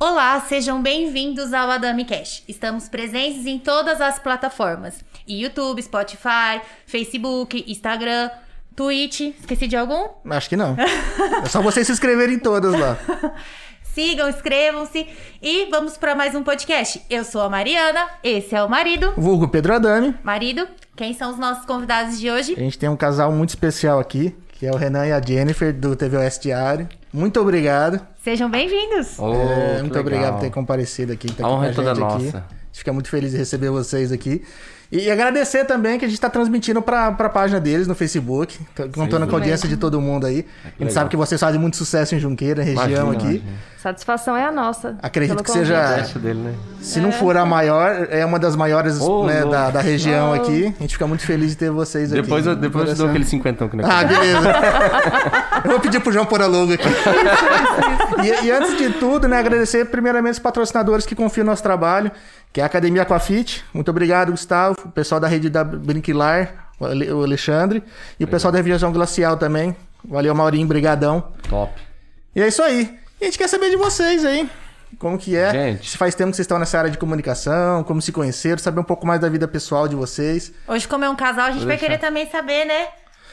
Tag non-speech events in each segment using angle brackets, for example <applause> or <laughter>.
Olá, sejam bem-vindos ao Adami Cash. Estamos presentes em todas as plataformas: YouTube, Spotify, Facebook, Instagram, Twitch. Esqueci de algum? Acho que não. É só vocês se inscreverem em todas lá. <laughs> Sigam, inscrevam-se e vamos para mais um podcast. Eu sou a Mariana, esse é o marido. Vulgo Pedro Adami. Marido, quem são os nossos convidados de hoje? A gente tem um casal muito especial aqui, que é o Renan e a Jennifer do TVOS Diário. Muito obrigado. Sejam bem-vindos. Oh, É, muito legal. obrigado por ter comparecido aqui. Tá A aqui honra com é toda gente aqui. nossa. A gente fica muito feliz de receber vocês aqui. E agradecer também que a gente está transmitindo para a página deles no Facebook, contando com a audiência de todo mundo aí. A gente legal. sabe que vocês fazem muito sucesso em Junqueira, região Imagina, aqui. imagina. Satisfação é a nossa. Acredito que seja-. Teste dele, né? Se não for a maior, é uma das maiores Ô, né, da, da região Oh. aqui. A gente fica muito feliz de ter vocês aqui. Depois, eu, depois eu te dou aquele cinquentão que não é Ah, beleza. <laughs> eu vou pedir pro João pôr a logo aqui. e, e antes de tudo, né, agradecer primeiramente os patrocinadores que confiam no nosso trabalho, que é a Academia Aquafit. Muito obrigado, Gustavo. O pessoal da rede da Brinquilar, o Ale- o Alexandre. E o pessoal da Reviação Glacial também. Valeu, Maurinho. Brigadão. top. E é isso aí. E a gente quer saber de vocês aí. Como que é? Gente. Se faz tempo que vocês estão nessa área de comunicação, como se conheceram, saber um pouco mais da vida pessoal de vocês. Hoje, como é um casal, a gente Vou vai deixar. querer também saber, né?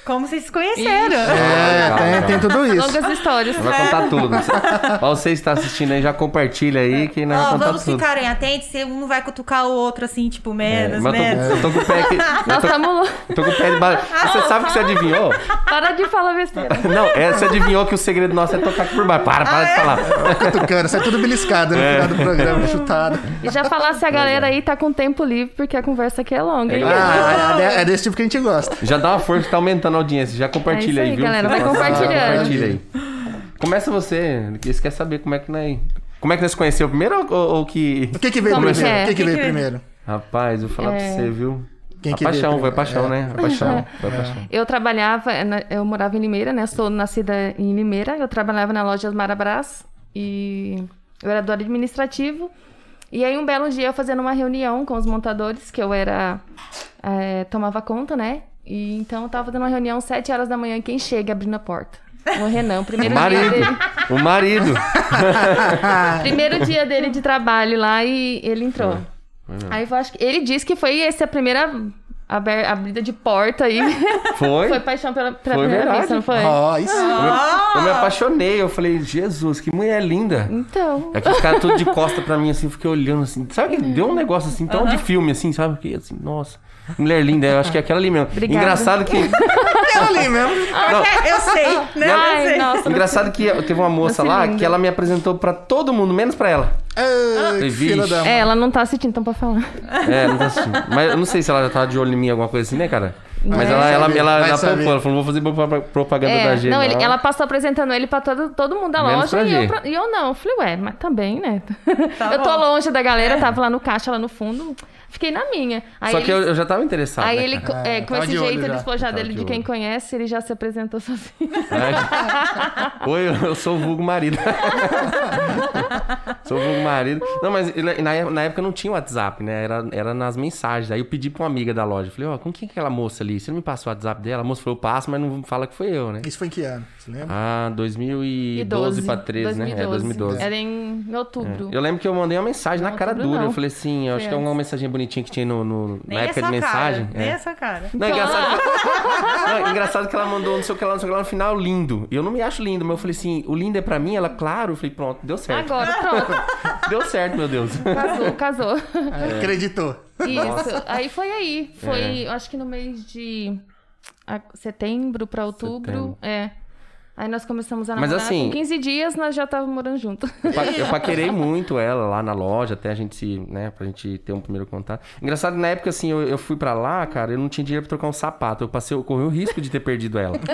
Como vocês se conheceram. É, legal, tem, tem tudo isso. Longas histórias. Vai contar tudo. <laughs> Ó, você está assistindo aí, já compartilha aí que Ó, vamos contar vamos tudo. ficarem atentos, se um vai cutucar o outro assim, tipo, É, menos, mas eu menos. tô, eu tô com o pé aqui. Nós <laughs> Eu estamos. eu tô com o pé de ba... Você sabe que você adivinhou? Para de falar besteira. <laughs> Não, é, você adivinhou que o segredo nosso é tocar aqui por baixo. Para, para de falar. Cutucando, sai tudo beliscado no É. final do programa, chutado. E já falar se a galera aí tá com tempo livre, porque a conversa aqui é longa, hein? Ah, é, é desse tipo que a gente gosta. Já dá uma força que tá aumentando a audiência. Já compartilha É aí, aí, viu? galera, vai compartilhando. Compartilha aí. Começa você, que você quer saber como é que nós. Como é que nós se conheceu primeiro ou, ou- que. O que que veio Como primeiro? que é? O que que veio que- primeiro? Rapaz, eu vou falar pra É. você, viu? Quem a que paixão, vai primeiro? paixão, É. né? A paixão, <laughs> vai paixão. Eu trabalhava, na- eu morava em Limeira, né? Sou nascida em Limeira. Eu trabalhava na loja Marabras e eu era do administrativo. E aí, um belo dia, eu fazendo uma reunião com os montadores, que eu era. é, tomava conta, né? E então eu tava fazendo uma reunião às 7 horas da manhã. e Quem chega abrindo a porta? O Renan, o <laughs> O primeiro dia marido. dele. O marido. <laughs> Primeiro dia dele de trabalho lá e ele entrou. Aí eu acho que ele disse que foi essa a primeira aber- abrida de porta aí. <laughs> Foi? foi paixão pela, pela Foi primeira verdade. vez, não foi? Ó, isso. Eu, me- eu me apaixonei. Eu falei, Jesus, que mulher linda. Então. É que os caras tudo de costa pra mim, assim, fiquei olhando assim. Sabe que deu um negócio assim, tão de filme, assim, sabe? Que assim, nossa, mulher linda. Eu acho que é aquela ali mesmo. Obrigada. Engraçado que. <laughs> É ali mesmo. Não, Eu sei, né? Eu Ai, sei. nossa. engraçado que teve uma moça Nossa, lá linda. que ela me apresentou pra todo mundo, menos pra ela. Ai, Vixe. filha da É, ela não tá assistindo, então pra falar. É, não tá assistindo. Mas eu não sei se ela já tava de olho em mim, alguma coisa assim, né, cara? Mas É. ela, ela, ela, ela, poupou, ela falou, vou fazer propa- propaganda da É, G. não, ele- ela passou apresentando ele pra todo, todo mundo da Menos loja e eu, pra- e eu não. Eu falei, ué, mas também, né? Tá <laughs> eu tô bom. longe da galera, tava lá no caixa, lá no fundo. Fiquei na minha. Aí Só que ele- eu, eu já tava interessado. Aí né, ele, co- é, com esse de jeito já. despojado dele de de quem conhece, ele já se apresentou sozinho. <laughs> É. Oi, eu sou o vulgo marido. <laughs> sou o vulgo marido. Não, mas ele- na, é- na época não tinha WhatsApp, né? Era, era nas mensagens. Aí eu pedi pra uma amiga da loja. Falei, ó, com quem que é aquela moça ali? Você não me passou o WhatsApp dela? A moça falou, eu passo, mas não fala que foi eu, né? Isso foi em que ano? Você lembra? Ah, 2012 pra 13, né? É, 2012. Era em outubro. Eu lembro que eu mandei uma mensagem na cara outubro dura. não. Eu falei assim, eu acho que é uma mensagem bonitinha que tinha no, no- na época de mensagem. Cara, nem é. essa cara. Não, engraçado que... <laughs> não, engraçado que ela mandou não sei o que lá, não sei o que lá no final, lindo. E eu não me acho lindo, mas eu falei assim, o lindo é pra mim? Ela, claro. Eu falei, pronto, deu certo. Agora, pronto. <laughs> Deu certo, meu Deus. Casou, casou. É. Acreditou. Isso. Aí foi aí. Foi, É. eu acho que no mês de setembro pra outubro. Setembro. É. Aí nós começamos a Mas namorar. assim- Com 15 dias nós já estávamos morando juntos. Eu, pa- eu paquerei <laughs> muito ela lá na loja, até a gente se, né, pra gente ter um primeiro contato. Engraçado, na época, assim, eu, eu fui pra lá, cara, eu não tinha dinheiro pra trocar um sapato. Eu passei, eu corri o risco de ter perdido ela. <laughs>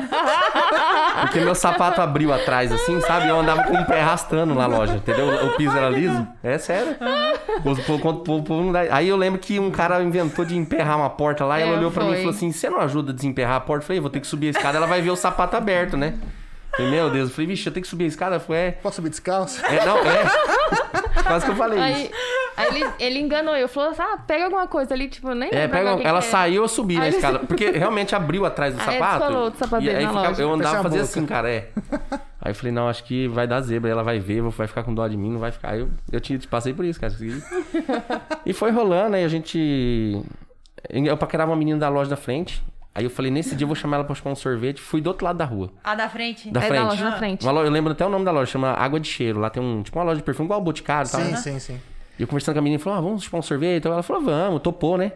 Porque meu sapato abriu atrás, assim, sabe? Eu andava com o pé arrastando na loja, entendeu? O piso era liso. É sério. Aí eu lembro que um cara inventou de emperrar uma porta lá e É, ela olhou pra mim e falou assim: Você não ajuda a desemperrar a porta? Eu falei, vou ter que subir a escada, ela vai ver o sapato aberto, né? Falei, meu Deus, eu falei, vixe, eu tenho que subir a escada. Foi, é, Posso subir descalço? é, não, é. <laughs> Quase que eu falei Aí, isso. Aí ele, ele enganou eu, falou assim, ah, pega alguma coisa ali, tipo, nem É, pega, ela que é. saiu, eu subi na Aí- escada. <laughs> Porque realmente abriu atrás do Aí sapato. descolou do sapato e aí na ficava- eu andava fazia boca. assim, cara, é. <laughs> Aí eu falei, não, acho que vai dar zebra, ela vai ver, vai ficar com dó de mim, não vai ficar. Aí eu, eu tinha, passei por isso, cara. e foi rolando, aí a gente. Eu paquerava uma menina da loja da frente. Aí eu falei, nesse dia eu vou chamar ela pra chupar um sorvete. Fui do outro lado da rua. A da frente? Da É, frente. da loja da frente. Uma loja, eu lembro até o nome da loja, chama Água de Cheiro. Lá tem um, tipo uma loja de perfume, igual o Boticário e tal. Sim, né? sim, sim. E eu conversando com a menina, falou, ah, vamos chupar um sorvete? Então ela falou, vamos, topou, né?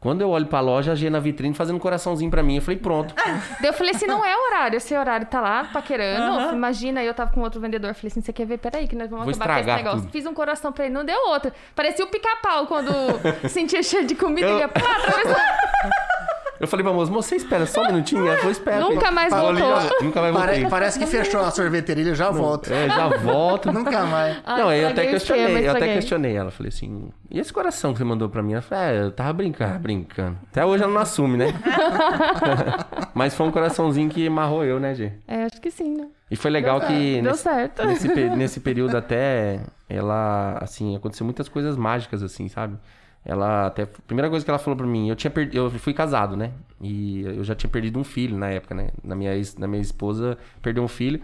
Quando eu olho pra loja, a G na vitrine fazendo um coraçãozinho pra mim. Eu falei, pronto. <laughs> Daí eu falei assim, não é horário, esse horário tá lá, paquerando. Imagina, aí eu tava com outro vendedor, eu falei assim, você quer ver? Peraí, que nós vamos Vou acabar com esse estragar negócio. tudo. Fiz um coração pra ele, não deu outro. Parecia o pica-pau quando <laughs> sentia cheiro de comida, Eu- ele ia pá, atravessou. <laughs> Eu falei pra moça, moça, você espera só um minutinho? Ela falou, espera. Nunca mais voltou. Nunca mais voltei. Pare- parece que fechou a sorveteria, ele já volta. É, já volto. <laughs> Nunca mais. Ah, não, aí eu até esquema, questionei, eu até questionei ela. Falei assim, e esse coração que você mandou pra mim? Ela falou, é, eu tava brincando, brincando. Até hoje ela não assume, né? <laughs> Mas foi um coraçãozinho que amarrou eu, né, Gê? É, acho que sim, né? E foi legal Deu que certo. Deu nesse, certo. nesse, <laughs> nesse período até ela, assim, aconteceu muitas coisas mágicas, assim, sabe? Ela até. A primeira coisa que ela falou pra mim, eu tinha perdido. Eu fui casado, né? E eu já tinha perdido um filho na época, né? Na minha, ex, na minha esposa perdeu um filho.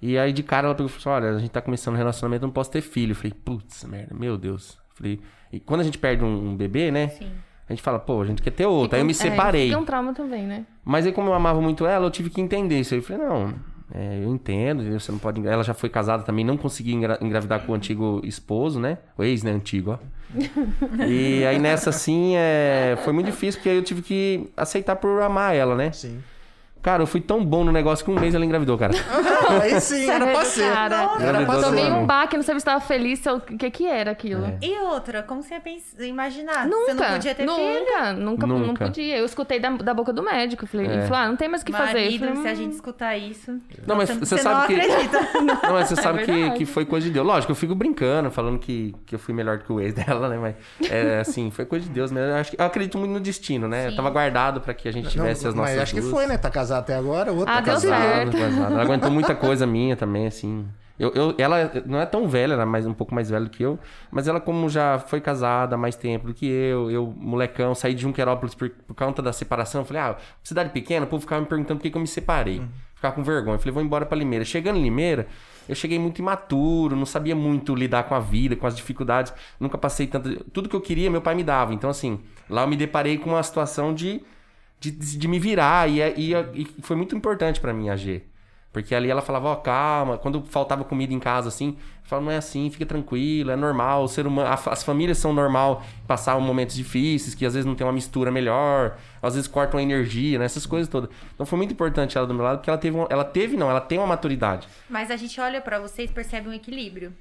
E aí de cara ela pegou e falou assim: olha, a gente tá começando um relacionamento, eu não posso ter filho. Eu falei, putz, merda, meu Deus. Eu falei, e quando a gente perde um, um bebê, né? Sim. A gente fala, pô, a gente quer ter outro. Aí eu me É, separei. Fica um trauma também, né? Mas aí, como eu amava muito ela, eu tive que entender isso. aí. Eu falei, não, é, eu entendo, você não pode. Ela já foi casada também, não conseguia engra- engravidar com o antigo esposo, né? O ex, né? Antigo, ó. <laughs> e aí nessa, assim, é, foi muito difícil, porque aí eu tive que aceitar por amar ela, né? Sim. Cara, eu fui tão bom no negócio que um mês ela engravidou, cara. <laughs> Aí sim, era pra ser. cara. Era pra. Tomei um baque, não sabia se tava feliz, se eu- o que que era aquilo. É. E outra, como você ia pens- imaginar? Nunca, Você não podia ter filho? nunca, nunca, não Nunca. podia. Eu escutei da, da boca do médico. Falei, É. ele falou, ah, não tem mais o que fazer. Eu Marido, falei, se a "Hum, gente escutar isso... Não, mas você sabe não que- acredita. <laughs> Não, mas você sabe que, que foi coisa de Deus. Lógico, eu fico brincando, falando que, que eu fui melhor do que o ex <laughs> dela, né? Mas, é, assim, foi coisa de Deus mesmo. Eu, acho que- eu acredito muito no destino, né? Eu Sim. tava guardado pra que a gente tivesse Não, as nossas mas acho que foi, né? Tá casado até agora, o outro Ah, tá deu casado. certo. Ela aguentou muita coisa minha também, assim. Eu, eu- ela não é tão velha, ela é mais, um pouco mais velha do que eu. Mas ela, como já foi casada há mais tempo do que eu, eu, molecão, saí de Junquerópolis por, por conta da separação. Eu falei, ah, cidade pequena, o povo ficava me perguntando por que, que eu me separei. Ficava com vergonha. Eu falei, vou embora pra Limeira. Chegando em Limeira, eu cheguei muito imaturo, não sabia muito lidar com a vida, com as dificuldades. Nunca passei tanto. Tudo que eu queria, meu pai me dava. Então, assim, lá eu me deparei com uma situação de de, de me virar. E, e, e foi muito importante pra mim a G. Porque ali ela falava, ó, calma. Quando faltava comida em casa, assim, falava, não é assim, fica tranquilo, é normal. O ser humano, as famílias são normal passar momentos difíceis, que às vezes não tem uma mistura melhor, às vezes cortam a energia, né? Essas coisas todas. Então foi muito importante ela do meu lado, porque ela teve, uma- ela teve, não, ela tem uma maturidade. Mas a gente olha pra vocês e percebe um equilíbrio.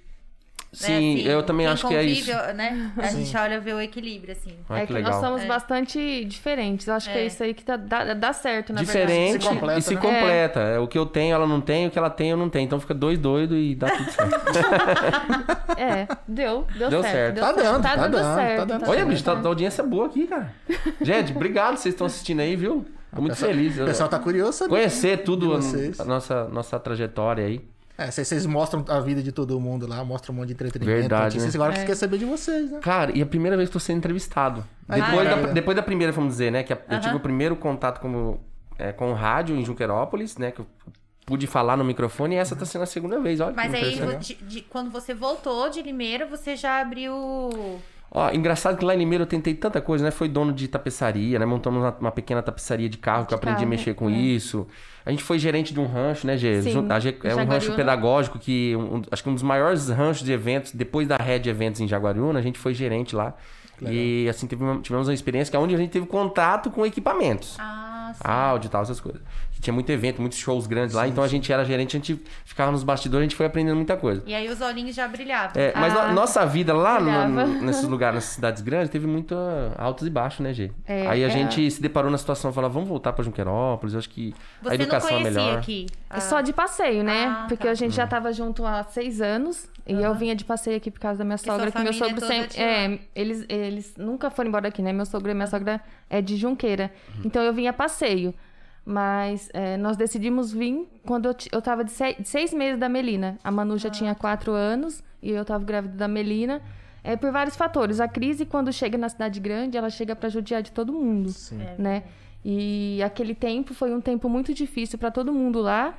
Né? Sim, Assim, eu também acho que é convive, isso. Né? A gente olha vê o equilíbrio, assim. Olha é que que nós somos É. bastante diferentes. Eu acho que é É. isso aí que tá- dá, dá certo, na Diferente Se completa, e se né? completa. É. O que eu tenho, ela não tem, o que ela tem, eu não tenho. Então fica dois doidos e dá tudo certo. verdade. <laughs> É, deu, deu, Deu certo. certo. deu Tá certo. dando, tá, tá dando dando, certo. tá dando Olha, certo. bicho, tá, a audiência é boa aqui, cara. Gente, obrigado, vocês estão assistindo aí, viu? Tô muito pessoal- feliz. O pessoal tá curioso. Conhecer tudo a, a nossa, nossa trajetória aí. É, vocês, mostram a vida de todo mundo lá, mostram um monte de entretenimento. Verdade, né? Agora que É. você quer saber de vocês, né? Cara, e a primeira vez que tô sendo entrevistado. Ai, depois, da, maravilha. depois da primeira, vamos dizer, né? Que a- eu Aham. tive o primeiro contato como, é, com o rádio em Junquerópolis, né? Que eu pude falar no microfone e essa tá sendo a segunda vez, olha. que Mas aí, de- de- quando você voltou de Limeira, você já abriu... Ó, engraçado que lá em Limeira eu tentei tanta coisa, né? Foi dono de tapeçaria, né? Montamos uma, uma pequena tapeçaria de carro que eu De aprendi a carro, mexer com é. isso. A gente foi gerente de um rancho, né, Gê? Sim, a Gê- é um rancho pedagógico que um- acho que um dos maiores ranchos de eventos, depois da rede de eventos em Jaguariúna, a gente foi gerente lá. E assim, teve uma- tivemos uma experiência que é onde a gente teve contato com equipamentos. Ah, sim. Áudio e tal, essas coisas. Tinha muito evento, muitos shows grandes lá, então a gente era gerente, a gente ficava nos bastidores, a gente foi aprendendo muita coisa. E aí os olhinhos já brilhavam. É, mas Ah, no- nossa vida lá no- nesses lugares, nessas cidades grandes, teve muito ah, altos e baixos, né, Gê? É, Aí a é. gente se deparou na situação e falou, vamos voltar pra Junquerópolis, eu acho que a Você não educação é conhecia melhor. aqui? É só de passeio, né? Ah, Porque tá. a gente já tava junto há seis anos. E eu vinha de passeio aqui por causa da minha sogra, que meu é sogro sempre. É, eles, eles nunca foram embora daqui, né? Meu sogro e minha sogra é de Junqueira. Então eu vinha a passeio. Mas é, nós decidimos vir quando eu, eu tava de, se- de seis meses da Melina. A Manu já tinha quatro anos e eu tava grávida da Melina. É por vários fatores. A crise, quando chega na cidade grande, ela chega para judiar de todo mundo, Sim. né? E aquele tempo foi um tempo muito difícil para todo mundo lá.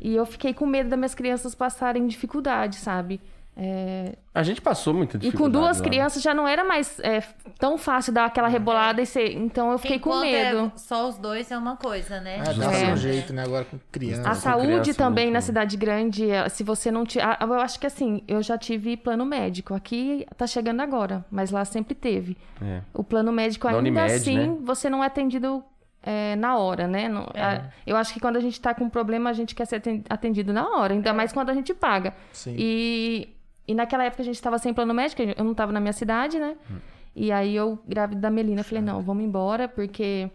E eu fiquei com medo das minhas crianças passarem dificuldade, sabe? É, A gente passou muita E dificuldade. com duas lá. crianças já não era mais é, tão fácil dar aquela rebolada e ser. Então eu fiquei com Enquanto medo. É só os dois é uma coisa, né? É, dá É. um jeito, né? Agora com criança. A com saúde criança também muito- na cidade grande, eh, se você não tiver. Eu acho que assim, eu já tive plano médico. Aqui tá chegando agora, mas lá sempre teve. É. O plano médico, Da ainda Unimed, assim, né? você não é atendido eh, na hora, né? Não- a- eu acho que quando a gente tá com um problema, a gente quer ser aten- atendido na hora, ainda mais quando a gente paga. Sim. E, e naquela época a gente tava sem plano médico, eu não tava na minha cidade, né? E aí eu, grávida da Melina, falei, não, vamos embora, porque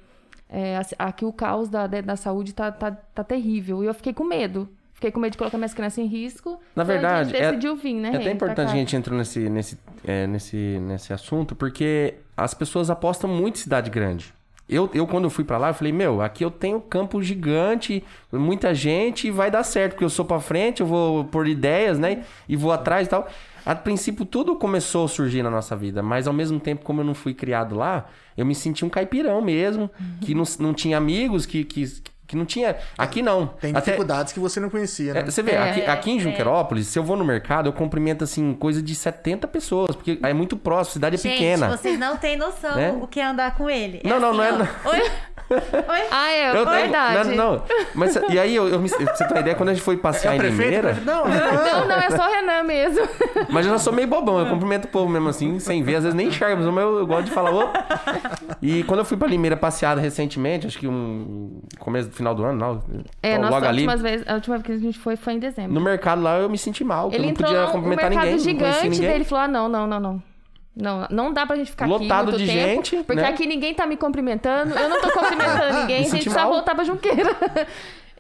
é, aqui o caos da, da, saúde tá, tá, tá terrível. E eu fiquei com medo. Fiquei com medo de colocar minhas crianças em risco. Na onde a gente verdade, é- decidiu vir, né? É até importante a gente entrar nesse, nesse, é, nesse, nesse assunto, porque as pessoas apostam muito em cidade grande. Eu, eu, quando eu fui pra lá, eu falei, meu, aqui eu tenho campo gigante, muita gente, e vai dar certo, porque eu sou pra frente, eu vou por ideias, né? E vou atrás e tal. A princípio, tudo começou a surgir na nossa vida, mas ao mesmo tempo, como eu não fui criado lá, eu me senti um caipirão mesmo, que não, não tinha amigos, que, que, que não tinha. Aqui não. Tem Até- dificuldades que você não conhecia, né? é, você vê, aqui, aqui em Junquerópolis, se eu vou no mercado, eu cumprimento, assim, coisa de 70 pessoas, porque é muito próximo, a cidade é Gente, pequena. vocês não têm noção Né? o que é andar com ele. Não, não, não é- ó. Oi? <laughs> Oi? Ah, é, Eu- eu- verdade. Não, não. Mas, e aí, eu, eu me, você ter uma ideia, quando a gente foi passear É em prefeito- Não, Não, não, é só o Renan mesmo. <laughs> mas eu já sou meio bobão, eu cumprimento o povo mesmo assim, sem ver, às vezes nem enxerga, mas eu, eu gosto de falar, ô. E quando eu fui pra Limeira passeada recentemente, acho que um começo do final do ano, não, É, logo nossa, a ali, última, vez, a última vez que a gente foi foi em dezembro. no mercado lá, eu me senti mal, Ele eu não entrou podia no cumprimentar mercado ninguém, não conhecia gigante ninguém. dele e falou: ah, não, não, não, não. Não, não dá pra gente ficar aqui Lotado muito de tempo, gente, Porque né? aqui ninguém tá me cumprimentando, eu não tô cumprimentando <laughs> ninguém, a gente precisa mal. voltar pra Junqueira.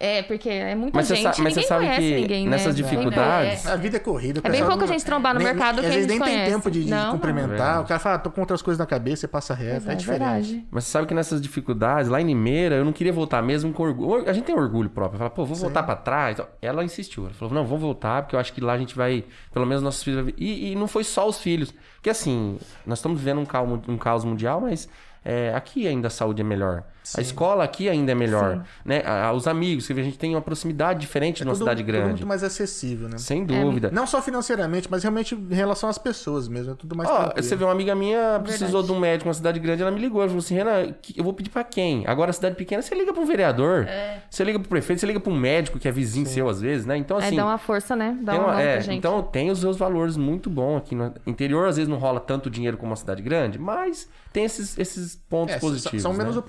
É, porque é muita Mas gente, sa- mas você ninguém sabe conhece que ninguém, nessas né? dificuldades- A vida é corrida. É bem pouca não- gente trombar no nem- mercado que Às a vezes gente nem tem conhece. tempo de, de Não, não. cumprimentar. Verdade. O cara fala, "Ah, tô com outras coisas na cabeça, você passa reto. É, é, diferente. verdade. Mas você sabe que nessas dificuldades, lá em Limeira, eu não queria voltar mesmo com orgulho. A gente tem orgulho próprio. Fala, pô, vou voltar pra trás. Ela insistiu. Ela falou, não, vamos voltar, porque eu acho que lá a gente vai. Pelo menos nossos filhos. vai ver." E, e não foi só os filhos. Porque assim, nós estamos vivendo um caos, um caos mundial, mas é, aqui ainda a saúde é melhor. A escola aqui ainda é melhor. Né? A- a- os amigos, vê, a gente tem uma proximidade diferente numa Tudo- cidade tudo grande. muito mais acessível, né? Sem dúvida. Não só financeiramente, mas realmente em relação às pessoas mesmo. É tudo mais Ó, você vê, uma amiga minha precisou de um médico numa cidade grande, ela me ligou, ela falou assim, Renan, que- eu vou pedir pra quem? Agora, cidade pequena, você liga um vereador, você liga pro prefeito, você liga um médico que é vizinho seu às vezes, né? Então, Aí assim... dá uma força, né? Dá uma uma- é, pra gente. então tem os seus valores muito bons aqui no interior, às vezes não rola tanto dinheiro como uma cidade grande, mas tem esses, esses pontos É, positivos. são menos né?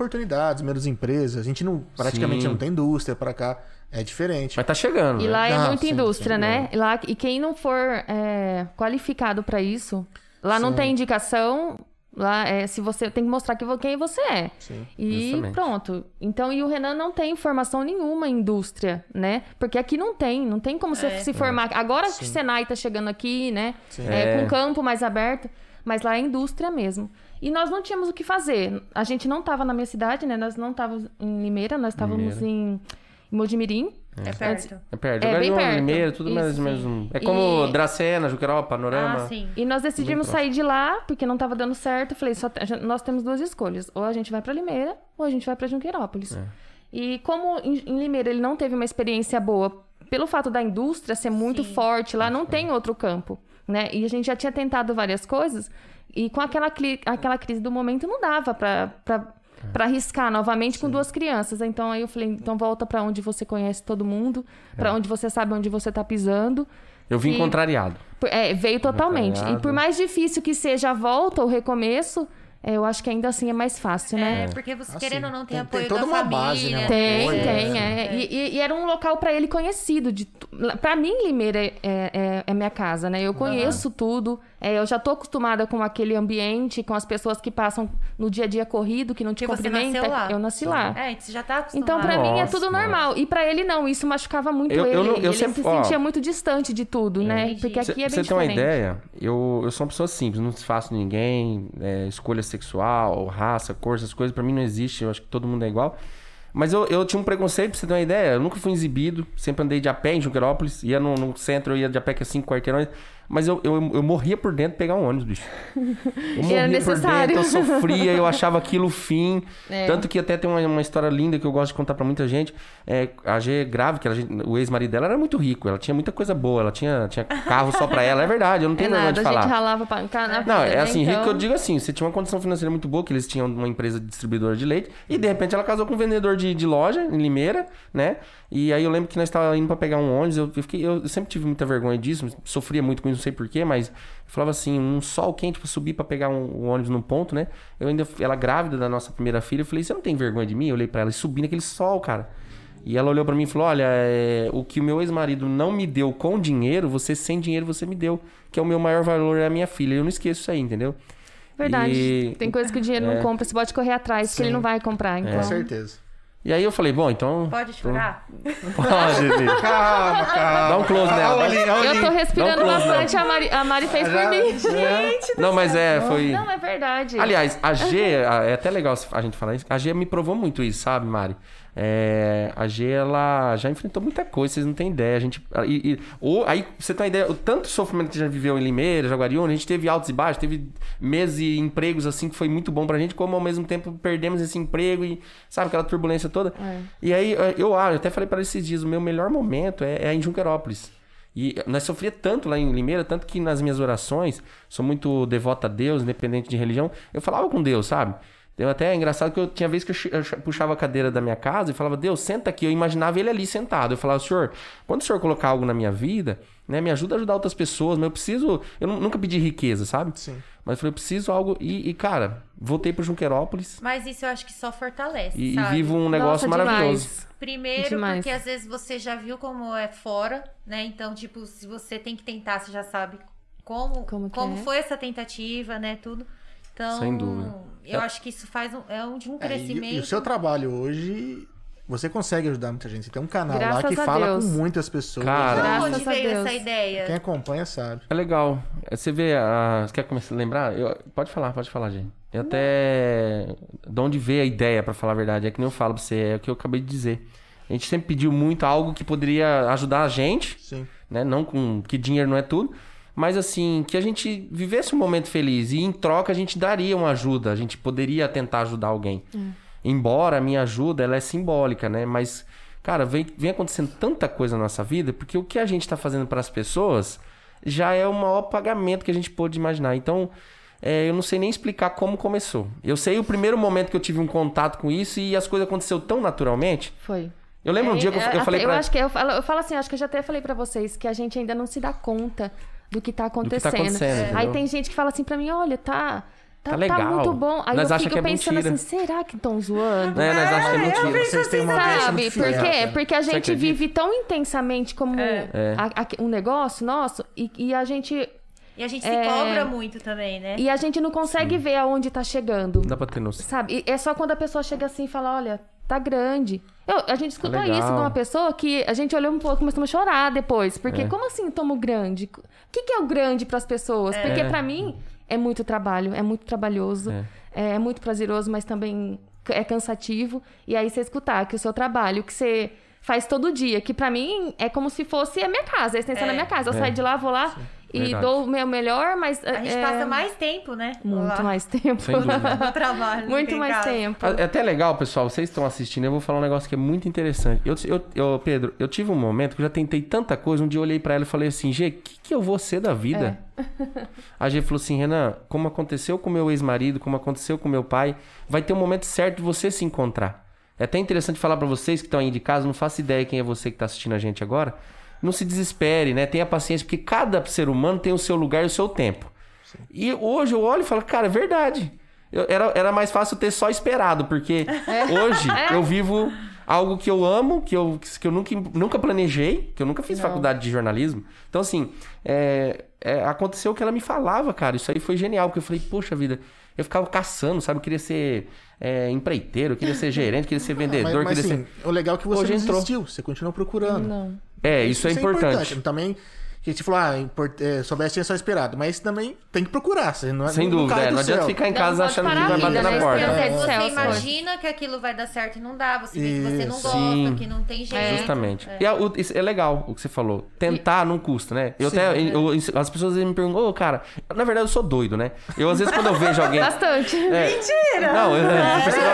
Oportunidades, menos empresas. A gente não, praticamente Sim. não tem indústria pra cá. É diferente. Mas tá chegando, E né? lá é Ah, muita sim, indústria, sim. né? E, lá, e quem não for é, qualificado pra isso, lá não Sim. tem indicação. Lá é, se você tem que mostrar que, quem você é. Sim, E justamente. pronto. Então, e o Renan não tem formação nenhuma em indústria, né? Porque aqui não tem, não tem como você É. se formar. Agora que o Senai tá chegando aqui, né? Sim. É, É. Com campo mais aberto, mas lá é indústria mesmo. E nós não tínhamos o que fazer. A gente não tava na minha cidade, né? Nós não estávamos em Limeira, nós estávamos em Mojimirim. É perto. É perto. É bem perto. Limeira, tudo mais Isso, menos. um- É como E- Dracena, Juquerópolis, Panorama. Ah, sim. E nós decidimos sair de lá, porque não tava dando certo. Falei, só nós temos duas escolhas. Ou a gente vai pra Limeira, ou a gente vai pra Junqueirópolis. É. E como em, em Limeira ele não teve uma experiência boa, pelo fato da indústria ser muito Sim. forte, lá não tem outro campo, né? E a gente já tinha tentado várias coisas, e com aquela, aquela crise do momento não dava pra... pra Pra arriscar novamente com duas crianças. Então aí eu falei, então volta pra onde você conhece todo mundo, pra É. onde você sabe onde você tá pisando. Eu vim E- contrariado. É, veio totalmente. E por mais difícil que seja a volta, o recomeço, é, eu acho que ainda assim é mais fácil, né? É, porque você, Assim, querendo ou não, tem, tem- apoio tem toda da uma família. base, né? Tem, Apoio, tem, é. é. E, e- e era um local pra ele conhecido. De, pra mim, Limeira é, é- é minha casa, né? Eu conheço tudo. É, eu já tô acostumada com aquele ambiente, com as pessoas que passam no dia a dia corrido, que não te Que você cumprimenta. nasceu lá. Eu nasci lá. É, você já tá acostumado. Então, pra mim, é Nossa, tudo normal. E pra ele, não. Isso machucava muito Eu- ele. eu eu ele sempre- se ó. sentia muito distante de tudo, né? Entendi. Porque aqui é bem Você tem uma ideia? Eu, eu sou uma pessoa simples, não desfaço ninguém, é, escolha sexual, raça, cor, essas coisas pra mim não existe, eu acho que todo mundo é igual. Mas eu, eu tinha um preconceito, pra você ter uma ideia, eu nunca fui exibido, sempre andei de a pé em Junquerópolis, ia no, no centro, eu ia de a pé que é cinco quarteirões. Mas eu, eu, eu morria por dentro de pegar um ônibus, bicho. <laughs> Eu era morria por necessário. dentro, eu sofria, eu achava aquilo fim. É. Tanto que até tem uma, uma história linda que eu gosto de contar pra muita gente. É, a G grave, que ela- o ex-marido dela era muito rico, ela tinha muita coisa boa, ela tinha, tinha carro só pra ela, é verdade, eu não É tenho vergonha nada, de a falar. gente ralava pra na Não, vida, é né? assim, rico Então, que eu digo assim, você tinha uma condição financeira muito boa, que eles tinham uma empresa distribuidora de leite, e de repente ela casou com um vendedor de, de loja em Limeira, né? E aí eu lembro que nós estávamos indo pra pegar um ônibus, eu, eu, fiquei, eu sempre tive muita vergonha disso, sofria muito com isso, não sei porquê, mas eu falava assim, um sol quente pra subir pra pegar um, um ônibus num ponto, né? Eu ainda, ela grávida da nossa primeira filha, eu falei, você não tem vergonha de mim? Eu olhei pra ela e subi naquele sol, cara. E ela olhou pra mim e falou: Olha, é, o que o meu ex-marido não me deu com dinheiro, você sem dinheiro você me deu. Que é o meu maior valor é a minha filha. Eu não esqueço isso aí, entendeu? Verdade. E- Tem coisa que o dinheiro É. não compra, você pode correr atrás, que ele não vai comprar. Então... Com certeza. E aí eu falei, bom, então. Pode chorar? <laughs> Pode, Lili. <laughs> Calma, calma. Dá um close nela. Olha olhinho, olha Eu tô respirando um bastante, a Mari, a Mari fez por mim. <laughs> Gente. Não, mas é, foi. Não, é verdade. Aliás, a G, é até legal a gente falar isso. A G me provou muito isso, sabe, Mari? É, a G, ela já enfrentou muita coisa, vocês não têm ideia. A gente, e, e- ou, aí, você tem uma ideia, o tanto sofrimento que a gente já viveu em Limeira, Jaguariúna, a gente teve altos e baixos, teve meses e empregos assim que foi muito bom pra gente, como ao mesmo tempo perdemos esse emprego e, sabe, aquela turbulência toda. É. E aí, eu eu até falei para esses dias, o meu melhor momento é, é em Junquerópolis. E nós sofria tanto lá em Limeira, tanto que nas minhas orações, sou muito devoto a Deus, independente de religião, eu falava com Deus, sabe? Eu até é engraçado que eu tinha vez que eu, puxava a cadeira da minha casa e falava, Deus, senta aqui. Eu imaginava ele ali sentado. Eu falava, Senhor, quando o Senhor colocar algo na minha vida, né, me ajuda a ajudar outras pessoas, mas eu preciso. Eu nu- nunca pedi riqueza, sabe? Sim. Mas eu falei, eu preciso algo. E, e, cara, voltei pro Junquerópolis Mas isso eu acho que só fortalece, e, e vivo um negócio Nossa, maravilhoso. demais. Primeiro, Demais. porque às vezes você já viu como é fora, né? Então, tipo, se você tem que tentar, você já sabe como, Como como, é. foi essa tentativa, né? Tudo. Então, Sem dúvida. eu É. acho que isso faz um, é um de um É, e- crescimento. e, o seu trabalho hoje, você consegue ajudar muita gente. Você tem um canal lá Graças que a fala Deus. com muitas pessoas. Cara. De Graças onde a veio Deus. essa ideia? Quem acompanha sabe. É legal. Você vê, a... você quer começar a lembrar? Eu- Pode falar, pode falar, gente. Eu até. De onde veio a ideia, pra falar a verdade? É que nem eu falo pra você, é o que eu acabei de dizer. A gente sempre pediu muito algo que poderia ajudar a gente, Sim. né? Não com que dinheiro não é tudo. Mas assim, que a gente vivesse um momento feliz. E em troca a gente daria uma ajuda. A gente poderia tentar ajudar alguém. Embora a minha ajuda ela é simbólica, né? Mas, cara, vem, vem acontecendo tanta coisa na nossa vida, porque o que a gente tá fazendo para as pessoas já é o maior pagamento que a gente pôde imaginar. Então, é, eu não sei nem explicar como começou. Eu sei o primeiro momento que eu tive um contato com isso e as coisas aconteceram tão naturalmente. Foi. Eu lembro um É, dia que eu, é, eu falei eu pra... acho que eu falo, eu falo assim, acho que eu já até falei pra vocês que a gente ainda não se dá conta do que tá que tá acontecendo. acontecendo, Aí tem gente que fala assim pra mim, olha, tá tá, Tá legal. muito bom. Aí Nós eu fico que é pensando mentira. assim, será que estão zoando? É, nós achamos que é mentira. Vocês têm uma audiência Sabe? Por quê? Porque a gente vive tão intensamente como É. a- a- um negócio nosso e, e a gente E a gente É. se cobra muito também, né? e a gente não consegue ver aonde tá chegando. Não dá pra ter noção. Sabe? E é só quando a pessoa chega assim e fala, olha, tá grande. Eu- a gente escutou legal. isso de uma pessoa que a gente olhou um pouco e começamos a chorar depois. Porque É. como assim tomo grande? O que, que é o grande pras pessoas? Porque É. pra mim é muito trabalho, é muito trabalhoso, É. é. é muito prazeroso, mas também é cansativo. E aí você escutar que o seu trabalho, que você faz todo dia, que pra mim é como se fosse a minha casa, a extensão É. da minha casa. Eu É. saio de lá, vou lá e Verdade. dou o meu melhor, mas. A gente é, passa mais tempo, né? Muito lá mais tempo. Sem dúvida. <laughs> trabalho. muito mais casa. tempo. É até legal, pessoal, vocês estão assistindo, eu vou falar um negócio que é muito interessante. Eu, eu, eu, Pedro, eu tive um momento que eu já tentei tanta coisa, um dia eu olhei pra ela e falei assim, Gê, o que, que eu vou ser da vida? A Gê falou assim, Renan, como aconteceu com meu ex-marido, como aconteceu com meu pai, vai ter um momento certo de você se encontrar. É até interessante falar pra vocês que estão aí de casa, não faço ideia quem é você que tá assistindo a gente agora. Não se desespere, né? Tenha paciência, porque cada ser humano tem o seu lugar e o seu tempo. E hoje eu olho e falo, cara, é verdade. Eu- era, era mais fácil ter só esperado, porque <laughs> hoje eu vivo algo que eu amo, que eu, que eu nunca, nunca planejei, que eu nunca fiz Não. faculdade de jornalismo. Então, assim, é, é, aconteceu o que ela me falava, cara. Isso aí foi genial, porque eu falei, poxa vida, eu ficava caçando, sabe? Eu queria ser é, empreiteiro, queria ser gerente, queria ser Mas, <laughs> vendedor, mas queria assim, ser. o legal é que você Hoje não entrou. desistiu, você continuou procurando. Não. É, isso, é importante. Também, Que a gente falou, ah, import... é, soubesse tinha só esperado. Mas também tem que procurar. Você não, Sem não dúvida, é, não adianta céu. ficar em Não casa pode achando que vai bater na né? porta. É, você imagina que aquilo vai dar certo e não dá. Você vê que você não gosta, Sim. que não tem jeito. Justamente. É. E a- o- isso é legal o que você falou. Tentar não custa, né? Eu Sim. até, eu- eu- as pessoas me perguntam, ô, cara, na verdade eu sou doido, né? Eu, às vezes, quando eu vejo alguém. <laughs> Bastante. Mentira! Não, eu, eu percebo.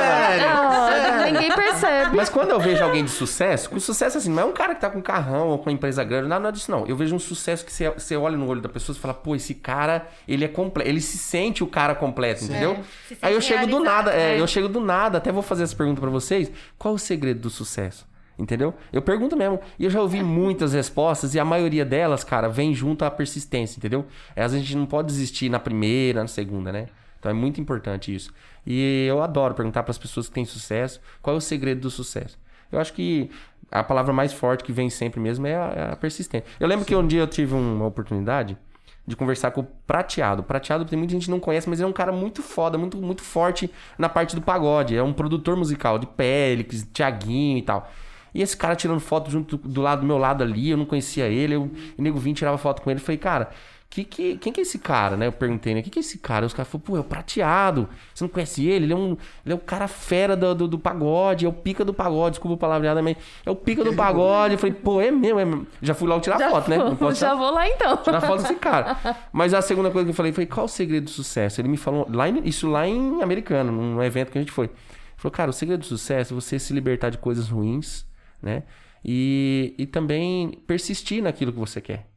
Ah, ninguém percebe. Mas quando eu vejo alguém de sucesso, com sucesso assim, não é um cara que tá com um carrão ou com uma empresa grande, nada, nada disso, não. Eu vejo um sucesso que você, você olha no olho da pessoa e fala, pô, esse cara, ele é completo, ele se sente o cara completo, entendeu? Se sente Aí eu chego do nada, é, né? eu chego do nada, até vou fazer essa pergunta pra vocês. Qual o segredo do sucesso? Entendeu? Eu pergunto mesmo. E eu já ouvi muitas respostas e a maioria delas, cara, vem junto à persistência, entendeu? É, às vezes a gente não pode desistir na primeira, na segunda, né? Então é muito importante isso. E eu adoro perguntar para as pessoas que têm sucesso qual é o segredo do sucesso. Eu acho que a palavra mais forte que vem sempre mesmo é a, é a persistência. Eu lembro que um dia eu tive uma oportunidade de conversar com o Prateado. O Prateado tem muita gente que não conhece, mas ele é um cara muito foda, muito, muito forte na parte do pagode. É um produtor musical de Pélix, Tiaguinho e tal. E esse cara tirando foto junto do, do lado do meu lado ali, eu não conhecia ele, eu, e nego vim tirava foto com ele. Falei, cara, que, que, quem que é esse cara, né? Eu perguntei, né? Quem que é esse cara? Os caras falaram, pô, é o prateado. Você não conhece ele? Ele é um, ele é o cara fera do, do, do pagode, é o pica do pagode, desculpa o palavreado também. É o pica do pagode. Eu falei, pô, é mesmo, é mesmo. Já fui logo tirar foto, né? Não posso já tirar vou lá então. tirar foto desse cara. Mas a segunda coisa que eu falei foi, qual o segredo do sucesso? Ele me falou, lá em- isso lá em Americano, num evento que a gente foi. Ele falou, cara, o segredo do sucesso é você se libertar de coisas ruins, né? E, e também persistir naquilo que você quer.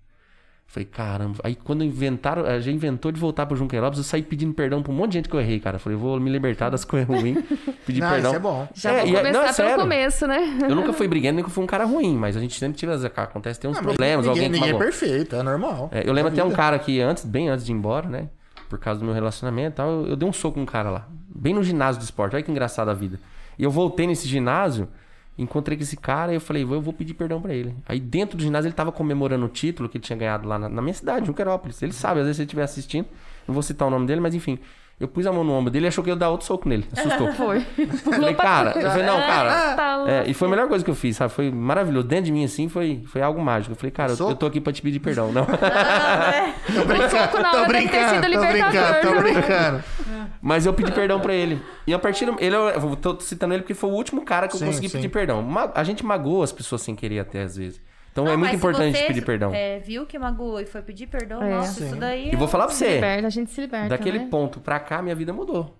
Falei, caramba. Aí quando inventaram, a gente inventou de voltar pro Junqueirópolis, eu saí pedindo perdão pra um monte de gente que eu errei, cara. Falei, vou me libertar das coisas ruins, pedir <laughs> Não, perdão. isso é bom. Já É, vou é- começar não, é pelo sério. começo, né? Eu nunca fui <laughs> nem que fui um cara ruim, mas a gente sempre tira as acontece, tem uns Ah, mas problemas, ninguém, alguém ninguém é perfeito, é normal. É, eu lembro até um cara que antes, bem antes de ir embora, né? Por causa do meu relacionamento e tal, eu, eu dei um soco com um cara lá. Bem no ginásio do esporte. Olha que engraçado a vida. E eu voltei nesse ginásio, encontrei com esse cara e eu falei, vou- eu vou pedir perdão pra ele. Aí dentro do ginásio ele tava comemorando o título que ele tinha ganhado lá na, na minha cidade, Junquerópolis. Ele sabe, às vezes se ele estiver assistindo, não vou citar o nome dele, mas enfim. Eu pus a mão no ombro dele e achou que eu ia dar outro soco nele. Assustou. <laughs> Foi. Falei, cara, eu falei, não, cara. Tá louco. É, e foi a melhor coisa que eu fiz, sabe? Foi maravilhoso. Dentro de mim, assim, foi, foi algo mágico. Eu falei, cara, eu, eu tô aqui pra te pedir perdão. Não. Tô brincando, soco na tô hora deve ter brincando, tô brincando, tô libertador. brincando. Mas eu pedi perdão pra ele. E a partir do... ele, eu tô citando ele porque foi o último cara que eu Sim, consegui sim. pedir perdão. A gente magoa as pessoas sem querer até, às vezes. Então Não, é muito importante você, pedir perdão. É, viu que magoou e foi pedir perdão, É. nossa, Sim. isso daí. E vou é- falar pra você. Liberta, a gente se liberta. Daquele né? ponto pra cá, minha vida mudou.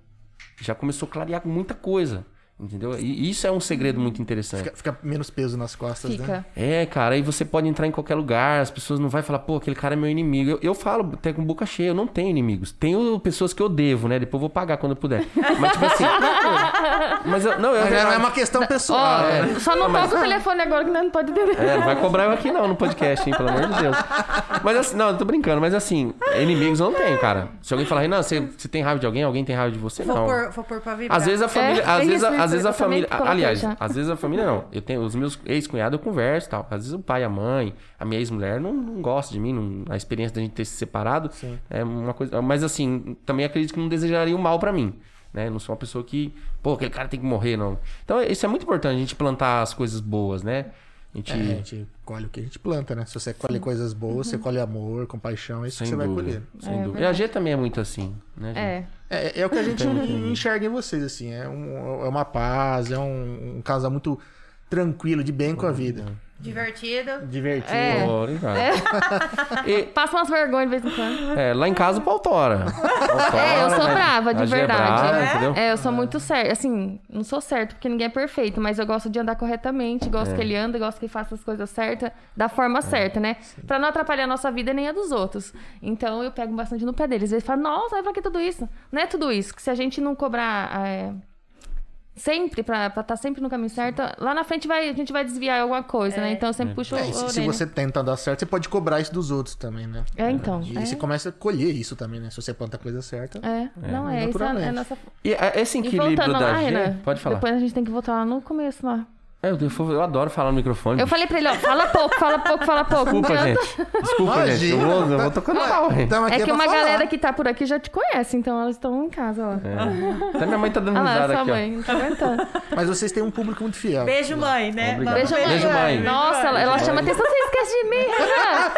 Já começou a clarear com muita coisa. Entendeu? E isso é um segredo muito interessante. Fica, fica menos peso nas costas, né? Fica. É, cara, aí você pode entrar em qualquer lugar, as pessoas não vão falar, pô, aquele cara é meu inimigo. Eu, eu falo até com boca cheia, eu não tenho inimigos. Tenho pessoas que eu devo, né? Depois eu vou pagar quando eu puder. Mas, tipo assim. <laughs> mas eu, não, eu. Mas não é uma questão pessoal. Ó, né? só não toca o telefone agora que não pode entender. É, não vai cobrar eu aqui não no podcast, hein, pelo amor de Deus. Mas assim, não, eu tô brincando, mas assim, inimigos eu não tenho, cara. Se alguém falar, não, você, você tem raiva de alguém, alguém tem raiva de você, Vou não. pôr, vou pôr pra vibrar. Às vezes a família. É, às é vezes, a- isso, às vezes a família. Aliás, às vezes a família não. Eu tenho os meus ex-cunhados, eu converso e tal. Às vezes o pai, a mãe, a minha ex-mulher não, não gosta de mim, não- a experiência da gente ter se separado é uma coisa. Mas assim, também acredito que não desejaria o mal pra mim. Né? Não sou uma pessoa que, pô, aquele cara tem que morrer, não. Então, isso é muito importante, a gente plantar as coisas boas, né? A gente. É, a gente colhe o que a gente planta, né? Se você colhe coisas boas, você colhe amor, compaixão, é isso sem que você vai dúvida. colher. Sem dúvida. E a G também é muito assim, né? gente? É. É, é o que a gente enxerga em vocês, assim. É, um- é uma paz, é um, um casal muito tranquilo, de bem com a vida. Divertido. Divertido. É. Obrigado. <laughs> E, Passa umas vergonhas de vez em quando. é, lá em casa o pau tora. <laughs> É, eu sou né? brava, de é verdade. brava, entendeu? É, eu sou muito certa. Assim, não sou certo, porque ninguém é perfeito, mas eu gosto de andar corretamente, gosto É. que ele anda, gosto que ele faça as coisas certas, da forma certa, né? Pra não atrapalhar a nossa vida nem a dos outros. Então eu pego bastante no pé deles. Eles falam, nossa, vai pra que tudo isso? Não é tudo isso, que se a gente não cobrar. é, Sempre, pra estar sempre no caminho certo, lá na frente vai, a gente vai desviar alguma coisa, né? Então eu sempre puxo É, o se, se você tenta dar certo, você pode cobrar isso dos outros também, né? É, então. E é. você começa a colher isso também, né? Se você planta a coisa certa. É, não é, isso é, é nossa E é, esse E equilíbrio voltando da lá, G... Renan, Pode falar. depois a gente tem que voltar lá no começo lá. É, Eu, eu, eu adoro falar no microfone. Eu falei pra ele, ó, fala pouco, fala pouco, fala pouco. Desculpa, Não gente. Desculpa, gente. Eu Imagina. vou, eu vou tocando? Tamo aqui É que uma falar. galera que tá por aqui já te conhece, então elas estão em casa, ó. É. Até minha mãe tá dando risada sua aqui, ó. mãe, não tá aguentando. Mas vocês têm um público muito fiel. Beijo, mãe, né? Obrigado. Beijo, mãe. Beijo, mãe. Nossa, ela, ela chama atenção, você esquece de mim, Renan.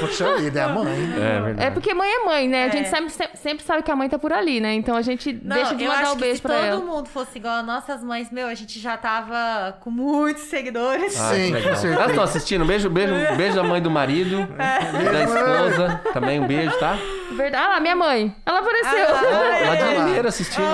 Poxa vida, é a mãe. É verdade. É porque mãe é mãe, né? A É. gente sempre, sempre, sempre sabe que a mãe tá por ali, né? Então a gente Não, deixa de mandar o que beijo se pra todo ela. mundo fosse igual a nossas mães, meu, a gente já tava com muitos seguidores. Ah, que Sim, com certeza. Elas estão assistindo. Beijo, beijo, beijo da mãe do marido, <laughs> da esposa. Também um beijo, tá? Verdade. Ah lá, minha mãe. Ela apareceu. Ó, lá de. Limeira assistindo.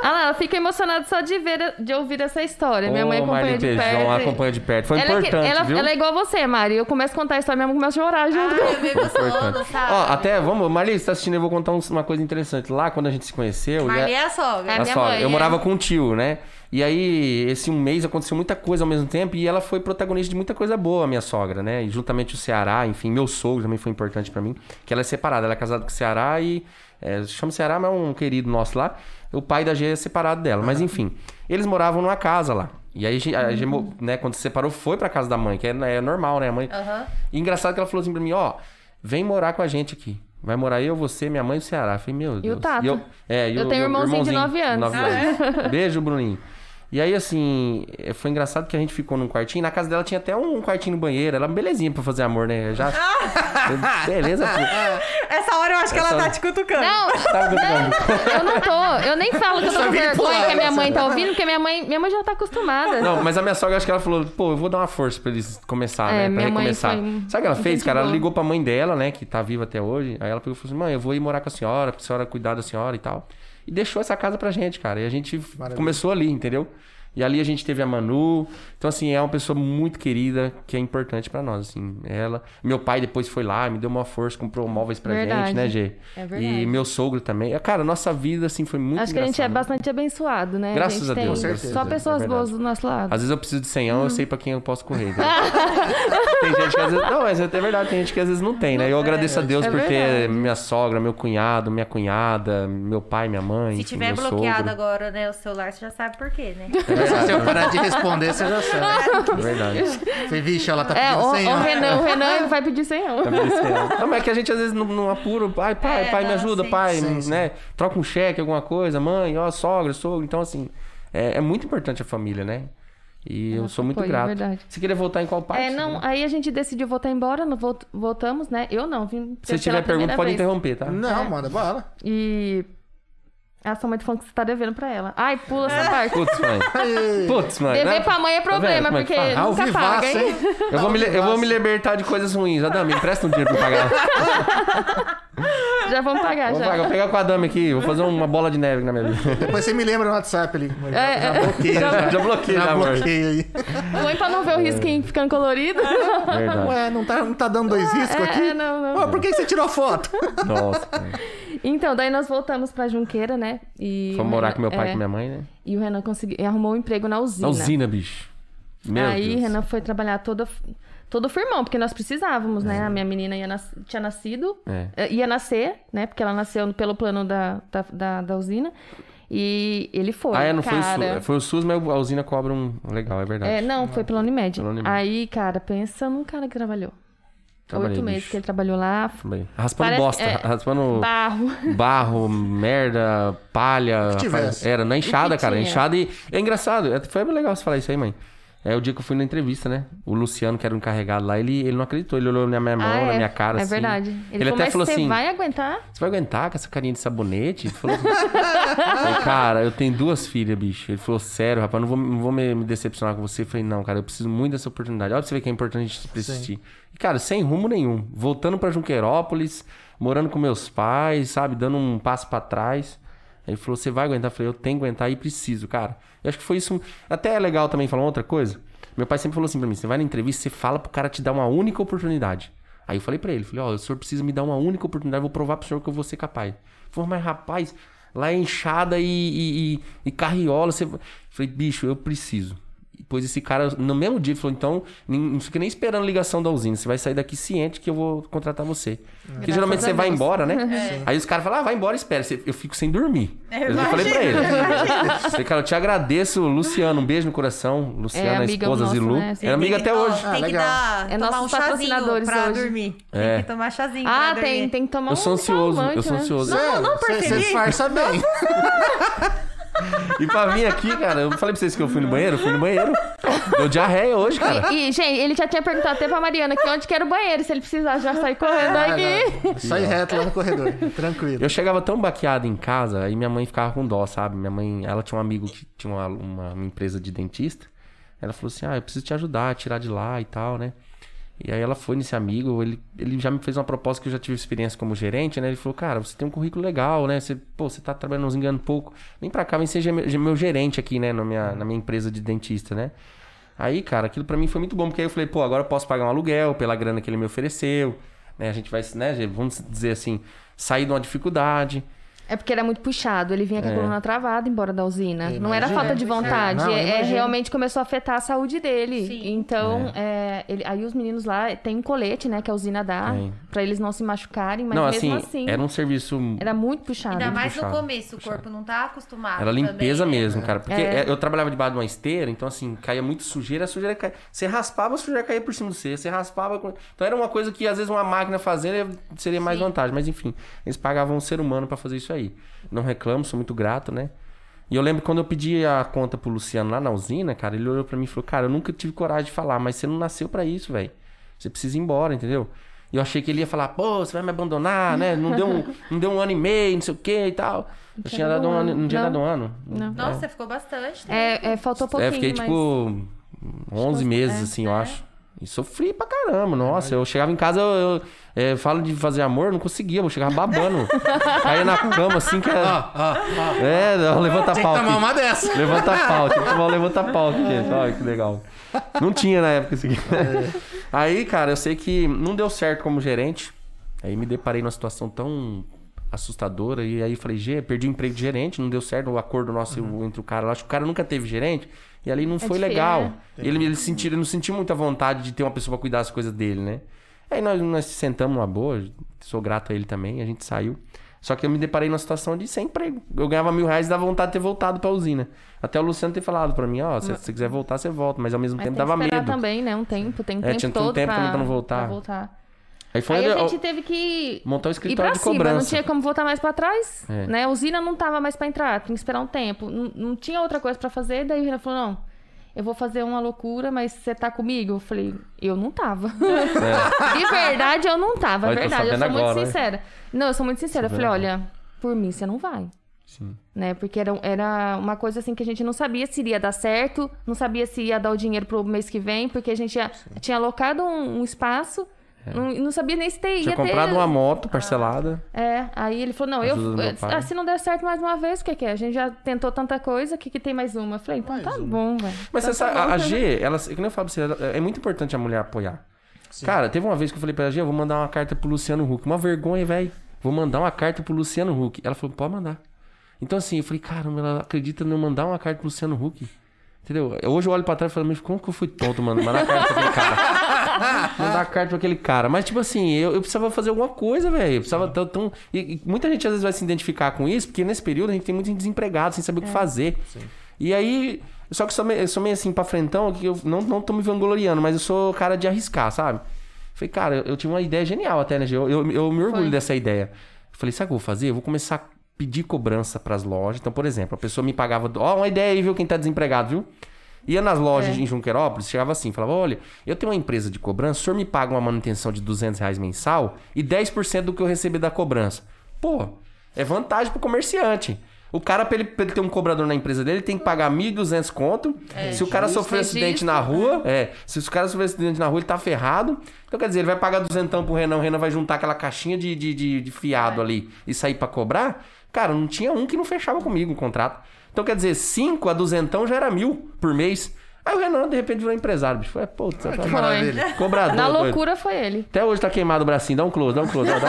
Ah lá, ela fica emocionada só de ver, de ouvir essa história. Minha mãe acompanha Marli de Beijão, perto. acompanha de perto. Foi ela, é que- importante, ela, viu? ela é igual você, Mari. Eu começo a contar a história, minha mãe começa a chorar junto. Ah, eu emociono, Importante. sabe? Ó, até, vamos, Marli, você tá assistindo, eu vou contar um- uma coisa interessante. Lá, quando a gente se conheceu... e a- Marli é a sogra. É a minha sogra, mãe, eu é. morava com um tio, né? E aí, esse um mês aconteceu muita coisa ao mesmo tempo e ela foi protagonista de muita coisa boa, a minha sogra, né? E juntamente o Ceará, enfim, meu sogro também foi importante pra mim, que ela é separada, ela é casada com o Ceará e. É, chama Ceará, mas é um querido nosso lá. O pai da G é separado dela, mas enfim. Eles moravam numa casa lá. E aí, a G, a G, mo- né, quando se separou, foi pra casa da mãe, que é, é normal, né? A mãe. Aham. E engraçado que ela falou assim pra mim, ó, vem morar com a gente aqui. Vai morar eu, você, minha mãe e o Ceará. Eu falei, meu Deus. Tato? eu, é, e Eu o- tenho e o um irmãozinho de nove anos. nove anos. Beijo, Bruninho. E aí, assim, eh, foi engraçado que a gente ficou num quartinho. Na casa dela tinha até um quartinho no banheiro. Ela belezinha pra fazer amor, né? Já. <laughs> Beleza, pô. Essa hora eu acho que ela Essa- tá te cutucando. Não, Tá cutucando. <laughs> eu não tô. Eu nem falo que eu tô com vergonha pular, que a minha mãe tá tá- ouvindo, porque minha mãe, minha mãe já tá acostumada. Não, mas a minha sogra, acho que ela falou, pô, eu vou dar uma força pra eles começar, É, né? Pra recomeçar. foi Sabe o que ela fez, cara? Ela ligou pra mãe dela, né? Que tá viva até hoje. Aí ela pegou e falou assim, mãe, eu vou ir morar com a senhora, pra senhora cuidar da senhora e tal. E deixou essa casa pra gente, cara. E a gente Maravilha. começou ali, entendeu? E ali a gente teve a Manu. Então, assim, é uma pessoa muito querida, que é importante pra nós, assim. Ela. Meu pai depois foi lá, me deu uma força, comprou móveis pra Verdade. gente, né, Gê? É verdade. E meu sogro também. Cara, nossa vida, assim, foi muito Acho que a gente é engraçada. bastante abençoado, né? Graças gente a tem Deus, com Só certeza, pessoas é boas do nosso lado. Às vezes eu preciso de 100 Hum. eu sei pra quem eu posso correr. né? <laughs> tem gente que às vezes. Não, mas é verdade, tem gente que às vezes não tem, né? Eu agradeço a Deus É por ter minha sogra, meu cunhado, minha cunhada, meu pai, minha mãe. Se enfim, tiver meu bloqueado sogro. agora, né, o celular, você já sabe por quê, né? Se eu parar de responder, você já sabe. <laughs> É verdade. Falei, vixe, ela tá É, pedindo o, senha. o Renan, o Renan vai pedir senhão. Tá merecendo. Não, mas é que a gente às vezes não, não apura. Pai, pai, É, pai, me ajuda, sim. pai, Sim, sim. né? Troca um cheque, alguma coisa, mãe, ó, sogra, sogro. Então, assim, é, é muito importante a família, né? E eu Nosso sou muito apoio, é grato. verdade. Você queria voltar em qual parte? É, não, aí a gente decidiu voltar embora, não volt- voltamos, né? Eu não, vim Se tiver pergunta, primeira pode vez. interromper, tá? Não, É. manda bala. E a sua mãe tá falando que você tá devendo pra ela. Ai, pula essa parte. Putz, mãe. <laughs> Putz, mãe. Dever né? pra mãe é Tá problema, é que porque? Ao nunca vivaço, paga, hein? hein? Eu vou, me, eu vou me libertar de coisas ruins. Adame, me empresta um dinheiro pra pagar. <laughs> Já vamos pagar, Vou, já. pagar, vou pegar com a Adame aqui, vou fazer uma bola de neve na minha vida. <laughs> Depois você me lembra no WhatsApp ali. Já, É, já é. bloqueia. Já, Já já, já amor. bloqueia aí. Põe pra não ver o risquinho ficando colorido. Verdade. Ué, não tá, não tá dando dois riscos aqui? É, não, não. Ué, por que você tirou foto? Nossa. cara. Então, daí nós voltamos pra Junqueira, né? E Fomos morar Renan- com meu pai e é, com minha mãe, né? E o Renan conseguiu, arrumou um emprego na usina. Na usina, bicho. Meu Aí Deus. Renan foi trabalhar todo, todo firmão, porque nós precisávamos, né? A minha menina ia nas- tinha nascido, É. eh, ia nascer, né? Porque ela nasceu pelo plano da, da, da, da usina. E ele foi. Ah, é, não foi o cara. SUS. Foi o SUS, mas a usina cobra um. Legal, é verdade. É, não, foi pela Unimed. Pela Unimed. Aí, cara, pensa num cara que trabalhou. Trabalhei, Oito meses bicho. que ele trabalhou lá. Também. Raspando Parece- bosta, é, raspando Barro. <laughs> barro, merda, palha. que tivesse. Era na enxada, cara. Enxada e. É engraçado. é- Foi legal você falar isso aí, mãe. É o dia que eu fui na entrevista, né? O Luciano, que era o encarregado lá, ele, ele não acreditou. Ele olhou na minha mão, Ah, na é. minha cara, É assim. verdade. Ele, falou, até falou você assim: vai aguentar? Você vai aguentar com essa carinha de sabonete? Ele falou assim. Falei, cara, eu tenho duas filhas, bicho. Ele falou, sério, rapaz, não vou, não vou me, me decepcionar com você. Eu falei, não, cara, eu preciso muito dessa oportunidade. Olha pra você ver que é importante a gente persistir. E, cara, sem rumo nenhum. Voltando pra Junqueirópolis, morando com meus pais, sabe? Dando um passo pra trás. Ele falou, você vai aguentar? Eu falei, eu tenho que aguentar e preciso, cara. Eu acho que foi isso. Até é legal também falar uma outra coisa. Meu pai sempre falou assim pra mim: você vai na entrevista, você fala pro cara te dar uma única oportunidade. Aí eu falei pra ele, falei, ó, o senhor precisa me dar uma única oportunidade, vou provar pro senhor que eu vou ser capaz. Falou, mas rapaz, lá é enxada e, e, e- e carriola, você... Falei, bicho, eu preciso. Depois esse cara, no mesmo dia, falou: então, nem- não fica nem esperando ligação da usina. Você vai sair daqui ciente que eu vou contratar você. Porque geralmente você vai Deus. embora, né? <laughs> Aí os caras falam: ah, vai embora, espera. Você- Eu fico sem dormir. É, eu já falei pra ele. <laughs> Falei, cara, eu te agradeço, Luciano. Um beijo no coração. Luciana, a amiga esposa nossa, Zilu. né? É amiga até hoje. Ah, Tem que legal. dar, É tomar nossos um chazinho pra hoje. dormir. É. Tem que tomar chazinho Ah, pra tem, dormir. tem que tomar Eu um sou ansioso, calmante, eu sou né? ansioso. Não, não Você percebi. disfarça bem. <laughs> E pra vir aqui, cara, eu falei pra vocês que eu fui no banheiro, eu fui no banheiro. Deu diarreia hoje, cara. E, e, gente, ele já tinha perguntado até pra Mariana aqui onde que era o banheiro, se ele precisasse já sair correndo Ah, aqui. não. Sai reto lá no corredor. <laughs> Tranquilo. Eu chegava tão baqueado em casa, aí minha mãe ficava com dó, sabe? Minha mãe, ela tinha um amigo que tinha uma, uma- uma empresa de dentista. Ela falou assim: Ah, eu preciso te ajudar a tirar de lá e tal, né? E aí ela foi nesse amigo, ele, ele já me fez uma proposta que eu já tive experiência como gerente, né? Ele falou, cara, você tem um currículo legal, né? Você, pô, você tá trabalhando nos engano pouco. Vem pra cá, vem ser meu gerente aqui, né? Na minha, na minha empresa de dentista, né? Aí, cara, aquilo pra mim foi muito bom, porque aí eu falei, pô, agora eu posso pagar um aluguel pela grana que ele me ofereceu, né? A gente vai, né, vamos dizer assim, sair de uma dificuldade. É porque era muito puxado, ele vinha com a É. coluna travada embora da usina. Eu não era falta de vontade, É, não, eu é, é realmente começou a afetar a saúde dele. Sim. Então, é, ele- aí os meninos lá tem um colete, né, que a usina dá, Tem. pra eles não se machucarem, mas não, mesmo assim, assim, era um serviço era muito puxado. Ainda mais no puxado, começo, o corpo não tá acostumado. Era limpeza também, né? mesmo, cara. Porque É. é, eu trabalhava debaixo de uma esteira, então assim, caía muito sujeira, a sujeira caía. Você raspava, a sujeira caía por cima de você. Você raspava. Então era uma coisa que às vezes uma máquina fazendo seria mais Sim. vantagem. Mas enfim, eles pagavam um ser humano pra fazer isso aí. Não reclamo, sou muito grato, né? E eu lembro quando eu pedi a conta pro Luciano lá na usina, cara, ele olhou pra mim e falou: Cara, eu nunca tive coragem de falar, mas você não nasceu pra isso, velho. Você precisa ir embora, entendeu? E eu achei que ele ia falar, pô, você vai me abandonar, né? Não deu um, <laughs> não deu um ano e meio, não sei o que e tal. Eu tinha dado um ano, não tinha Não. dado um ano. Não. Nossa, você ficou bastante. tempo. É, é, faltou pouquinho, É, fiquei mas... tipo 11 meses, assim, eu acho. E sofri pra caramba, nossa. Eu chegava em casa, eu, eu é, falo de fazer amor, eu não conseguia, eu chegava babando. <laughs> Caía na cama, assim, que era... ó, ó. É, não, levanta Tem pau que tomar uma dessa. Levanta <laughs> pau, tinha que tomar levanta pau aqui, gente. Olha que legal. Não tinha na época isso aqui. Aí, cara, eu sei que não deu certo como gerente. Aí me deparei numa situação tão assustadora. E aí falei, Gê, perdi o emprego de gerente, não deu certo o acordo nosso entre o cara. Eu acho que o cara nunca teve gerente. E ali não foi difícil, legal. né? Ele, ele, sentiu, ele não sentiu muita vontade de ter uma pessoa pra cuidar das coisas dele, né? Aí nós, nós sentamos numa boa, sou grato a ele também, a gente saiu. Só que eu me deparei numa situação de sem emprego. Eu ganhava mil reais e dava vontade de ter voltado pra usina. Até o Luciano ter falado pra mim, ó, se você quiser voltar, você volta. Mas ao mesmo Mas tempo tem que dava medo. também, né? Um tempo, tem um É, tempo tinha um todo tempo pra, também pra não voltar. pra voltar. Aí foi Aí a eu- gente teve que montar o ir escritório de cima, não cobrança. tinha como voltar mais pra trás, É. né? A usina não tava mais pra entrar, tinha que esperar um tempo. Não, não tinha outra coisa pra fazer, daí o Renan falou, não, eu vou fazer uma loucura, mas você tá comigo? Eu falei, eu não tava. <laughs> É. De verdade, eu não tava, é verdade, eu sou muito agora, né? sincera. Não, eu sou muito sincera, eu falei, olha, por mim você não vai. Sim. Né? Porque era, era uma coisa assim que a gente não sabia se iria dar certo, não sabia se ia dar o dinheiro pro mês que vem, porque a gente já tinha alocado um, um espaço, não, não sabia nem se ter, É. Tinha ia comprado ter... uma moto parcelada. É, aí ele falou, não, eu, Ajuda ah, se não der certo mais uma vez, o que que é? A gente já tentou tanta coisa, o que que tem mais uma? Eu falei, então Mais tá uma. bom, velho. Mas Então você tá sabe, a, bom. a G, ela, como eu falo pra você, ela- é muito importante a mulher apoiar. Cara, teve uma vez que eu falei pra ela, G, eu vou mandar uma carta pro Luciano Huck. Uma vergonha, velho. Vou mandar uma carta pro Luciano Huck. Ela falou, pode mandar. Então assim, eu falei, caramba, ela acredita em eu mandar uma carta pro Luciano Huck. Entendeu? Hoje eu olho pra trás e falo, mas como que eu fui tonto, mano? Mandar carta pra aquele cara. <laughs> mandar carta pra aquele cara. Mas, tipo assim, eu, eu precisava fazer alguma coisa, velho. Eu precisava tão. tão... E, e muita gente às vezes vai se identificar com isso, porque nesse período a gente tem muita gente desempregado, sem saber o que fazer. E aí. Só que eu sou meio, eu sou meio assim pra frentão, que eu não, não tô me vangloriando, mas eu sou cara de arriscar, sabe? Falei, cara, eu, eu tive uma ideia genial até, né, Gê? Eu, eu, eu me orgulho Foi. dessa ideia. Falei, sabe o que eu vou fazer? Eu vou começar pedir cobrança pras lojas. Então, por exemplo, a pessoa me pagava. Ó, uma ideia aí, viu? Quem tá desempregado, viu? Ia nas lojas É. em Junquerópolis, chegava assim, falava: olha, eu tenho uma empresa de cobrança, o senhor me paga uma manutenção de 200 reais mensal e 10% do que eu receber da cobrança. Pô, é vantagem pro comerciante. O cara, pra ele, pra ele ter um cobrador na empresa dele, ele tem que pagar 1.200 conto. se o cara sofrer acidente na rua, é. Se o cara sofrer acidente na rua, ele tá ferrado. Então, quer dizer, ele vai pagar duzentão pro Renan, o Renan vai juntar aquela caixinha de, de, de, de fiado ali e sair pra cobrar. Cara, não tinha um que não fechava comigo o contrato. Então, quer dizer, 5 a duzentão já era mil por mês. Aí o Renan, de repente, virou empresário. bicho. Foi, pô, tá Que maravilha. cobrador. Na doido. loucura foi ele. Até hoje tá queimado o bracinho. Dá um close, dá um close. Dá, dá.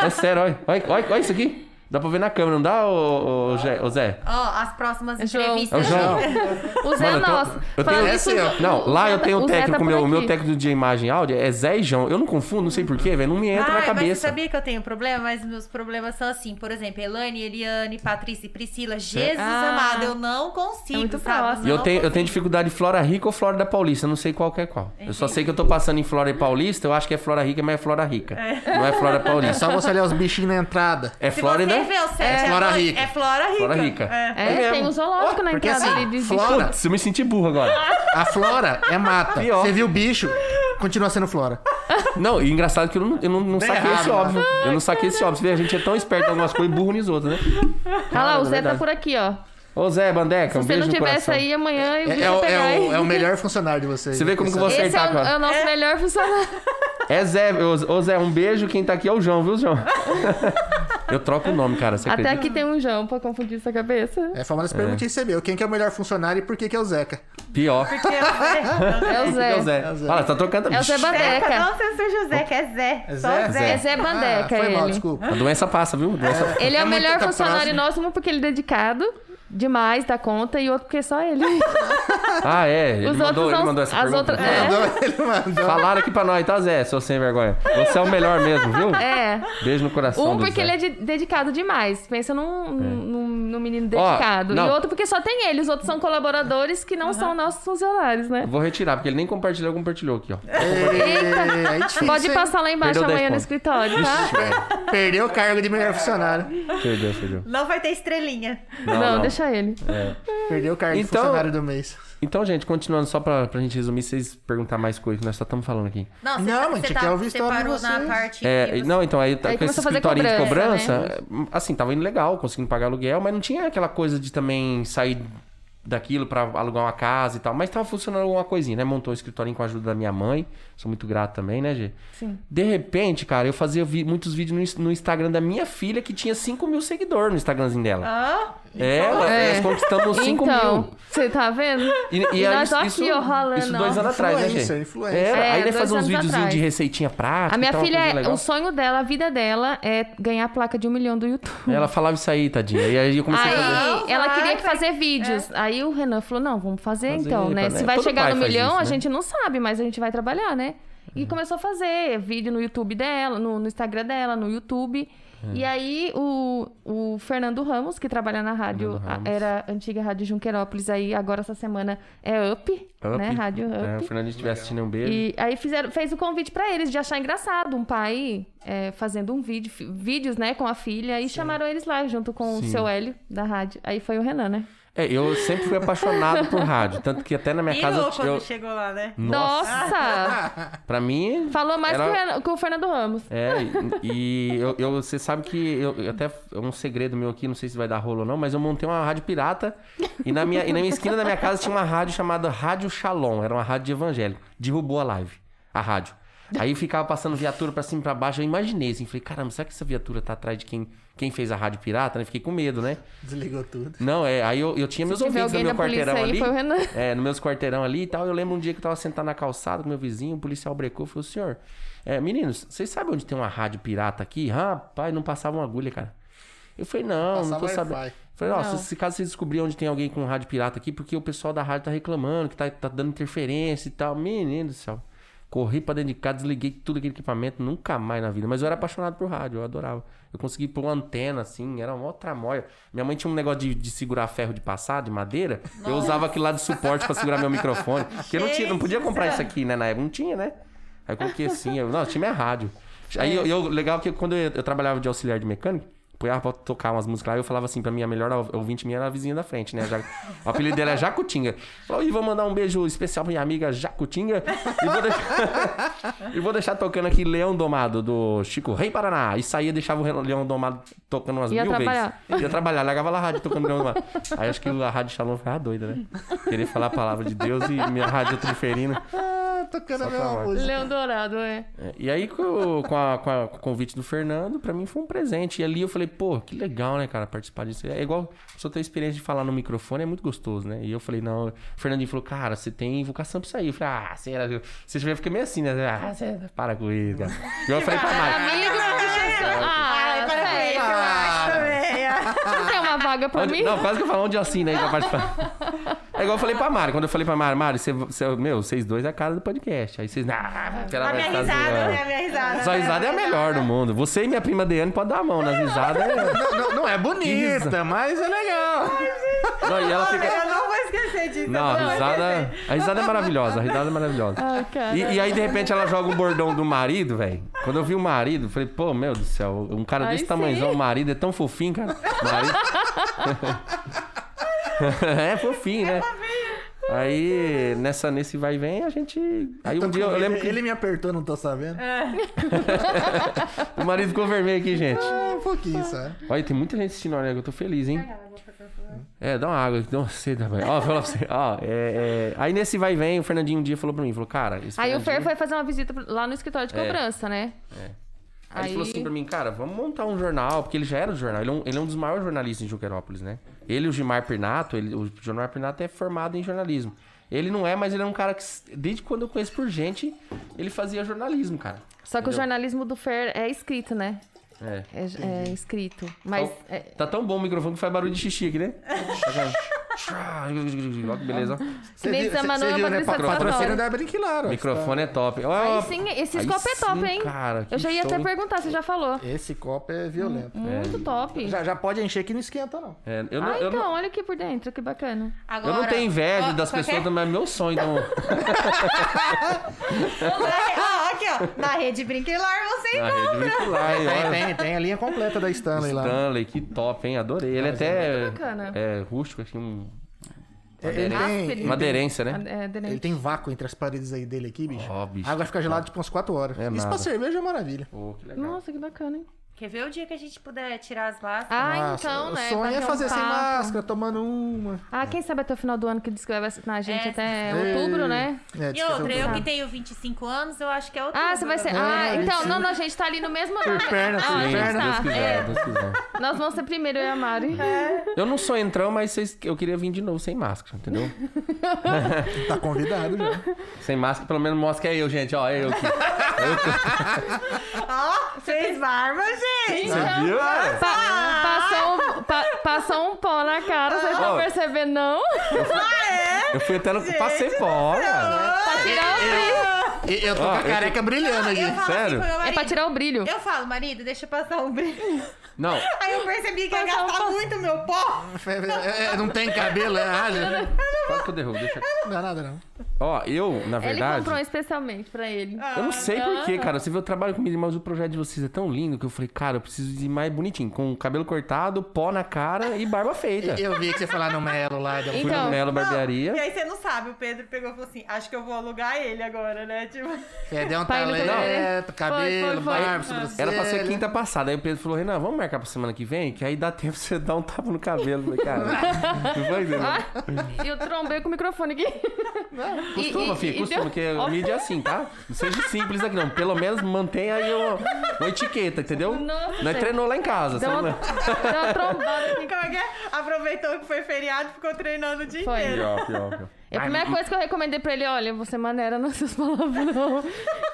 <laughs> É sério, olha. Olha, olha, olha isso aqui. Dá pra ver na câmera, não dá, ô, ô, Zé- ô Zé? Ó, as próximas É entrevistas. É o João. <laughs> O Zé Mano, eu tenho- nosso. eu Falando tenho- isso, ó. Não, lá eu tenho o tá técnico, por meu, o meu técnico de imagem e áudio é Zé e João. Eu não confundo, não sei porquê, velho. Não me entra Ai, na mas você cabeça. sabia que eu tenho problema? Mas meus problemas são assim, por exemplo, Elane, Eliane, Patrícia e Priscila. Jesus Ah. amado, eu não consigo, É muito sabe? próximo. E eu Não tenho, eu tenho consigo. dificuldade de Flora Rica ou Florida Paulista, eu não sei qual que é qual. Eu só sei que eu tô passando em Florida Paulista, eu acho que é Flora Rica, mas é Flora Rica. Não é Flora É Paulista. só você olhar os bichinhos na entrada. É Se Flórida. você ver o set, É Flora Rica. É Flora Rica. Flora Rica. É. É, mesmo. tem um zoológico na porque entrada assim, ali de, Flora- Putz, eu me senti burro agora. A flora é mata. Pior. Você viu o bicho, continua sendo flora. Não, e engraçado que eu não, eu não, não saquei esse errado, óbvio. Eu não saquei esse óbvio. Você vê, a gente é tão esperto em algumas coisas e burro nos outros, né? Olha lá, o Zé tá por aqui, ó. Ô Zé, Bandeca, Se um você beijo não no tivesse coração. aí amanhã, eu É, ia é o, pegar é, o, é o melhor funcionário de vocês. Você vê como que você- Esse é acertar, o, é o nosso melhor funcionário. <laughs> É Zé, ô, ô Zé, um beijo. Quem tá aqui é o João, viu, João? <laughs> eu troco o nome, cara. Você Até acredita? aqui tem um João pra confundir sua cabeça. É famosa pergunta em CB. Quem que é o melhor funcionário e por que que é o Zeca? Pior. Porque. É o <laughs> É o Zé. Zé. É o Zé. Olha tá trocando. É o Zé Zeca, Bandeca. não sei se seja o Zé, que é Zé. É Só Zé? Zé. É Zé Bandeca, ah, foi mal, ele. desculpa. A doença passa, viu? Doença... Ele é, É o melhor tá funcionário próximo. nosso, porque ele é dedicado demais da conta e outro porque é só ele. <laughs> Ah, é. Ele Os mandou, outros ele mandou essa as pergunta. outras- é. Mandou, <laughs> ele mandou. Falaram aqui pra nós, tá, Zé? Seu sem vergonha. Você é o melhor mesmo, viu? É. Beijo no coração Um do porque Zé. ele é de- dedicado demais. Pensa num, num, num menino dedicado. não. E outro porque só tem ele. Os outros são colaboradores que não são nossos funcionários, né? Vou retirar, porque ele nem compartilhou, compartilhou aqui, ó. Ei, aí difícil, Pode hein? passar lá embaixo Perdeu 10 amanhã no escritório, tá? Perdeu o cargo de melhor funcionário. Perdeu, perdeu. Não vai ter estrelinha. Não, deixa ele. Perdeu o cargo de Então- funcionário do mês. Então, gente, continuando só pra, pra gente resumir, vocês perguntar mais coisas, que nós só estamos falando aqui. Não, você, Não, tá, mas você, a gente tá, quer ouvir história parou na parte... É, não, então, aí, tá Aí com esse escritorinho de cobrança, cobrança, assim, tava indo legal, conseguindo pagar aluguel, mas não tinha aquela coisa de também sair daquilo pra alugar uma casa e tal. Mas tava funcionando alguma coisinha, né? Montou o escritorinho com a ajuda da minha mãe. Sou muito grato também, né, Gê? Sim. De repente, cara, eu fazia vi- muitos vídeos no, ins- no Instagram da minha filha, que tinha 5 mil seguidores no Instagramzinho dela. Ah, Ela, É. nós conquistamos 5 Então, mil. você tá vendo? E, E aí nós isso, aqui, isso, ó, ralando, isso dois anos atrás, né, Gê? influencer. Era, É, aí nós dois fazia uns atrás. de receitinha prática. A minha e tal, filha, é, o sonho dela, a vida dela é ganhar a placa de um milhão do YouTube. Ela falava isso aí, tadinha. E aí eu comecei a fazer. Aí ela vai, queria que vai. fazer vídeos. Aí o Renan falou: não, vamos fazer, Fazer, então, né? pra- Se vai todo chegar no milhão, isso, a né? gente não sabe, mas a gente vai trabalhar, né? E começou a fazer vídeo no YouTube dela, no, no Instagram dela, no YouTube. É. E aí o, o Fernando Ramos, que trabalha na rádio, Fernando a- era a antiga Rádio Junquerópolis, aí agora essa semana é Up, Up. né? Rádio Up. É, o Fernandinho estiver assistindo um beijo. E aí fizeram, fez o convite pra eles de achar engraçado um pai é, fazendo um vídeo, vídeos, né, com a filha e chamaram eles lá junto com Sim. o seu Hélio da rádio. Aí foi o Renan, né? É, eu sempre fui apaixonado por rádio. Tanto que até na minha casa pirou eu, quando chegou lá, né? Nossa! Pra mim. Falou mais era- que, o Fernando Ramos. É, e, e eu, eu- você sabe que eu, eu até é um segredo meu aqui, não sei se vai dar rolo ou não, mas eu montei uma rádio pirata e na minha, e na minha esquina da minha casa tinha uma rádio chamada Rádio Shalom, era uma rádio de evangélico. Derrubou a live, a rádio. Aí ficava passando viatura pra cima e pra baixo, eu imaginei assim, falei, caramba, será que essa viatura tá atrás de quem, quem fez a rádio pirata? Né? Fiquei com medo, né? Desligou tudo. Não, é, aí eu, eu tinha meus Se ouvidos no alguém meu quarteirão aí, ali. foi o Renan. <laughs> É, no meus quarteirão ali e tal. Eu lembro um dia que eu tava sentado na calçada com meu vizinho, o policial brecou e falou: senhor, é, meninos, vocês sabem onde tem uma rádio pirata aqui? Rapaz, não passava uma agulha, cara. Eu falei, não, não tô Passava sabendo. Falei, nossa, se caso vocês descobrirem onde tem alguém com rádio pirata aqui, porque o pessoal da rádio tá reclamando, que tá, tá dando interferência e tal. Menino do céu. Corri pra dentro de casa, desliguei tudo aquele equipamento, nunca mais na vida. Mas eu era apaixonado por rádio, eu adorava. Eu consegui pôr uma antena, assim, era uma outra moia. Minha mãe tinha um negócio de, de segurar ferro de passar, de madeira. Eu usava aquilo lá de suporte pra segurar meu microfone. Porque não, tinha, não podia comprar isso aqui, né? Na época não tinha, né? Aí eu coloquei assim, eu, não, tinha minha rádio. Aí eu, eu- legal que quando eu, eu trabalhava de auxiliar de mecânico, Punhava pra tocar umas músicas lá, eu falava assim pra mim, a melhor ouvinte minha era a vizinha da frente, né? Já- o apelido dela é Jacutinga. Falou, e vou mandar um beijo especial pra minha amiga Jacutinga. E vou deixar, <laughs> e vou deixar tocando aqui Leão Domado, do Chico Rei Paraná. E saía, deixava o Leão Domado tocando umas Ia mil trabalhar. vezes. Ia trabalhar, largava lá a rádio tocando Leão Domado. Aí acho que a rádio Shalom ficava doida, né? Querer falar a palavra de Deus e minha rádio triferina. Ah, tocando a mesma música. Leão Dourado, é. É, E aí, com, com a- com a- com o convite do Fernando, pra mim foi um presente. E ali eu falei, pô, que legal, né, cara, participar disso. É igual pessoa ter a experiência de falar no microfone, é muito gostoso, né? E eu falei, não, o Fernandinho falou, cara, você tem vocação pra isso aí. Eu falei, ah, será? Você já fica meio assim, né? Ah, você para com isso, cara. E eu falei pra <laughs> Mari. Amigo, puxa essa- Ai, Ah, vaga pra Onde- mim. Não, quase que eu falo onde eu assino aí pra participar. É igual eu falei pra Mari. Quando eu falei pra Mari, Mari, você, você- meu, vocês dois é a cara do podcast. Aí vocês. Ah, ela A vai minha risada, né? A minha risada. Sua risada é a melhor do mundo. Você e minha prima Deane podem dar a mão nas risadas. É... Não, não- não é bonita, mas é legal. Não, e ela fica. Eu não vou esquecer disso. Não, a risada. A risada é maravilhosa. A risada é maravilhosa. Ai, cara. E, e aí, de repente, ela joga um bordão do marido, velho. Quando eu vi o marido, eu falei, pô, meu do céu, um cara Aí desse sim. tamanhozão, o marido é tão fofinho, cara. Marido... <laughs> é fofinho, né? Aí, nessa, nesse vai e vem, a gente. Aí um dia eu lembro que Ele me apertou, não tô sabendo. <laughs> o marido ficou vermelho aqui, gente. É, um pouquinho, só. Olha, tem muita gente assistindo, olha, eu tô feliz, hein? É, dá uma água, dá uma sede, velho. Ó, fala pra você, ó, é, é... Aí nesse vai e vem, o Fernandinho um dia falou pra mim, falou, cara, esse Aí o Fer Fernandinho- foi fazer uma visita lá no escritório de É. cobrança, né? Aí, ele falou assim pra mim, cara, vamos montar um jornal, porque ele já era do jornal. Ele é um, ele é um dos maiores jornalistas em Juquerópolis, né? Ele e o Gilmar Pernato, ele, o Gilmar Pernato é formado em jornalismo. Ele não é, mas ele é um cara que, desde quando eu conheço por gente, ele fazia jornalismo, cara. Só que o Entendeu? jornalismo do Fer é escrito, né? É. É, é escrito. Mas. Tá- é- Tá tão bom o microfone que faz barulho de xixi aqui, né? <laughs> Olha que beleza. ó. Você nem viu, cê- desamanou cê a viu, né? Patrícia Patro- Sartori. Patrocínio da Brinquilar, microfone é top. Ó, Aí sim, esse aí copo é top, sim, hein? Cara, que Eu já ia show, até hein? perguntar, você já falou. Esse copo é violento. Muito top. Já, já pode encher que não esquenta, não. É, eu, não, ah, eu, então, não, olha aqui por dentro, que bacana. eu não tenho inveja Ó, das qualquer- pessoas, mas é meu sonho. Então, <laughs> Ó, aqui, ó. Na rede Brinquilar você na rede vincular, hein, Tem, tem, a linha completa da Stanley lá. Stanley, que top, hein? Adorei. Ele é até bacana. é, rústico, assim, um, É, Ele tem, ele, uma aderência, né? É, aderente. ele tem vácuo entre as paredes aí dele aqui, bicho. Ó, bicho. A água fica gelada tipo umas 4 horas. É Isso nada. pra cerveja é maravilha. Pô, que legal. Nossa, que bacana, hein? Quer ver o dia que a gente puder tirar as lascas? Ah, Nossa, então, né? O sonho é bater um fazer sem máscara, tomando uma. Ah, quem sabe até o final do ano que diz que vai vacinar a gente É. até Ei. outubro, né? É, E que outra, é eu outubro. que tenho 25 anos, eu acho que é outro. Ah, você vai ser. Ah, É, então, sim. não, não, a gente tá ali no mesmo. Por perna, Ah, por perna. Deus tá. quiser, É, Deus quiser. nós vamos ser primeiro, eu e a Mari. Eu não sou entrão, mas vocês- eu queria vir de novo sem máscara, entendeu? <laughs> Tá convidado já. sem máscara, pelo menos mostra que é eu, gente. Ó, é eu aqui. <laughs> Ó, fez barba, gente. Você viu? Pa- passou, um, pa- passou um pó na cara, vocês estão Ó. percebendo, não? Eu fui até no. Passei fora. Pra tirar o brilho. E eu tô com a eu careca brilhando aqui. Eu falo Sério? assim É pra tirar o brilho. Eu falo, marido, deixa eu passar um brilho. Não, Aí eu percebi que ia um gastar pó. muito meu pó. É, é, não tem cabelo, é alho. quase que eu derrubo. Deixa... Não dá nada, não. Ó, eu, na Ele verdade. comprou um especialmente pra ele. Eu não sei Ah, porquê, cara. Você vê, eu trabalho com mídia, mas o projeto de vocês é tão lindo que eu falei, cara, eu preciso de mais bonitinho. Com cabelo cortado, pó na cara e barba feita. Eu vi que você falar no Melo lá. deu- Fui Então. no Melo Barbearia. E aí você não sabe, o Pedro pegou e falou assim: acho que eu vou alugar ele agora, né? Tipo. É, deu um Pai, ele talento, cabelo, foi- foi. barba, sobrancelha. Era pra ser quinta passada. Aí o Pedro falou, Renan, vamos marcar pra semana que vem? Que aí dá tempo pra você dar um tapa no cabelo. Eu Falei, cara, <laughs> não vai ver, não. Ah, eu trombei com o microfone aqui. Costuma, E- filho, e- costuma, deu- porque o mídia é assim, tá? Não seja simples aqui, não. Pelo menos mantenha aí o, uma etiqueta, entendeu? Nossa. Nós treinou lá em casa. Deu uma, sabe? deu uma trombada. Como é que é? Aproveitou que foi feriado e ficou treinando o dia Foi. inteiro. Pior, pior, pior. E a primeira coisa que eu recomendei pra ele, olha, você maneira nas suas palavras, não.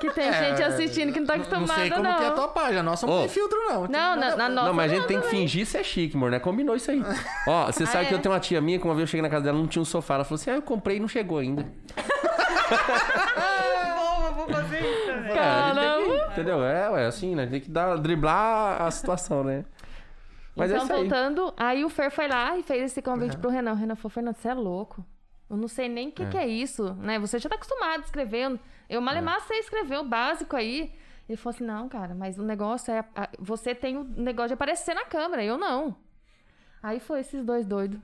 Que tem É, gente assistindo que não tá Não acostumada, sei como não. que é a tua página. A nossa não Ô. tem filtro, não. Não, na, na nossa. Não, mas a gente tem que fingir ser chique, amor, né? Combinou isso aí. <laughs> Ó, você sabe é? que eu tenho uma tia minha que uma vez eu cheguei na casa dela, não tinha um sofá. Ela falou assim: ah, eu comprei e não chegou ainda. <laughs> Boa, vou fazer isso também. É, a gente tem que- Caramba. entendeu? É, ué, assim, né? Tem que dar, driblar a situação, né? Mas então, é isso aí. voltando, aí o Fer foi lá e fez esse convite pro Renan. O Renan falou, Fernando, você é louco. Eu não sei nem o que, que é isso, né? Você já tá acostumado a escrever. Eu, eu malemar sei escrever o básico aí. Ele falou assim, não, cara, mas o negócio é... a- Você tem o negócio de aparecer na câmera, eu não. Aí foi esses dois doidos.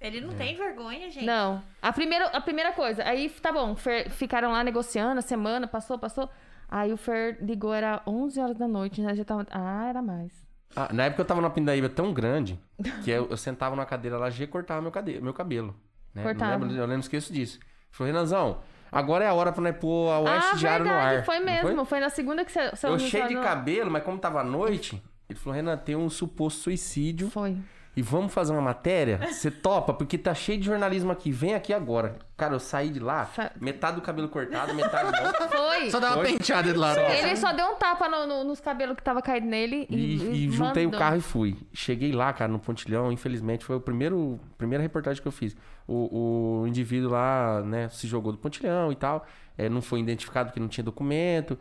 Ele não tem vergonha, gente. Não. A primeira, a primeira coisa, aí tá bom, Fer, ficaram lá negociando a semana, passou, passou. Aí o Fer ligou, era 11 horas da noite, né? Já tava. Ah, era mais. Ah, na época eu tava numa pindaíba tão grande que eu, eu sentava numa cadeira lá, G cortava meu, cade... meu cabelo. Né? Não Cortava. lembro, eu não esqueço disso. Ele falou, Renanzão, agora é a hora pra nós pôr a Oeste ah, Diário no verdade, ar. foi Não mesmo. Foi? na segunda que você. você Eu cheio de no- cabelo, mas como tava à noite, ele falou, Renan, tem um suposto suicídio. Foi. E vamos fazer uma matéria? Você topa? Porque tá cheio de jornalismo aqui. Vem aqui agora. Cara, eu saí de lá, Sa- metade do cabelo cortado, metade não. <laughs> Foi. Só dá uma penteada de lado. Ele só deu um tapa no- no- nos cabelos que tava caído nele e, E, e juntei o mandou. carro e fui. Cheguei lá, cara, no Pontilhão. Infelizmente, foi a primeiro, primeira reportagem que eu fiz. O, o indivíduo lá, né, se jogou do Pontilhão e tal. É, não foi identificado porque não tinha documento.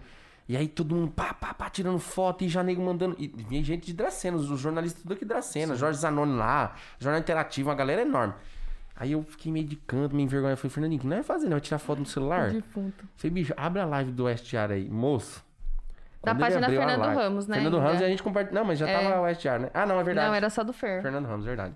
E aí todo mundo pá, pá, pá, tirando foto e já nego mandando. E vinha gente de Dracena, os jornalistas tudo aqui de Dracena. Jorge Zanoni lá, Jornal Interativo, uma galera enorme. Aí eu fiquei meio de canto, meio envergonhado. Falei, Fernandinho, que não é fazer, não? Vai tirar foto no celular? Defunto. Falei, bicho, abre a live do West Diário aí, moço. Da página Fernando live- Ramos, né, Fernando ainda. Ramos e a gente compartilhou. Não, mas já É. tava o West Diário, né? Ah, não, é verdade. Não, era só do Fer. Fernando Ramos, verdade.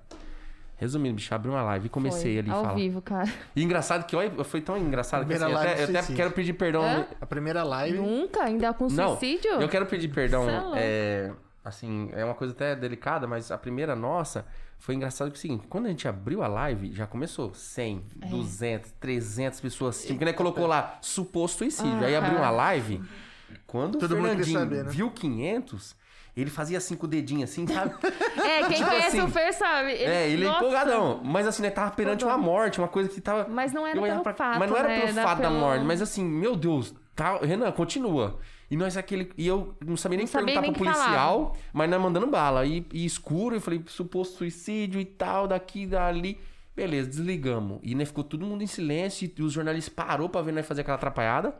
Resumindo, bicho, abri uma live e comecei Foi, ali a Ao falar. vivo, cara. E engraçado que, olha, foi tão engraçado que assim, eu live até, eu até suicídio. quero pedir perdão. Hã? A primeira live. Nunca, ainda com Não, suicídio? eu quero pedir perdão. É. É, assim, é uma coisa até delicada, mas a primeira nossa foi engraçado que o seguinte: quando a gente abriu a live, já começou 100, É. 200, 300 pessoas assistindo. Porque né, colocou lá suposto suicídio. Aí Ah. abriu uma live. Quando Todo o mundo queria Fernandinho saber, né? viu 500, ele fazia assim com o dedinho assim, sabe? <laughs> É, quem Tipo conhece assim, o Fer sabe. é, ele é empolgadão. Mas assim, né, tava perante uma morte, uma coisa que tava. Mas não era pelo fato, Mas não era né? pelo fato da pelo- morte, mas assim, meu Deus, tá, Renan, continua. E nós aquele. E eu não sabia nem Não perguntar nem pro policial, mas nós mandando bala. E, e escuro, eu falei, suposto suicídio e tal, daqui, dali. Beleza, desligamos. E né, ficou todo mundo em silêncio. E os jornalistas parou pra ver nós fazer aquela atrapalhada.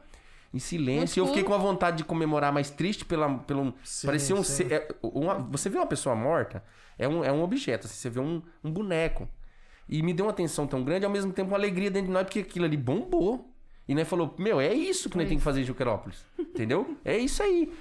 Em silêncio. E eu fiquei com a vontade de comemorar, mais triste pela, pelo. Sim, parecia um. sim. ser- é, uma- você vê uma pessoa morta, é um, é um objeto. assim, você vê um, um boneco. E me deu uma atenção tão grande, ao mesmo tempo uma alegria dentro de nós, porque aquilo ali bombou. E nós falou, meu, é isso que nós temos que fazer em Juquerópolis. Entendeu? É isso aí.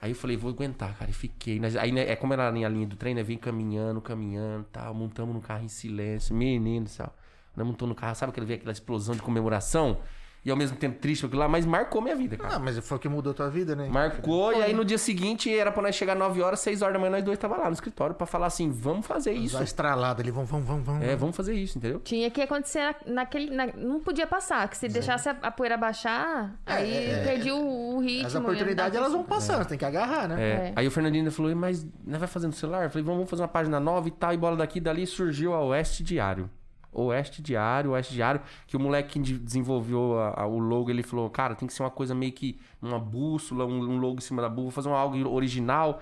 Aí eu falei, vou aguentar, cara. E fiquei. Aí, né, é como era na linha do trem, né? Vem caminhando, caminhando tal. Montamos no carro em silêncio. Menino do céu. Nós montamos no carro, sabe aquele, aquela explosão de comemoração? E ao mesmo tempo triste aquilo lá, mas marcou minha vida, cara. Ah, mas foi o que mudou a tua vida, né? Marcou, e aí no dia seguinte era pra nós chegar 9 horas, 6 horas da manhã, nós dois tava lá no escritório pra falar assim: vamos fazer isso. Já estralado ali, vamos, vamos, vamos, vamos. É, vamos fazer isso, entendeu? Tinha que acontecer naquele. na- não podia passar, que se deixasse a, a poeira baixar, aí é, perdi o, o ritmo. As oportunidades elas vão passando, tem que agarrar, né? É. É. Aí o Fernandinho ainda falou, mas nós vai fazer no celular? Eu falei, vamos fazer uma página nova e tal, e bola daqui, dali surgiu a Oeste Diário. Oeste Diário, Oeste Diário, que o moleque que de- desenvolveu a- a- o logo, ele falou, cara, tem que ser uma coisa meio que uma bússola, um, um logo em cima da bússola, fazer um algo original,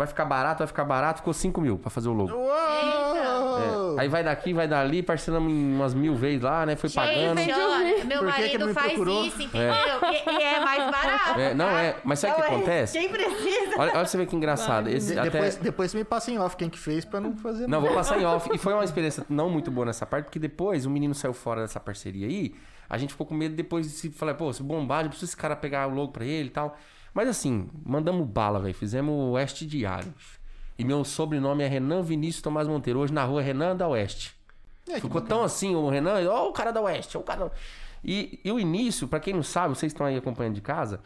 vai ficar barato, vai ficar barato, ficou 5 mil pra fazer o logo. Uou! É. Aí vai daqui, vai dali, parcelamos em umas mil vezes lá, né? Foi pagando. Gente, ó, meu Por que que marido não me faz procurou? isso, entendeu? E, e é mais barato. É, não é, mas sabe o que Não é. acontece? Quem precisa? Olha, olha pra você ver que engraçado. Esse, até... depois, depois você me passa em off quem que fez pra não fazer Não, vou passar em off. E foi uma <laughs> experiência não muito boa nessa parte, porque depois o menino saiu fora dessa parceria aí. A gente ficou com medo depois de se falar, pô, se bombar, precisa esse cara pegar o logo pra ele e tal. Mas assim, mandamos bala, velho. Fizemos o Oeste Diário. E meu sobrenome é Renan Vinícius Tomás Monteiro. Hoje na rua é Renan da Oeste. É, Ficou tão assim, o Renan, ó, o cara da Oeste, ó, o cara. E, e o início, pra quem não sabe, vocês estão aí acompanhando de casa,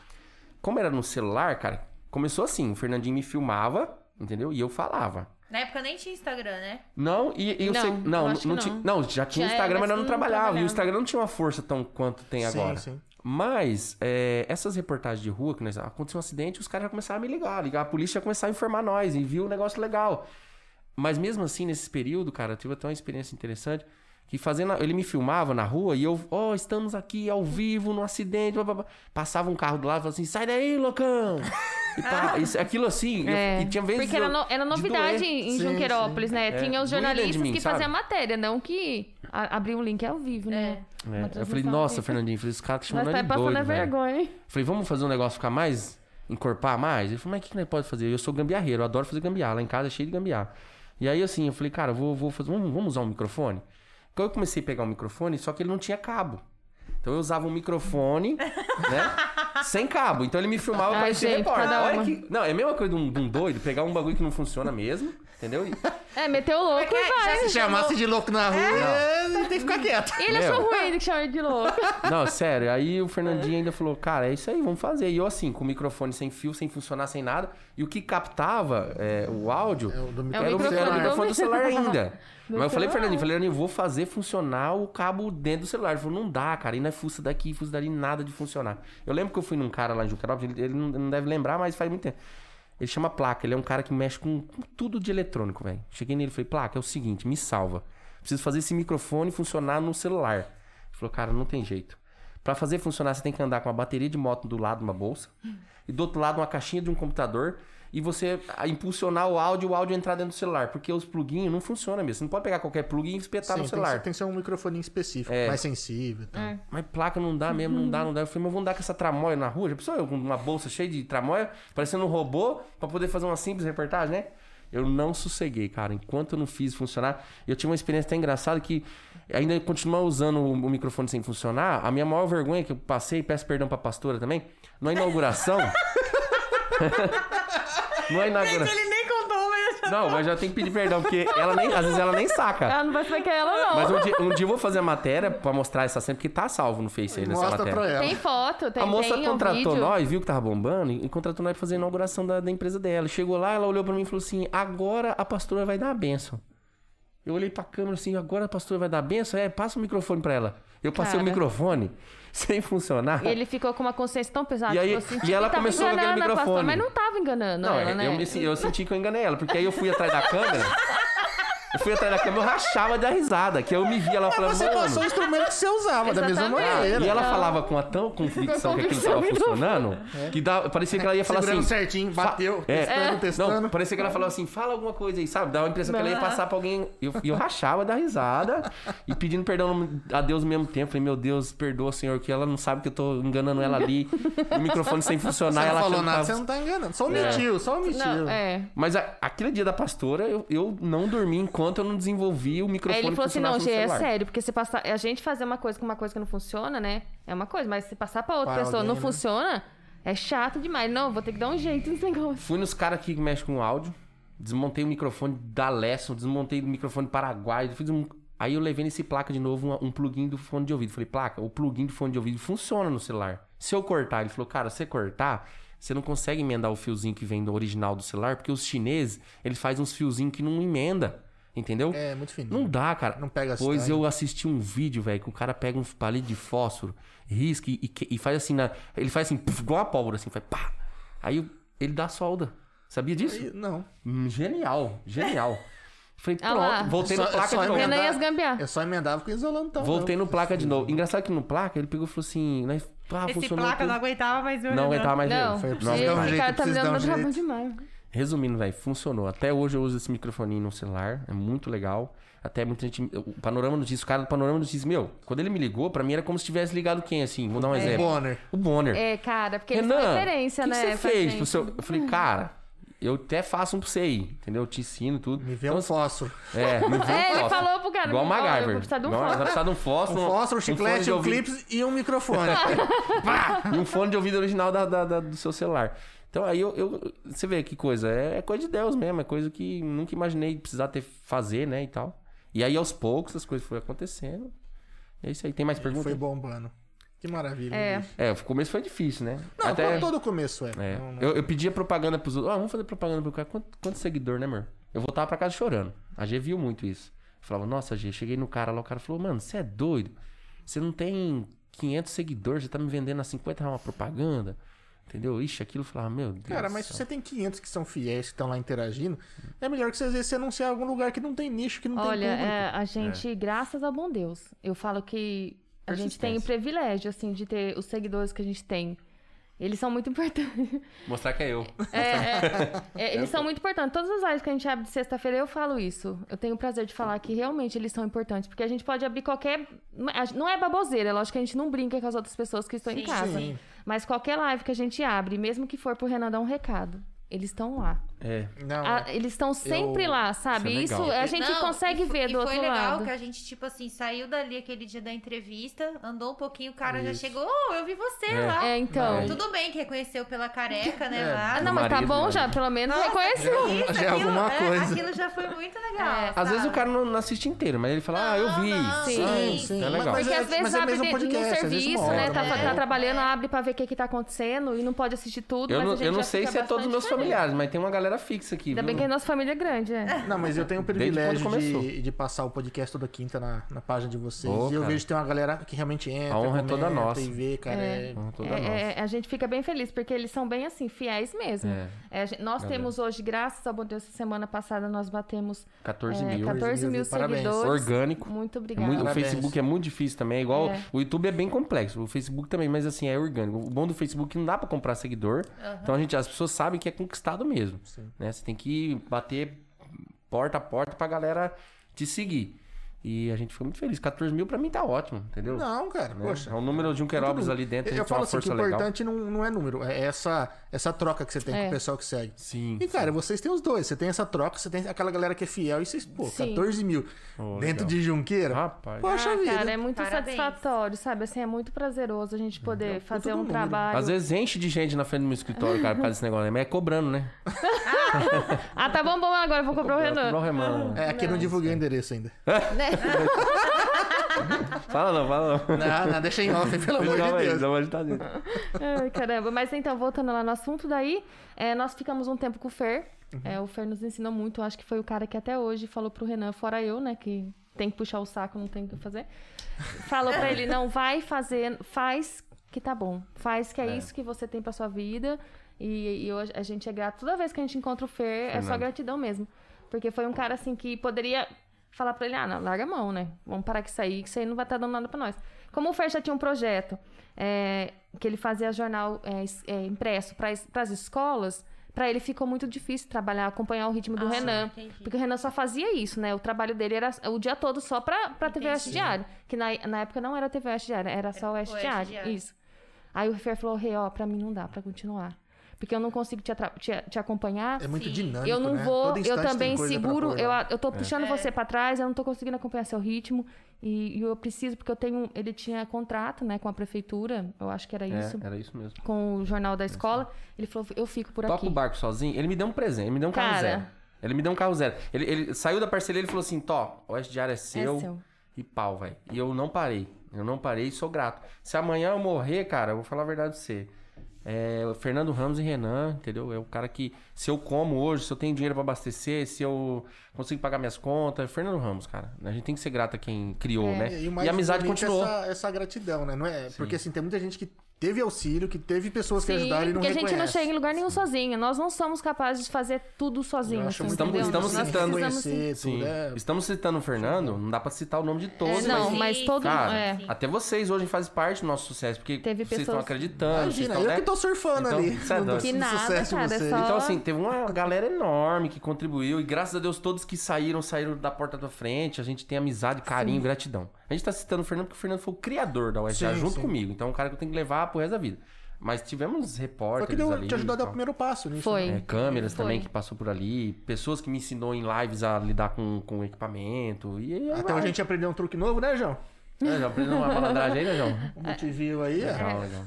como era no celular, cara, começou assim: o Fernandinho me filmava, entendeu? E eu falava. Na época nem tinha Instagram, né? Não, e, e eu Não, sei. eu Não, que não, não. tinha. Não, já tinha Já Instagram, era, mas mas não não trabalhava. E o. Instagram não tinha uma força tão quanto tem Sim, agora. sim. Mas é, essas reportagens de rua, que nós, aconteceu um acidente, os caras já começaram a me ligar. Ligar a polícia já começaram a informar nós e viu um negócio legal. Mas mesmo assim, nesse período, cara, eu tive até uma experiência interessante. Que fazendo. Ele me filmava na rua e eu, ó, estamos aqui ao vivo no acidente. blá, blá, blá. Passava um carro do lado e falava assim: sai daí, loucão! E pá, <laughs> isso, aquilo assim. eu- É, e tinha vezes. porque era, eu- no- era de novidade doer. em Sim, Junquerópolis, né? É, Tinha os jornalistas mim, que sabe? faziam a matéria, não que a, abriam um link ao vivo, né? É, Uma eu falei, nossa. Fernandinho, falei, esse cara tá chamando Nós tá de passando doido, velho. vergonha, hein? Falei, vamos fazer um negócio ficar mais. encorpar mais? Ele falou, mas o que, que nós pode fazer? Eu sou gambiarreiro, eu adoro fazer gambiarra. Lá em casa é cheio de gambiarra. E aí, assim, eu falei, cara, eu vou, vou fazer. Vamos, vamos usar um microfone? Então eu comecei a pegar um microfone, só que ele não tinha cabo. Então eu usava um microfone, <laughs> né? Sem cabo. Então ele me filmava Ah, pra esse gente, repórter. Não, é a mesma coisa de um, de um doido, pegar um bagulho que não funciona mesmo, entendeu? <laughs> É, meteu o louco e vai. Se chamasse de louco na rua, é, tem que ficar quieto. Ele Meu. achou ruim que chama ele de louco. <laughs> Não, sério. Aí o Fernandinho ainda falou, cara, é isso aí, vamos fazer. E eu assim, com o microfone sem fio, sem funcionar, sem nada. E o que captava é, o áudio É o do era, o, microfone era o do- microfone do celular ainda. Do Mas eu falei. Fernandinho, falei, eu vou fazer funcionar o cabo dentro do celular. Ele falou, não dá, cara. E não é fuça daqui, fuça dali, nada de funcionar. Eu lembro que eu fui num cara lá em Jucarópolis, ele, ele não, não deve lembrar, mas faz muito tempo. Ele chama Placa, ele é um cara que mexe com, com tudo de eletrônico, velho. Cheguei nele e falei, Placa, é o seguinte, me salva. Preciso fazer esse microfone funcionar no celular. Ele falou, cara, não tem jeito. Pra fazer funcionar, você tem que andar com uma bateria de moto do lado uma bolsa e do outro lado uma caixinha de um computador e você ah, impulsionar o áudio e o áudio entrar dentro do celular. Porque os pluguinhos não funcionam mesmo. Você não pode pegar qualquer plugin e espetar Sim, no tem, que celular. ser, tem que ser um microfone específico, É. mais sensível. e tal. Mas placa não dá mesmo, não dá, não dá. Eu falei, mas vamos andar com essa tramóia na rua? Já pensou eu com uma bolsa cheia de tramóia, parecendo um robô, pra poder fazer uma simples reportagem, né? Eu não sosseguei, cara. Enquanto eu não fiz funcionar, eu tive uma experiência até engraçada que ainda continuar usando o, o microfone sem funcionar. A minha maior vergonha que eu passei, peço perdão pra pastora também, na inauguração. <laughs> na inauguração. Ele nem contou, mas eu já... Não, mas já tem que pedir perdão, porque ela nem, às vezes ela nem saca. Ela não vai saber que é ela, não. Mas um dia, um dia eu vou fazer a matéria pra mostrar essa cena, porque tá salvo no Face aí nessa Mostra matéria. pra ela. Tem foto, tem a moça tem um contratou vídeo. nós, viu que tava bombando, e contratou nós pra fazer a inauguração da, da empresa dela. Chegou lá, ela olhou pra mim e falou assim: agora a pastora vai dar a benção. Eu olhei pra câmera assim, agora a pastora vai dar a benção? É, passa o microfone pra ela. Eu passei o Cara. microfone <laughs> sem funcionar. E ele ficou com uma consciência tão pesada. E aí- tipo assim, e tipo, ela tava começou com aquele microfone. Mas não tava enganando Não, ela, né? eu, me- eu senti que eu enganei ela, porque aí eu fui atrás da câmera. <laughs> Eu fui atrás da câmera, eu rachava da risada, que eu me via ela falando, Você passou o instrumento que você usava, da mesma Exatamente. maneira. E ela Não. falava com a tão convicção que aquilo convicção tava do funcionando, que dá, parecia que ela ia falar Segurando assim. certinho, bateu, É. testando, testando. Não, parecia que ela falou assim, fala alguma coisa aí, sabe? Dá a impressão que ela ia passar pra alguém. E eu, eu rachava da risada e pedindo perdão a Deus ao mesmo tempo. Falei, meu Deus, perdoa, Senhor, que ela não sabe que eu tô enganando ela ali. o microfone sem Você funcionar, não ela falou que nada, tava- você não tá enganando. Só omitiu, só omitiu. Não, é. Mas a- aquele dia da pastora, eu, eu não dormi enquanto eu não desenvolvi o microfone Aí ele falou assim: não, Gê, é sério, porque se passar. A gente fazer uma coisa com uma coisa que não funciona, né? É uma coisa, mas se passar pra outra Pra pessoa alguém, não né? funciona, é chato demais. Não, vou ter que dar um jeito nesse negócio. Fui nos caras que mexem com áudio, desmontei o microfone da Lesson, desmontei o microfone Paraguai, fiz um... Aí eu levei nesse placa de novo um, um plugin do fone de ouvido. Falei, placa, o plugin do fone de ouvido funciona no celular. Se eu cortar, ele falou, cara, se você cortar, você não consegue emendar o fiozinho que vem do original do celular, porque os chineses, eles fazem uns fiozinhos que não emenda. Entendeu? É, muito fininho. Não dá, cara. Não pega Pois tangas. eu assisti um vídeo, velho, que o cara pega um palito de fósforo, risca e, e e faz assim, na, ele faz assim, puf, igual a pólvora, assim, faz pá. Aí ele dá solda. Sabia disso? E- Não. Hum, Genial, genial. Falei, Ah pronto, lá. voltei Só- no placa só de novo. emendar. Eu só emendava com isolantão. Voltei não. no placa de novo. Engraçado que no placa ele pegou e falou assim, né, ah, Esse placa tudo. não aguentava mais o Não aguentava mais Não. Foi, Não um esse cara tá me dando um trabalho demais. Resumindo, velho, funcionou. Até hoje eu uso esse microfone no celular, é muito legal. Até muita gente. O Panorama Notícias, o cara do Panorama Notícias, meu, quando ele me ligou, pra mim era como se tivesse ligado quem, assim? Vou dar um exemplo. Bonner. O Bonner. É, cara, porque Renan, são referência, que né? que você fez gente. pro seu... Eu falei, cara, eu até faço um pra você aí, entendeu? Eu te ensino tudo. Me vê Então, um fósforo. É, me vê um <laughs> É, ele fósforo. falou pro cara, Igual o eu MacGyver. vou precisar de um fósforo. Vai precisar de um fósforo. Um fósforo, um chiclete, um ouvido. clips e um microfone. Pá! <laughs> E um fone de ouvido original da, da- da- do seu celular. Então aí eu, eu- Você vê que coisa. É, é coisa de Deus mesmo. É coisa que nunca imaginei precisar ter fazer, né? E tal. E aí aos poucos as coisas foram acontecendo. É isso aí. Tem mais perguntas? Foi bombando. Que maravilha. É. bicho. É, o começo foi difícil, né? Não, Até... todo começo é. É. Não, não. Eu, eu pedia propaganda pros outros. Ah, vamos fazer propaganda pro cara. Quanto, quanto seguidor, né, amor? Eu voltava pra casa chorando. A G viu muito isso. Eu falava, nossa, G, cheguei no cara lá, o cara falou, mano, você é doido? Você não tem 500 seguidores, você tá me vendendo a 50 reais uma propaganda? Entendeu? Ixi, aquilo eu falava, meu Deus. Cara, mas se você tem 500 que são fiéis, que estão lá interagindo, é melhor que você, às vezes, você anunciar em algum lugar que não tem nicho, que não Olha, tem público. é, a gente, graças ao bom Deus, eu falo que a gente tem o privilégio, assim, de ter os seguidores que a gente tem. Eles são muito importantes. Mostrar que é eu. É, é, é, <laughs> eles são muito importantes. Todas as lives que a gente abre de sexta-feira, eu falo isso. Eu tenho o prazer de falar que realmente eles são importantes. Porque a gente pode abrir qualquer. Não é baboseira, é lógico que a gente não brinca com as outras pessoas que estão em Sim. casa. Sim. Mas qualquer live que a gente abre, mesmo que for pro Renan dar um recado, eles estão lá. É. Não, A- eles estão sempre eu- lá, sabe? Isso é Isso, a gente Não, consegue e ver e do outro foi legal lado. que a gente, tipo assim, saiu dali aquele dia da entrevista, andou um pouquinho, o cara já Isso. chegou, oh, eu vi você É. lá. É, então. Não, Tudo bem que reconheceu pela careca, né? É. lá. Ah, não, mas tá bom marido. já, pelo menos Nossa, reconheceu. isso, Já é aquilo, alguma é, coisa. aquilo já foi muito legal. É. Às vezes o cara não, não assiste inteiro, mas ele fala, ah, eu vi. Não, Sim. Ah, sim. É legal. Mas Porque é- às vezes mas é abre no serviço, né? Tá, né? tá trabalhando, abre pra ver o que tá acontecendo e não pode assistir tudo. Eu mas não, não já sei se é todos os meus familiares, mas tem uma galera galera fixa aqui. Ainda viu? bem que a nossa família é grande, é. <laughs> Não, mas eu tenho o privilégio de, de passar o podcast toda quinta na, na página de vocês. Ô, e eu cara. vejo que tem uma galera que realmente entra, A honra é toda nossa. e vê, cara. É. Ah, Toda É, nossa. é, a gente fica bem feliz, porque eles são bem assim, fiéis mesmo. É. É, gente- nós Galera. temos hoje, graças ao bom Deus, semana passada nós batemos 14 é, mil. 14 mil Parabéns. seguidores. Orgânico. Muito É obrigada. muito- o. Facebook é muito difícil também. É igual. É. O YouTube é bem complexo. O Facebook também, mas assim, é orgânico. O bom do Facebook não dá pra comprar seguidor. Então a gente, as pessoas sabem que é conquistado mesmo. Né? Você tem que bater porta a porta pra galera te seguir. E a gente ficou muito feliz. 14 mil pra mim tá ótimo, entendeu? Não, cara, Né? poxa. É o número de um querobres Tudo- ali dentro. a Eu gente tem falo uma assim, que o importante não, não é número, é essa, essa troca que você tem É. com o pessoal que segue. Sim. E, cara, vocês têm os dois. Você tem essa troca, você tem aquela galera que é fiel e vocês, pô, Sim. 14 mil Oh, dentro legal. de Junqueira. Rapaz. Poxa Ah, vida. cara, é muito Parabéns. satisfatório, sabe? Assim, é muito prazeroso a gente poder fazer tudo um número. trabalho. Às vezes enche de gente na frente do meu escritório, cara, por causa desse negócio. né? Mas é cobrando, né? Ah, <laughs> tá bom, bom, agora eu vou comprar o Cobrar Renan. o Renan. É, aqui eu não divulguei o endereço ainda. Né? <laughs> <laughs> Fala não, fala não. Não, não, deixa em off, pelo amor de Deus. dá uma agitadinha. Ai, caramba. Mas então, voltando lá no assunto daí, é, nós ficamos um tempo com o Fer. É, o Fer nos ensinou muito. Acho que foi o cara que até hoje falou pro Renan, fora eu, né, que tem que puxar o saco, não tem o que fazer. Falou pra ele, não, vai fazer, faz que tá bom. Faz que é, isso que você tem pra sua vida. E, e hoje a gente é grato. Toda vez que a gente encontra o Fer, é só Fernando. gratidão mesmo. Porque foi um cara assim que poderia falar pra ele, ah, não, larga a mão, né? Vamos parar com isso aí, que isso aí não vai estar dando nada pra nós. Como o Fer já tinha um projeto é, que ele fazia jornal é, é, impresso para as escolas, pra ele ficou muito difícil trabalhar, acompanhar o ritmo do Ah, Renan. entendi. Porque o Renan só fazia isso, né? O trabalho dele era o dia todo só pra, pra TV Oeste Diário. Que na, na época não era TV Oeste Diário, era só o Oeste Oeste Diário. Isso. Aí o Fer falou, Rei, ó, pra mim não dá pra continuar. Porque eu não consigo te, te, te acompanhar. É muito Sim. dinâmico, Eu não né? vou, Todo eu também seguro, eu, eu tô puxando É. você pra trás, eu não tô conseguindo acompanhar seu ritmo. E, e eu preciso, porque eu tenho. Ele tinha contrato, né, com a prefeitura, eu acho que era isso, É, era isso mesmo. com o jornal da escola. Ele falou, eu fico por Toca aqui. o barco sozinho. Ele me deu um presente, ele me deu um carro Cara. zero. Ele me deu um carro zero. Ele, ele saiu da parceria e falou assim: Tó, o Oeste Diário é seu. seu. E pau, velho. E eu não parei. Eu não parei e sou grato. Se amanhã eu morrer, cara, eu vou falar a verdade pra você. É, Fernando Ramos e Renan, entendeu? É o cara que, se eu como hoje, se eu tenho dinheiro pra abastecer, se eu consigo pagar minhas contas, é Fernando Ramos, cara. A gente tem que ser grato a quem criou, É. né? E, E, a amizade é continuou. Essa, essa gratidão, né? Não é? Porque assim, tem muita gente que teve auxílio, que teve pessoas que Sim, ajudaram e não porque a gente não chega em lugar nenhum sozinho. Nós não somos capazes de fazer tudo sozinho. Assim, muito Estamos- estamos citando- precisamos, sim. Sim. É... Estamos citando o Fernando, não dá pra citar o nome de todos, É, não, mas mas todo Cara, mundo. É. até vocês hoje fazem parte do nosso sucesso, porque Teve vocês estão pessoas- acreditando. vocês Imagina, estão, eu né? que tô surfando Então, ali. cê é Que nada, sucesso cara, é vocês. só- Então, assim, teve uma galera enorme que contribuiu e graças a Deus todos que saíram, saíram da porta da frente. A gente tem amizade, carinho, gratidão. A gente tá citando o Fernando porque o Fernando foi o criador da USA Sim, junto sim. comigo. Então é um cara que eu tenho que levar pro resto da vida. Mas tivemos Foi repórteres que deu, ali. te ajudou a dar o primeiro passo nisso. Foi. né? É, câmeras Foi. também que passou por ali, pessoas que me ensinou em lives a lidar com, com equipamento. E aí Até vai. a gente aprendeu um truque novo, né, João? É, já aprendeu uma malandragem aí, né, João? <laughs> O Multiview aí, é. Legal, legal.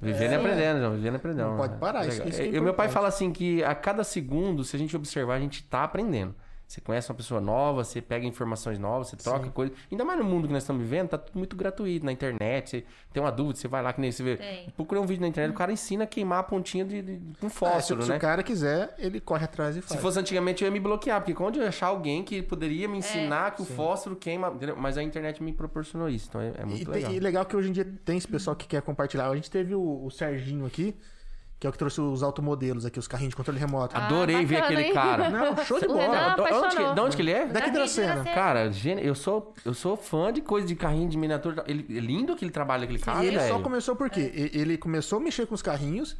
Vivendo e aprendendo, João. Vivendo e aprendendo. Não pode parar, isso- Legal. isso que é E o meu pai fala assim que a cada segundo, se a gente observar, a gente tá aprendendo. Você conhece uma pessoa nova, você pega informações novas, você troca coisas. Ainda mais no mundo que nós estamos vivendo, tá tudo muito gratuito na internet. Você tem uma dúvida, você vai lá que nem você vê. Tem. Procura um vídeo na internet, o cara ensina a queimar a pontinha de, de, de um Ah, se, fósforo, se né? o cara quiser, ele corre atrás e Se faz. fosse antigamente, eu ia me bloquear, porque quando eu ia achar alguém que poderia me ensinar que o fósforo queima. entendeu? Mas a internet me proporcionou isso, então é, é E, muito tem- legal. e legal que hoje em dia tem esse pessoal que quer compartilhar. A gente teve o, o Serginho aqui, que é o que trouxe os automodelos aqui, os carrinhos de controle remoto. Adorei ver aquele hein? cara. Não, show de O Renan bola. Da- onde, que, de onde que ele é? Daqui Dracena. Dracena. Cara, eu sou, eu sou fã de coisa de carrinho de miniatura. Ele, é lindo que ele trabalha aquele cara, E ele só velho. começou por quê? E- Ele começou a mexer com os carrinhos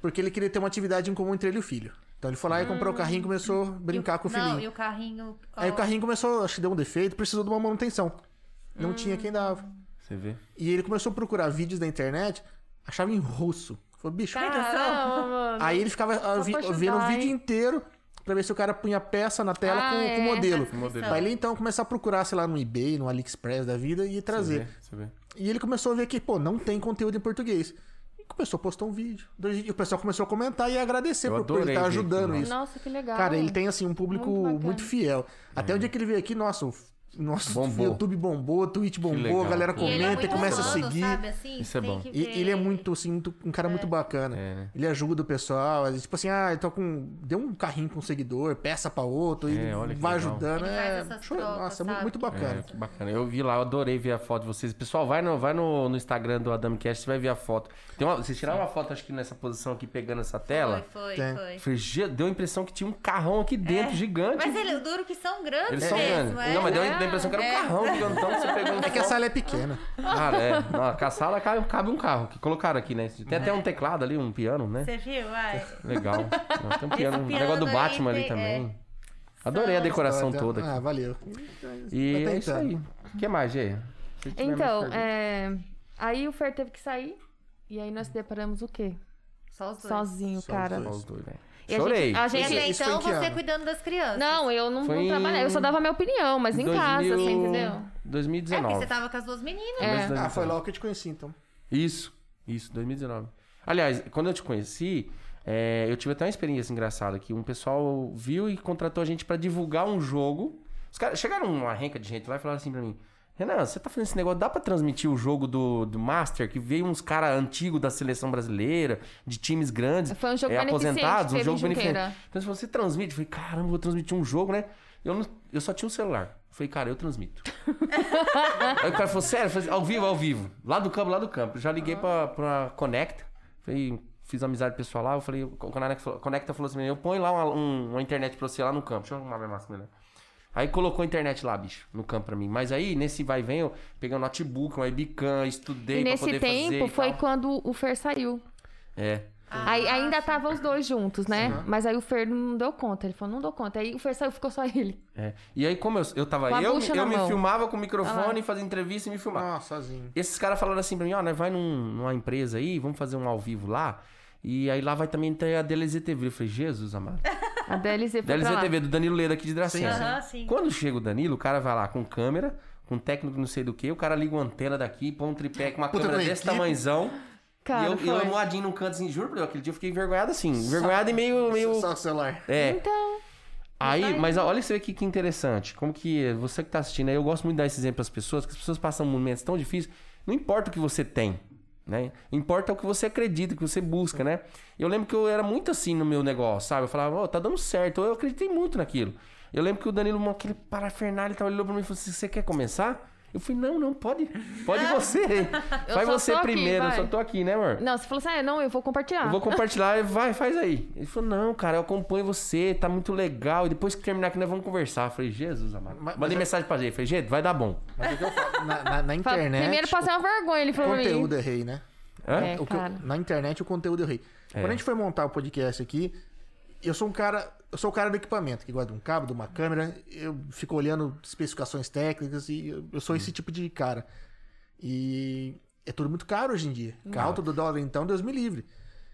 porque ele queria ter uma atividade em comum entre ele e o filho. Então ele foi lá e comprou o carrinho e começou a brincar com o filhinho. Não, e o carrinho... Aí o carrinho começou, acho que deu um defeito, precisou de uma manutenção. Não tinha quem dava. Você vê? E ele começou a procurar vídeos na internet, achava em russo. Falou, bicho, Caramba, mano. Aí ele ficava ah, vi- vendo o vídeo inteiro pra ver se o cara punha peça na tela Ah, com, é. com o modelo. Com modelo. Pra ele então começar a procurar, sei lá, no eBay, no AliExpress da vida e Você trazer. vê, você vê. E ele começou a ver que, pô, não tem conteúdo em português. E começou a postar um vídeo. E o pessoal começou a comentar e agradecer por, por ele estar ver ajudando isso. Nossa, que legal. Cara, ele tem assim um público Muito muito, fiel. Até o dia que ele veio aqui, nossa, o Nossa, Bombou. o YouTube bombou, o Twitch bombou, legal. a galera ele E ele é comenta e começa a seguir. Sabe, assim? Isso é bom. E ele é muito, assim, muito- um cara muito bacana. É, né? Ele ajuda o pessoal. Tipo assim, ah, eu tô com. Deu um carrinho pra um seguidor, peça pra outro, e É, olha que vai legal. ajudando. Ele é, faz essas show- trocas, Nossa, é muito, sabe? muito bacana. É, bacana. Eu vi lá, eu adorei ver a foto de vocês. Pessoal, vai no, vai no, no Instagram do AdamCast, você vai ver a foto. Tem uma, vocês tiraram uma foto, acho que nessa posição aqui, pegando essa tela. Foi, foi, foi. "Ge- deu a impressão que tinha um carrão aqui dentro, gigante. Mas ele, duro que são grandes Eles são mesmo, grandes. é? Não, mas deu a É. impressão que era um É. carrão gigantão que você pegou É que a sala é pequena. Cara, é. Não, com a sala cabe, cabe um carro, que colocaram aqui, né? Tem até um teclado ali, um piano, né? Você viu? Vai. Legal. Não, tem um piano, um piano negócio do Batman ali também. Adorei a decoração toda Ah, aqui. valeu. E Tá é isso aí. O que mais, Gê? Então, é... aí o Fer teve que sair. E aí nós deparamos o quê? Só os dois. Sozinho, Só os cara. Só os dois, velho. E a Chorei. gente- a gente- Isso então que você ano? cuidando das crianças. Não, eu não, não trabalhava. Eu só dava minha opinião, mas em 2000 casa, assim, entendeu? É, 2019. porque você tava com as duas meninas. É. De Ah, foi 2019. logo que eu te conheci, então. Isso, isso, 2019. Aliás, quando eu te conheci, é, eu tive até uma experiência engraçada que um pessoal viu e contratou a gente pra divulgar um jogo. Os caras chegaram uma renca de gente lá e falaram assim pra mim: Renan, você tá fazendo esse negócio, dá pra transmitir o jogo do, do Master, que veio uns caras antigos da seleção brasileira, de times grandes, Foi um jogo é, aposentados, um jogo beneficente. Então, se você transmite, eu falei, caramba, vou transmitir um jogo, né? Eu, não- eu só tinha um celular. Eu falei, cara, eu transmito. <laughs> Aí o cara falou, sério? Falei, ao vivo, ao vivo. Lá do campo, lá do campo. Já liguei pra, pra Conecta. Falei, fiz amizade pessoal lá. Eu falei, o Conecta falou, Conecta falou assim, eu ponho lá uma, um- uma internet pra você lá no campo. Deixa eu arrumar minha máscara melhor. Aí colocou a internet lá, bicho, no campo pra mim. Mas aí, nesse vai e vem, eu peguei um notebook, um webcam, estudei E pra nesse poder fazer tempo e foi tal. quando o Fer saiu. É. aí ainda tava os dois juntos, né? Mas aí o Fer não deu conta. Ele falou, não deu conta. Aí o Fer saiu, ficou só ele. É. E aí, como eu, eu tava Com a eu, eu me mão. filmava com o microfone, fazia entrevista e me filmava. Ah, sozinho. Esses caras falaram assim pra mim, ó, nós vai num- numa empresa aí, vamos fazer um ao vivo lá. E aí lá vai também ter a DLZ TV. Eu falei, Jesus amado. <laughs> A DLZ DLZ. TV do Danilo Leda aqui de Dracena. Sim. Aham, sim. Quando chega o Danilo, o cara vai lá com câmera, com técnico não sei do que, o cara liga uma antena daqui, põe um tripé com uma Puta, câmera desse equipe. tamanzão. Cara, e eu, eu moadinho num canto assim, juro aquele dia eu fiquei envergonhado assim. Envergonhado e meio. meio... Só o celular. É. Então, Aí, mas olha você que, que interessante. Como que você que tá assistindo aí, eu gosto muito de dar esse exemplo às pessoas, que as pessoas passam momentos tão difíceis. Não importa o que você tem, né? Importa o que você acredita, o que você busca, né? Eu lembro que eu era muito assim no meu negócio, sabe? Eu falava, ó, tá dando certo. Eu acreditei muito naquilo. Eu lembro que o Danilo, aquele parafernália, ele olhou pra mim e falou assim: você quer começar? Eu falei, não, não, pode. Pode <laughs> você. Vai você aqui, primeiro, eu vai. só tô aqui, né, amor? não, você falou assim, ah, não, eu vou compartilhar. Eu vou compartilhar, <laughs> vai, faz aí. Ele falou, não, cara, eu acompanho você, tá muito legal. E depois que terminar aqui, nós vamos conversar. Eu falei, Jesus, amado. Mas- Mandei mas mensagem pra ele, falei, gente, vai dar bom. Mas o que eu falo, na, na- na internet. Primeiro passei uma vergonha, ele o falou pra mim. conteúdo é rei, né? Hã? É, O que eu- na internet o conteúdo é rei. Quando a gente foi montar o podcast aqui, eu sou um cara. Eu sou o cara do equipamento, que gosta de um cabo, de uma câmera. Eu fico olhando especificações técnicas e eu, eu sou esse tipo de cara. E é tudo muito caro hoje em dia. A alta do dólar, então, Deus me livre.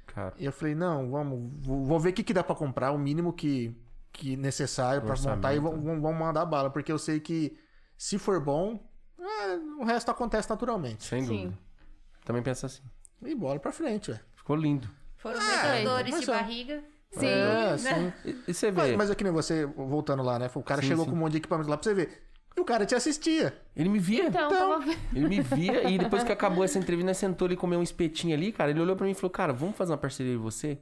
Cara, E eu falei, não, vamos, vou, vou ver o que, que dá pra comprar, o mínimo que, que necessário pra Orçamento. montar e vamos, vamos mandar bala, porque eu sei que se for bom, é, o resto acontece naturalmente. sem Sim. dúvida. Também pensa assim. E bola pra frente, ué. Ficou lindo. Foram Ah, muitas é, dores de só. barriga. Sim. É, sim. E, e você Mas, vê, mas é que nem você, voltando lá, né? O cara Sim, chegou sim. com um monte de equipamento lá pra você ver. E o cara te assistia. ele me via. Então, Então. tava. Ele me via e depois que <laughs> acabou essa entrevista, nós sentou ali e comeu um espetinho ali, cara. Ele olhou pra mim e falou, cara, vamos fazer uma parceria com você? Eu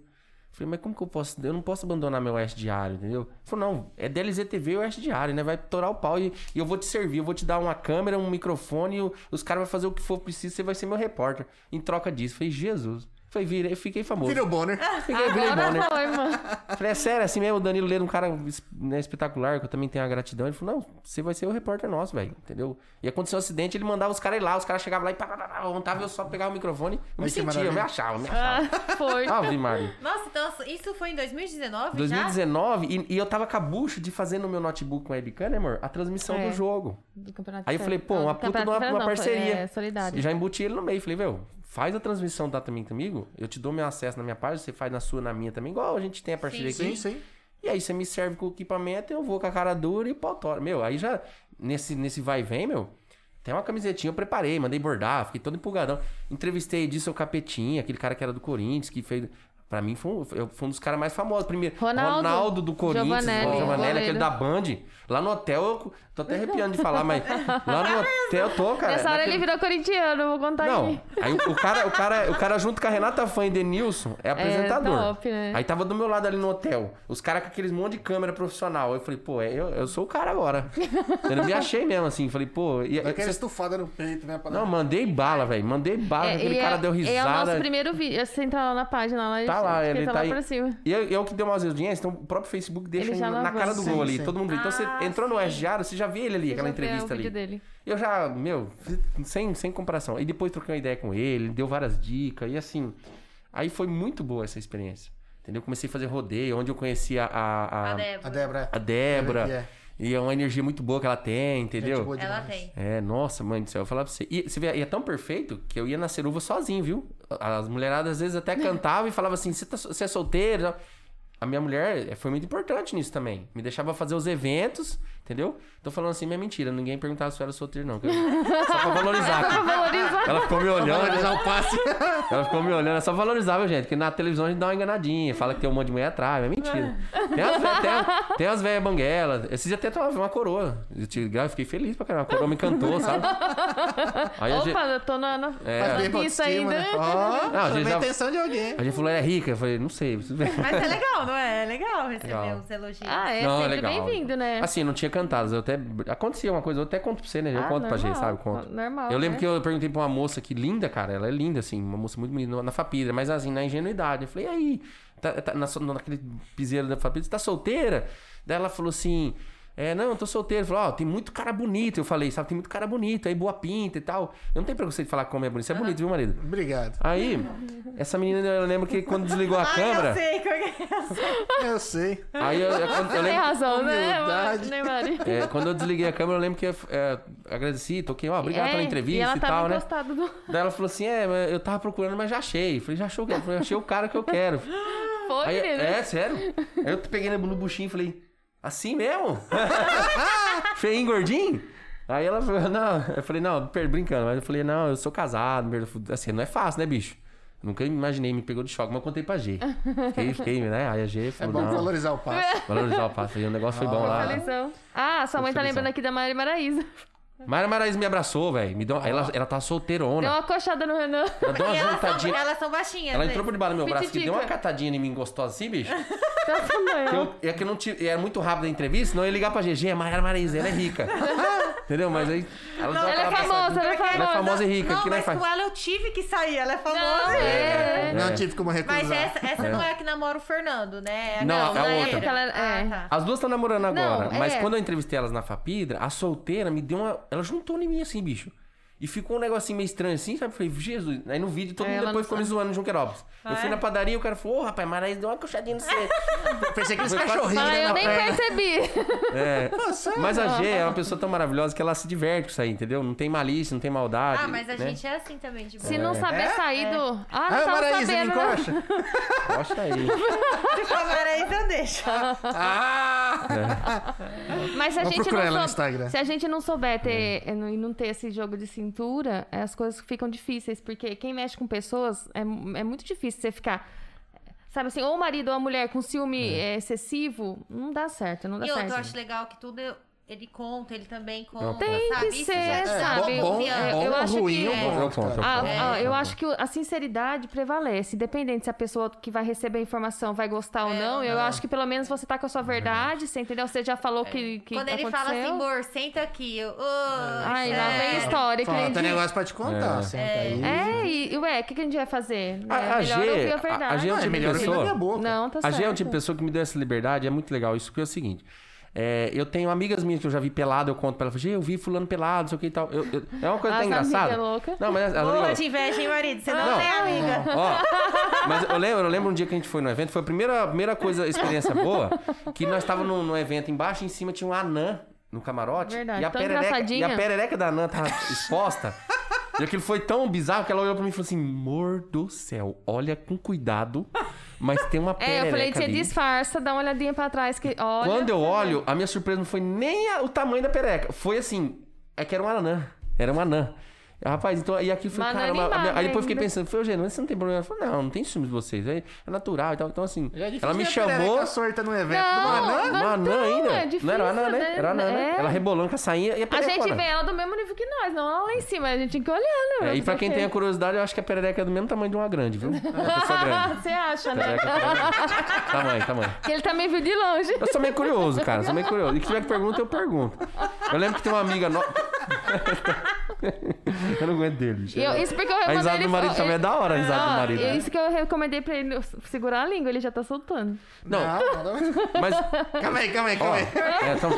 falei, mas como que eu posso? Eu não posso abandonar meu Oeste Diário, entendeu? Ele falou, não, é DLZ TV e Oeste Diário, né? Vai torar o pau e, e eu vou te servir, eu vou te dar uma câmera, um microfone, e o- os caras vão fazer o que for preciso, você vai ser meu repórter. Em troca disso. Eu falei, Jesus. Falei, virei, fiquei famoso. Filho Bonner. Fiquei virei? Agora foi, mano. Falei, é sério, assim mesmo, o Danilo Leira, um cara né, espetacular, que eu também tenho a gratidão. Ele falou, não, você vai ser o repórter nosso, velho, entendeu? E aconteceu um acidente, ele mandava os caras ir lá, os caras chegavam lá e pá, pá, pá, eu só pegava o microfone. Eu me sentia, eu me achava, me achava. Ah, foi. Ave Maria. Nossa, então isso foi em 2019 já? 2019, e, e eu tava com a bucha de fazer no meu notebook com a webcam, né, amor? A transmissão É. do jogo. Do campeonato Aí eu falei, pô, Não, uma puta de uma, uma não, foi- parceria. É, solidário. E já embuti ele no meio. Falei, velho, faz a transmissão da também comigo. Eu te dou meu acesso na minha página, você faz na sua, na minha também. Igual a gente tem a parceria Sim, aqui. Sim, sim. E aí você me serve com o equipamento, eu vou com a cara dura e pau tora. Meu, aí já, nesse, nesse vai e vem, meu, tem uma camisetinha, eu preparei, mandei bordar, fiquei todo empolgadão. Entrevistei disso o Capetinha, aquele cara que era do Corinthians, que fez... Pra mim foi um, foi um dos caras mais famosos. Primeiro, Ronaldo. do Corinthians, Giovanelli, o Giovanelli, aquele da Band. Lá no hotel, eu tô até arrepiando de falar, mas lá no <laughs> hotel eu tô, cara. Nessa hora naquele- ele virou corintiano, vou contar Não, aqui. aí o, o cara, o, cara, o cara junto com a Renata Fã e Denilson é apresentador. top, né? Aí tava do meu lado ali no hotel. Os caras com aqueles monte de câmera profissional. Eu falei, pô, é, eu, eu sou o cara agora. <laughs> Eu me achei mesmo, assim. Falei, pô. E, Aquela cê- estufada no peito, né? não, mandei bala, velho. Mandei bala. aquele e cara é, deu É o risada. nosso primeiro vídeo. Você entra lá na página, lá, Tá lá, ele tá tá lá aí. pra cima. E é, é o que deu mais audiência, então o próprio Facebook deixa Ele na cara do Sim, gol ali, sim. todo mundo vê. Então você Ah, entrou no. SGAR, você já vê ele ali, aquela já vê entrevista o vídeo ali. dele. Eu já, meu, sem, sem comparação. E depois troquei uma ideia com ele, deu várias dicas, e assim. Aí foi muito boa essa experiência. Entendeu? Comecei a fazer rodeio, onde eu conheci a, a, a, A Débora. A Débora. a Débora. E é uma energia muito boa que ela tem, entendeu? Gente boa Ela tem. É, nossa, mãe do céu, eu falar pra você. E você vê, e é tão perfeito que eu ia na ceruva sozinho, viu? As mulheradas às vezes até cantavam e falavam assim: você tá, você é solteiro? e tal. A minha mulher foi muito importante nisso também. Me deixava fazer os eventos, entendeu? Tô falando assim, mas é mentira. Ninguém perguntava se eu era solteiro, não. eu- Só pra valorizar. <laughs> Pra valorizar. Ela ficou me olhando. Valorizar o passe. <laughs> Ela ficou me olhando, é só valorizar, viu, gente? Porque na televisão a gente dá uma enganadinha, fala que tem um monte de mulher atrás, é mentira. Tem as, vé- tem, as- <laughs> tem as velhas banguelas. Esses dias até tomava uma coroa. Eu, te- eu fiquei feliz pra caramba. A coroa me encantou, sabe? Aí a gente, Opa, eu tô na, na, É. Pista ainda. né? Ó, Não, a gente já- atenção de alguém. a gente falou, é rica? Eu falei, não sei. Mas é legal, não é? É legal receber Legal. os elogios. Ah, é Não, sempre bem-vindo, né? Assim, não tinha cantado. Eu até... Acontecia uma coisa, eu até conto pra você, né? Eu Ah, conto pra normal. gente, sabe? Conto. Normal, Eu lembro né? que eu perguntei pra uma moça que linda, cara. Ela é linda, assim, uma moça muito bonita na Fapidra, mas assim, na ingenuidade. Eu falei, e aí? Tá, tá, na, naquele piseiro da Fapidra, você tá solteira? Daí ela falou assim. É, não, eu tô solteiro. Falou, ó, tem muito cara bonito. Eu falei, sabe, tem muito cara bonito, aí boa pinta e tal. Eu não tenho preconceito de falar como é bonito. Você é bonito, viu, marido? Obrigado. Aí, essa menina, eu lembro que quando desligou a <laughs> câmera. eu sei é. Eu sei. Aí eu, eu, eu Tem lembro. razão, né? Humildade. né? É, quando eu desliguei a câmera, eu lembro que é, agradeci, toquei, ó, obrigado É, pela E entrevista ela e, tal, né? do... Daí ela falou assim: é, eu tava procurando, mas já achei. Eu falei, já achou o quê? Eu falei, achei o cara que eu quero. <laughs> Foi, Aí, menino. é, sério. Aí eu peguei no buchinho e falei, assim mesmo? <laughs> Feinho, gordinho? Aí ela falou, não, eu falei, não, per- brincando, mas eu falei, não, eu sou casado, assim, não é fácil, né, bicho? Nunca imaginei, me pegou de choque, mas eu contei pra G. Fiquei, fiquei, né? Aí a G É falou, bom não, valorizar o passe. valorizar o passo. Aí o negócio foi bom lá. Felizão. Ah, sua mãe tá lembrando aqui da Mari Maraíza. Mayra Maraíza me abraçou, velho. Me deu, aí ela, ela tá solteirona. Deu uma coxada no Renan. Ela deu uma E elas, são, juntadinha. elas são baixinhas. Ela né? entrou por debaixo do meu braço, que deu uma catadinha em mim gostosa assim, bicho. <laughs> Tá eu, é que eu não tive, era muito rápido a entrevista, não ia ligar pra GG, a Mayara Marisa, ela é rica. <laughs> Entendeu? Mas aí. Ela, deu Ela é aquela famosa, passadinha. ela é famosa. Ela é famosa e rica. Não, que mas faz. com ela eu tive que sair. Ela é famosa. Não, é. Não tive como recusar. Mas essa, essa não é a que namora o Fernando, né? É Não, aquela- a na outra. época ela... Ah, É. tá. As duas estão namorando agora, Não, mas é. quando eu entrevistei elas na Fapidra, a solteira me deu uma. Ela juntou em mim assim, bicho. E ficou um negocinho meio estranho assim, sabe? Eu falei, Jesus. Aí no vídeo todo É, mundo depois ficou me zoando no Junquerópolis. Eu fui é? na padaria e o cara falou, ô rapaz, Maraísa deu uma coxadinha no <laughs> você. Pensei que eles cachorrinhos, Ah, né, eu na nem perna. percebi. <laughs> É. Mas a G é uma pessoa tão maravilhosa que ela se diverte com isso aí, entendeu? Não tem malícia, não tem maldade. Ah, mas a né? gente é assim também, de boa. Se não saber É? sair do... Ah, Ah, tava Maraísa, me sabendo. né? encoxa. <laughs> Gosta aí. Se for Maraísa, eu deixo. Ah! Mas se a gente não ela no sou- Instagram. se a gente não souber ter e não- e não ter esse jogo de cintura, é, as coisas ficam difíceis, porque quem mexe com pessoas é, é muito difícil você ficar sabe assim, ou o marido ou a mulher com ciúme é, excessivo, não dá certo, não dá E certo. outro, eu acho legal que tudo eu- ele conta, ele também conta. Tem sabe? que Isso ser, dá sabe? bom, confiança. bom, eu acho ruim, que- eu é. conto, Eu conto, eu cara. Ah, conto. ah, eu acho que o- a sinceridade prevalece, independente se a pessoa que vai receber a informação vai gostar ou É, não. Eu não. acho que pelo menos você tá com a sua verdade, você entendeu? Você já falou É. que, que Quando ele aconteceu. fala assim, amor, senta aqui. Eu, oh, Ai, lá é. vem história. Falta diz. negócio pra te contar. É. Senta aí. É, e ué, o que, que a gente vai fazer? A, é a G, ouvir a a, verdade. a G é Não, é tipo de pessoa. Não, tá A certo. G é um tipo de pessoa que me deu essa liberdade, é muito legal. Isso que é o seguinte. É, eu tenho amigas minhas que eu já vi pelado, eu conto pra ela, eu vi fulano pelado, não sei o que e tal. Eu- eu- é uma coisa até engraçada. louca. Não, mas as Boa amigas- de inveja, hein, marido? Você não, Não. é amiga. Ó, mas eu lembro, eu lembro um dia que a gente foi no evento, foi a primeira, primeira coisa, experiência boa, que nós estávamos num, num evento embaixo, em cima tinha um anã no camarote. Verdade, e, a tão perereca, e a perereca da anã tava exposta. E aquilo foi tão bizarro que ela olhou pra mim e falou assim: Amor do céu, olha com cuidado, mas tem uma É, perereca eu falei, você ali. disfarça, dá uma olhadinha pra trás que olha. Quando eu olho, a minha surpresa não foi nem a- o tamanho da perereca. Foi assim, é que era uma anã. Era uma anã. Rapaz, então, e aqui foi, Mas não é caramba. a animado minha- aí depois eu fiquei pensando, foi, Eugênio, mas você não tem problema? Ela falou, não, não tem ciúmes de vocês, é, é natural e tal. Então, assim, é ela me a chamou. perereca sorta no evento do Não, Anã. não, Uma anã ainda? é difícil, não era anã, né? né? Era anã, né? É. Ela rebolando com a sainha e a A pererecona. gente vê ela do mesmo nível que nós, não ela lá em cima. A gente tem que olhar, né? É, e pra quem tem a curiosidade, eu acho que a perereca é do mesmo tamanho de uma grande, viu? Uma pessoa <laughs> grande. Você acha, né? Perereca é tamanho, tamanho. Que ele também viu de longe. Eu sou meio curioso, cara. Sou meio curioso. E se tiver que pergunta, eu pergunto. Eu lembro que tem uma amiga no... <laughs> eu não aguento dele. bicho. Eu- isso porque eu A risada ele... do marido também é da hora, a risada do Ó, marido. né? Isso que eu recomendei pra ele segurar a língua, ele já tá soltando. Não, Não, mas... Calma aí, calma aí, calma aí. é, então,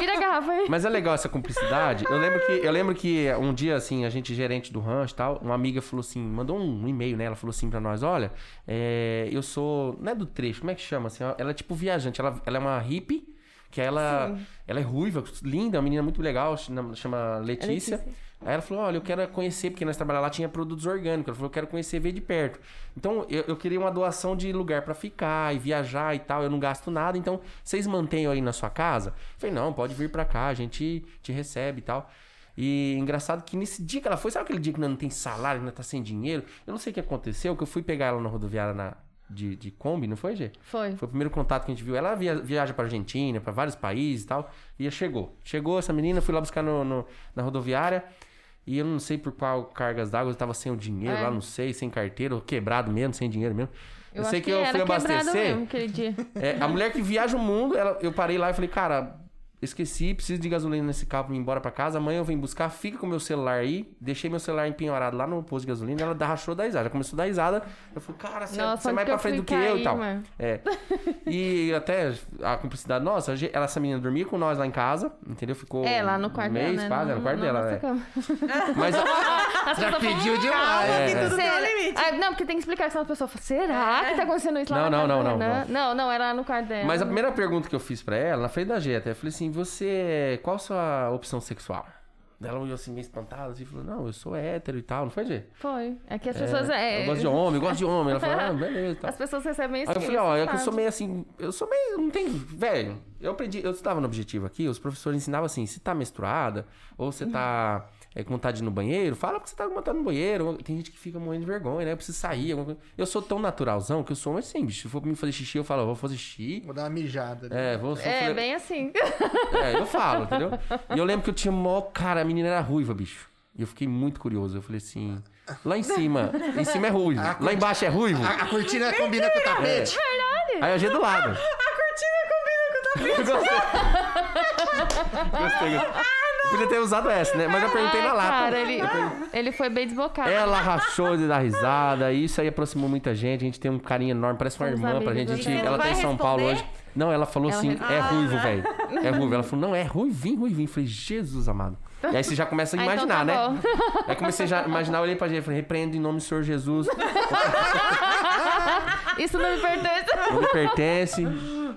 Vira a garrafa aí. Mas é legal essa cumplicidade. Eu lembro que, eu lembro que um dia, assim, a gente, gerente do rancho e tal, uma amiga falou assim, mandou um e-mail, né? Ela falou assim pra nós, olha, é, eu sou. Não é do trecho, como é que chama? Assim, ela é tipo viajante, ela, ela é uma hippie. Que ela, ela é ruiva, linda, uma menina muito legal, chama, Letícia. Letícia. Aí ela falou, olha, eu quero conhecer, porque nós trabalhamos lá, tinha produtos orgânicos. Ela falou, eu quero conhecer, ver de perto. Então, eu, eu queria uma doação de lugar pra ficar e viajar e tal. Eu não gasto nada, então vocês mantenham aí na sua casa? Eu falei, não, pode vir pra cá, a gente te recebe e tal. E engraçado que nesse dia que ela foi, sabe aquele dia que não tem salário, ainda tá sem dinheiro? Eu não sei o que aconteceu, que eu fui pegar ela na rodoviária na, de, de Kombi, não foi, Gê? Foi. Foi o primeiro contato que a gente viu. Ela via, viaja pra Argentina, pra vários países e tal. E chegou. Chegou essa menina, fui lá buscar no, no- na rodoviária. E eu não sei por qual cargas d'água, eu tava sem o dinheiro É. lá, não sei, sem carteira, quebrado mesmo, sem dinheiro mesmo. Eu, Eu sei acho que, eu fui abastecer. mesmo aquele dia. <laughs> É, a mulher que viaja o mundo, ela- eu parei lá e falei, cara, esqueci, preciso de gasolina nesse carro pra ir embora pra casa. Amanhã eu venho buscar, fica com o meu celular aí. Deixei meu celular empenhorado lá no posto de gasolina. Ela rachou da risada. Já começou a dar risada. Eu falei, cara, você, Nossa, você é mais pra frente do que eu e tal. mano? É. E até a cumplicidade nossa, ela, essa menina dormia com nós lá em casa, entendeu? Ficou É, lá no quarto um mês, dela, né? quase, no quarto na dela. é. cama. <laughs> <laughs> Mas As Já pediu demais. É, é. tudo limite. Ah, não, porque tem que explicar que senão a pessoa fala, será que tá acontecendo isso lá Não, na não, casa não, da não, Renan? Não, não, era lá no quarto dela. Mas a primeira pergunta que eu fiz pra ela, na frente da G até, eu falei assim, você, qual a sua opção sexual? Ela olhou assim meio espantada, assim, falou, não, eu sou hétero e tal, não foi, G? Foi. É que as pessoas... É, Eu gosto de homem, eu gosto de homem. Ela falou, ah, <laughs> beleza tal. As pessoas recebem esse Aí eu falei, ó, é que eu sou meio assim, eu sou meio, não tem, velho, eu aprendi, eu estudava no Objetivo aqui, os professores ensinavam assim, se tá menstruada, ou você tá <laughs> é, com vontade de ir no banheiro, fala que você tá com vontade no banheiro, tem gente que fica morrendo de vergonha, né, eu preciso sair, eu sou tão naturalzão que eu sou assim, bicho, se for pra mim fazer xixi, eu falo, eu vou fazer xixi, Vou dar uma mijada. é, vou, vou É, fazer- bem assim. <laughs> é, eu falo, <laughs> entendeu? E eu lembro que eu tinha mó. Cara, a menina era ruiva, bicho. E eu fiquei muito curioso. Eu falei assim. Lá em cima. Em cima é ruivo. Lá embaixo é ruivo. A, a cortina combina com o tapete. Aí a G do lado. <laughs> A cortina combina com o tapete. Gostei. gostei. Podia ter usado essa, né? Mas eu perguntei na lata. Cara, ele, ele foi bem desbocado. Ela rachou de dar risada. E isso aí aproximou muita gente. A gente tem um carinho enorme. Parece uma Somos irmã pra gente. A gente- né? ela tá Vai em São Paulo responder? hoje. Não, ela falou assim: é ruivo, velho. É ruivo. Ela falou: não, é ruivinho, ruivinho. Eu falei: Jesus amado. E aí você já começa a Ah, então imaginar, tá né? <laughs> Aí comecei já a imaginar, eu olhei pra gente falei: repreendo em nome do Senhor Jesus. <laughs> Isso não me pertence. não me pertence.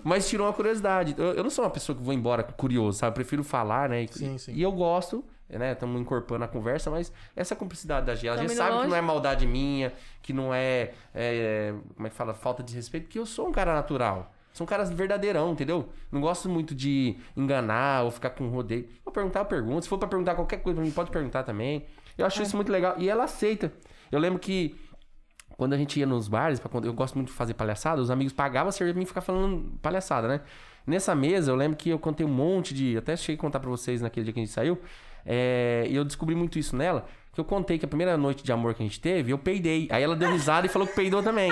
Mas tirou uma curiosidade. Eu, eu não sou uma pessoa que vou embora curioso, sabe? Eu prefiro falar, né? E, Sim, sim. e eu gosto, né? Estamos incorporando a conversa, mas essa cumplicidade da Gia, a gente sabe que longe. não é maldade minha, que não é, é, Como é que fala? Falta de respeito, porque eu sou um cara natural. Sou um cara verdadeirão, entendeu? Não gosto muito de enganar ou ficar com rodeio. Vou perguntar, eu pergunto. Se for pra perguntar qualquer coisa pra mim, pode perguntar também. Eu acho isso muito legal. E ela aceita. Eu lembro que quando a gente ia nos bares, quando eu gosto muito de fazer palhaçada, os amigos pagavam a cerveja pra mim ficar falando palhaçada, né? Nessa mesa, eu lembro que eu contei um monte de. Até cheguei a contar pra vocês naquele dia que a gente saiu. é, e eu descobri muito isso nela. Que eu contei que a primeira noite de amor que a gente teve, eu peidei. Aí ela deu risada e falou que peidou também.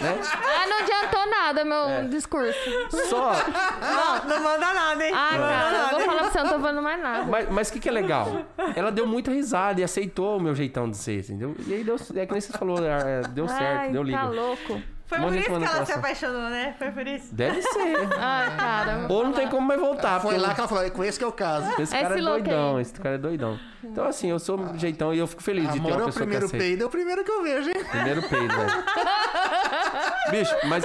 Né? Ah, não adiantou nada meu É. discurso. Só. Não, não manda nada, hein? Ah, não cara, eu vou falar pra você, eu não tô falando mais nada. Mas mas o que, que é legal? Ela deu muita risada e aceitou o meu jeitão de ser, entendeu? E aí deu. É que nem você falou, é, deu certo, Ai, deu liga. tá louco. Foi por isso que ela se apaixonou, né? Foi por isso. Deve ser. Ai, <laughs> cara. Ou não tem como mais voltar. Foi lá que ela falou, é com esse que é o caso. Esse Esse cara é doidão, aí. esse cara é doidão. Então, assim, eu sou um jeitão e eu fico feliz de ter Amor uma é o pessoa que primeiro aceita. peido, é o primeiro que eu vejo, hein? Primeiro peido, velho. <laughs> Bicho, mas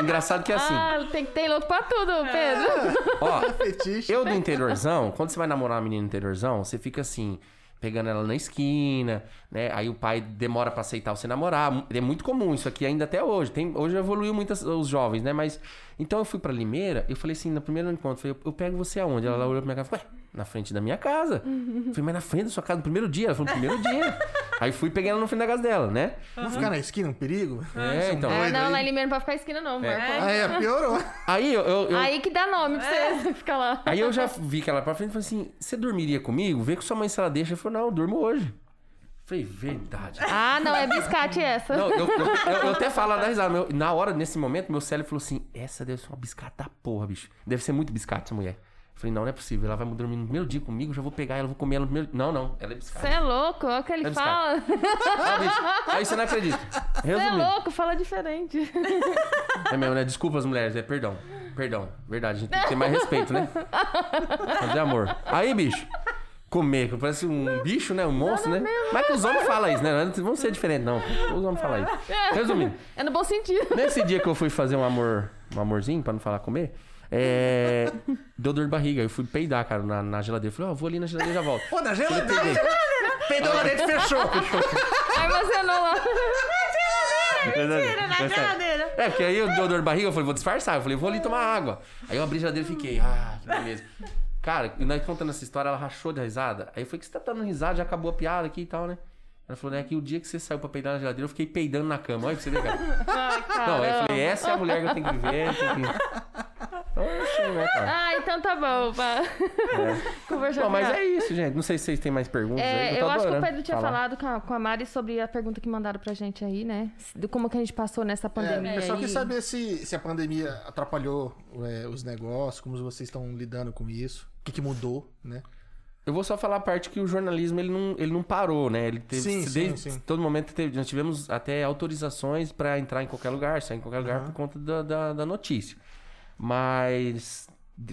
engraçado que é assim, Ah, tem, tem louco pra tudo, Pedro. ó, <laughs> Fetiche. eu do interiorzão, quando você vai namorar uma menina interiorzão, você fica assim, pegando ela na esquina, né? Aí o pai demora pra aceitar você namorar. É muito comum isso aqui ainda até hoje. Tem, hoje evoluiu muito os jovens, né? Mas então eu fui pra Limeira, eu falei assim, no primeiro encontro, eu falei, eu, eu pego você aonde? Ela olhou pra minha cara e falou, ué, na frente da minha casa. Falei, mas na frente da sua casa, no primeiro dia? Ela falou, no primeiro dia. <laughs> Aí fui peguei ela no fim da casa dela, né? Vamos ficar na esquina, um perigo? É, então. É, não, aí. lá em Limeira não pode ficar esquina, não, Marco. Ah, é, piorou. Aí eu, eu- eu- Aí que dá nome pra você <laughs> ficar lá. aí eu já vi que ela pra frente e falei assim: você dormiria comigo? Vê com sua mãe se ela deixa. Ela falou, não, eu durmo hoje. Falei, verdade. Ah, não, é biscate essa. Não, eu, eu- eu- eu até falo da risada. meu- na hora, nesse momento, meu cérebro falou assim: essa deve ser uma biscata da porra, bicho. Deve ser muito biscate essa mulher. Eu falei, não, não é possível. Ela vai dormir no primeiro dia comigo, já vou pegar ela, vou comer ela no primeiro. Não, não, ela é biscate. Você é louco, olha o que ele É fala. Ah, bicho, aí você não acredita. Você é Resumindo. louco, fala diferente. <laughs> É mesmo, né? Desculpa as mulheres, é perdão. Perdão. Verdade, a gente tem que ter mais respeito, né? Fazer amor. Aí, bicho. Comer, que parece um bicho, né? Um monstro, né? Mas que os homens falam isso, né? Vamos ser diferentes, não. Os homens falam isso. Resumindo, É no bom sentido. nesse dia que eu fui fazer um amor, um amorzinho, pra não falar comer, é... deu dor de barriga. Eu fui peidar, cara, na, na geladeira. Falei, ó, vou ali na geladeira e já volto. Pô, na geladeira. Peidou lá dentro e fechou. <laughs> Armazenou lá. Mentira, na geladeira. É, porque aí eu deu dor de barriga, eu falei, vou disfarçar. Eu falei, vou ali tomar água. Aí eu abri a geladeira e fiquei, ah, que beleza. Cara, e nós contando essa história, ela rachou de risada. Aí eu falei, que você tá dando risada, já acabou a piada aqui e tal, né? Ela falou, né, que o dia que você saiu pra peidar na geladeira, eu fiquei peidando na cama. Olha pra você ver, cara. Ai, Não, aí eu falei, essa é a mulher que eu tenho que. Tenho que... Então, é assim, né, cara? Ah, então tá bom. Pá. Conversar Bom, mas é isso, gente. Não sei se vocês têm mais perguntas aí. É, tô eu acho que o Pedro tinha falar. falado com a, com a Mari sobre a pergunta que mandaram pra gente aí, né? De como que a gente passou nessa É, pandemia. o pessoal aí. quer saber se, se a pandemia atrapalhou é, os negócios, como vocês estão lidando com isso, o que, que mudou, né? Eu vou só falar a parte que o jornalismo ele não, ele não parou, né? Ele teve Sim, sim, desde sim. todo momento teve, nós tivemos até autorizações para entrar em qualquer lugar, sair em qualquer lugar por conta da, da, da notícia. Mas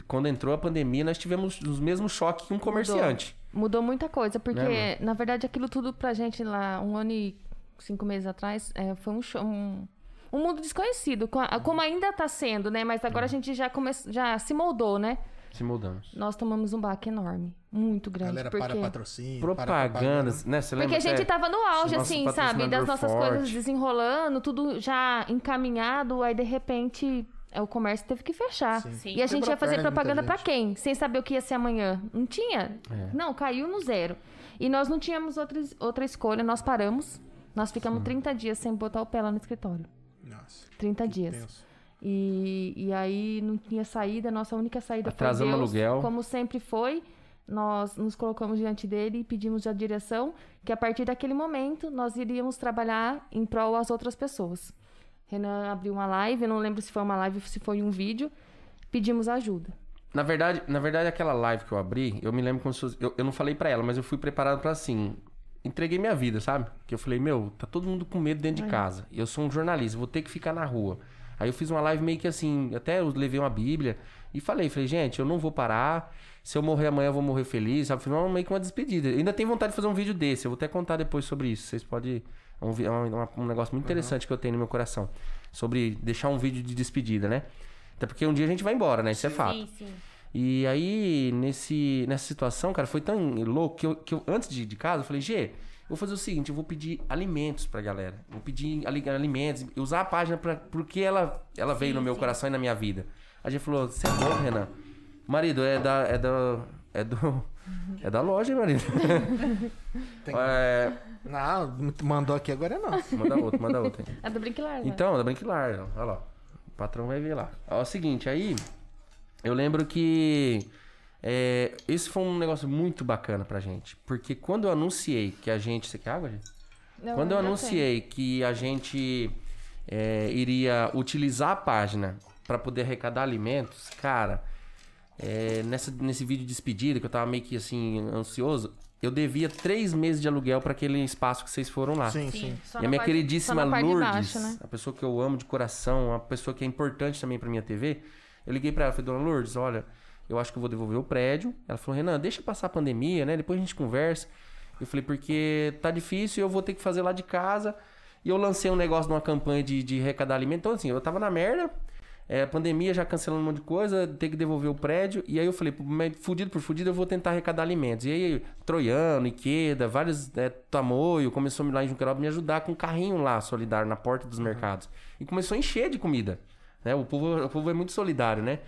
quando entrou a pandemia, nós tivemos os mesmos choques que um comerciante. Mudou muita coisa, porque, Né, na verdade, aquilo tudo pra gente lá, um ano e cinco meses atrás, é, foi um, show, um, um mundo desconhecido, co- como ainda tá sendo, né? Mas agora a gente já, come, já se moldou, né? Se mudamos. Nós tomamos um baque enorme, muito grande. galera porque... para patrocínio. para Propagandas, né? Você lembra Porque a gente tava no auge, Nosso assim, sabe? Das nossas forte. coisas desenrolando, tudo já encaminhado, aí de repente o comércio teve que fechar. Sim. Sim. E a gente Quebrou ia fazer perna propaganda pra gente. quem? Sem saber o que ia ser amanhã. Não tinha? É. Não, caiu no zero. E nós não tínhamos outra, outra escolha, nós paramos. Nós ficamos 30 dias sem botar o pé lá no escritório. Nossa, 30 dias. E, e aí não tinha saída, nossa única saída Atrasamos foi Deus, aluguel. como sempre foi. Nós nos colocamos diante dele e pedimos a direção que a partir daquele momento nós iríamos trabalhar em prol às outras pessoas. Renan abriu uma live, eu não lembro se foi uma live ou se foi um vídeo, pedimos ajuda. Na verdade, na verdade, aquela live que eu abri, eu me lembro como se fosse, eu, eu não falei pra ela, mas eu fui preparado pra assim. Entreguei minha vida, sabe? Que eu falei, meu, tá todo mundo com medo dentro de casa. Eu sou um jornalista, vou ter que ficar na rua. Aí eu fiz uma live meio que assim, até eu levei uma Bíblia e falei, falei, gente, eu não vou parar. Se eu morrer amanhã, eu vou morrer feliz, sabe? Foi meio que uma despedida. Eu ainda tenho vontade de fazer um vídeo desse. Eu vou até contar depois sobre isso. Vocês podem. É um, é um, um negócio muito interessante que eu tenho no meu coração. Sobre deixar um vídeo de despedida, né? Até porque um dia a gente vai embora, né? Isso é fato. Sim, sim. E aí, nesse, nessa situação, cara, foi tão louco que eu, que eu antes de ir de casa, eu falei, Gê, eu vou fazer o seguinte, eu vou pedir alimentos pra galera. Vou pedir ali- alimentos, e usar a página pra, porque ela, ela veio no meu coração e na minha vida. A gente falou, você é bom, Renan. Marido, é da. É da. É do. É da loja, hein, marido. <laughs> Tem- É, Não, mandou aqui agora é nosso. manda outro, manda outro. <laughs> É do Brinquilar, né? Então, da Brinquilar, olha lá. O patrão vai ver lá. Ó, é o seguinte, aí eu lembro que é, esse foi um negócio muito bacana pra gente. Porque quando eu anunciei que a gente. Você quer água, gente? Não, Quando eu anunciei que a gente é, iria utilizar a página para poder arrecadar alimentos, cara, é, nessa, nesse vídeo de despedida, que eu tava meio que assim, ansioso, eu devia três meses de aluguel para aquele espaço que vocês foram lá. Sim, Sim. sim. E a minha parte- queridíssima Lourdes, baixo, né? a pessoa que eu amo de coração, uma pessoa que é importante também pra minha TV, eu liguei pra ela, falei, dona Lourdes, olha, eu acho que eu vou devolver o prédio. Ela falou, Renan, deixa passar a pandemia, né? Depois a gente conversa. Eu falei, porque tá difícil e eu vou ter que fazer lá de casa. E eu lancei um negócio numa campanha de, de arrecadar alimento. Então, assim, eu tava na merda. É, pandemia já cancelando um monte de coisa, ter que devolver o prédio. E aí eu falei, fudido por fudido, eu vou tentar arrecadar alimentos. E aí, Troiano, Iqueda, vários é, Tamoio, começou a me lá em Junquerópolis me ajudar com um carrinho lá, solidário, na porta dos mercados. E começou a encher de comida. Né? O, povo, o povo é muito solidário, né?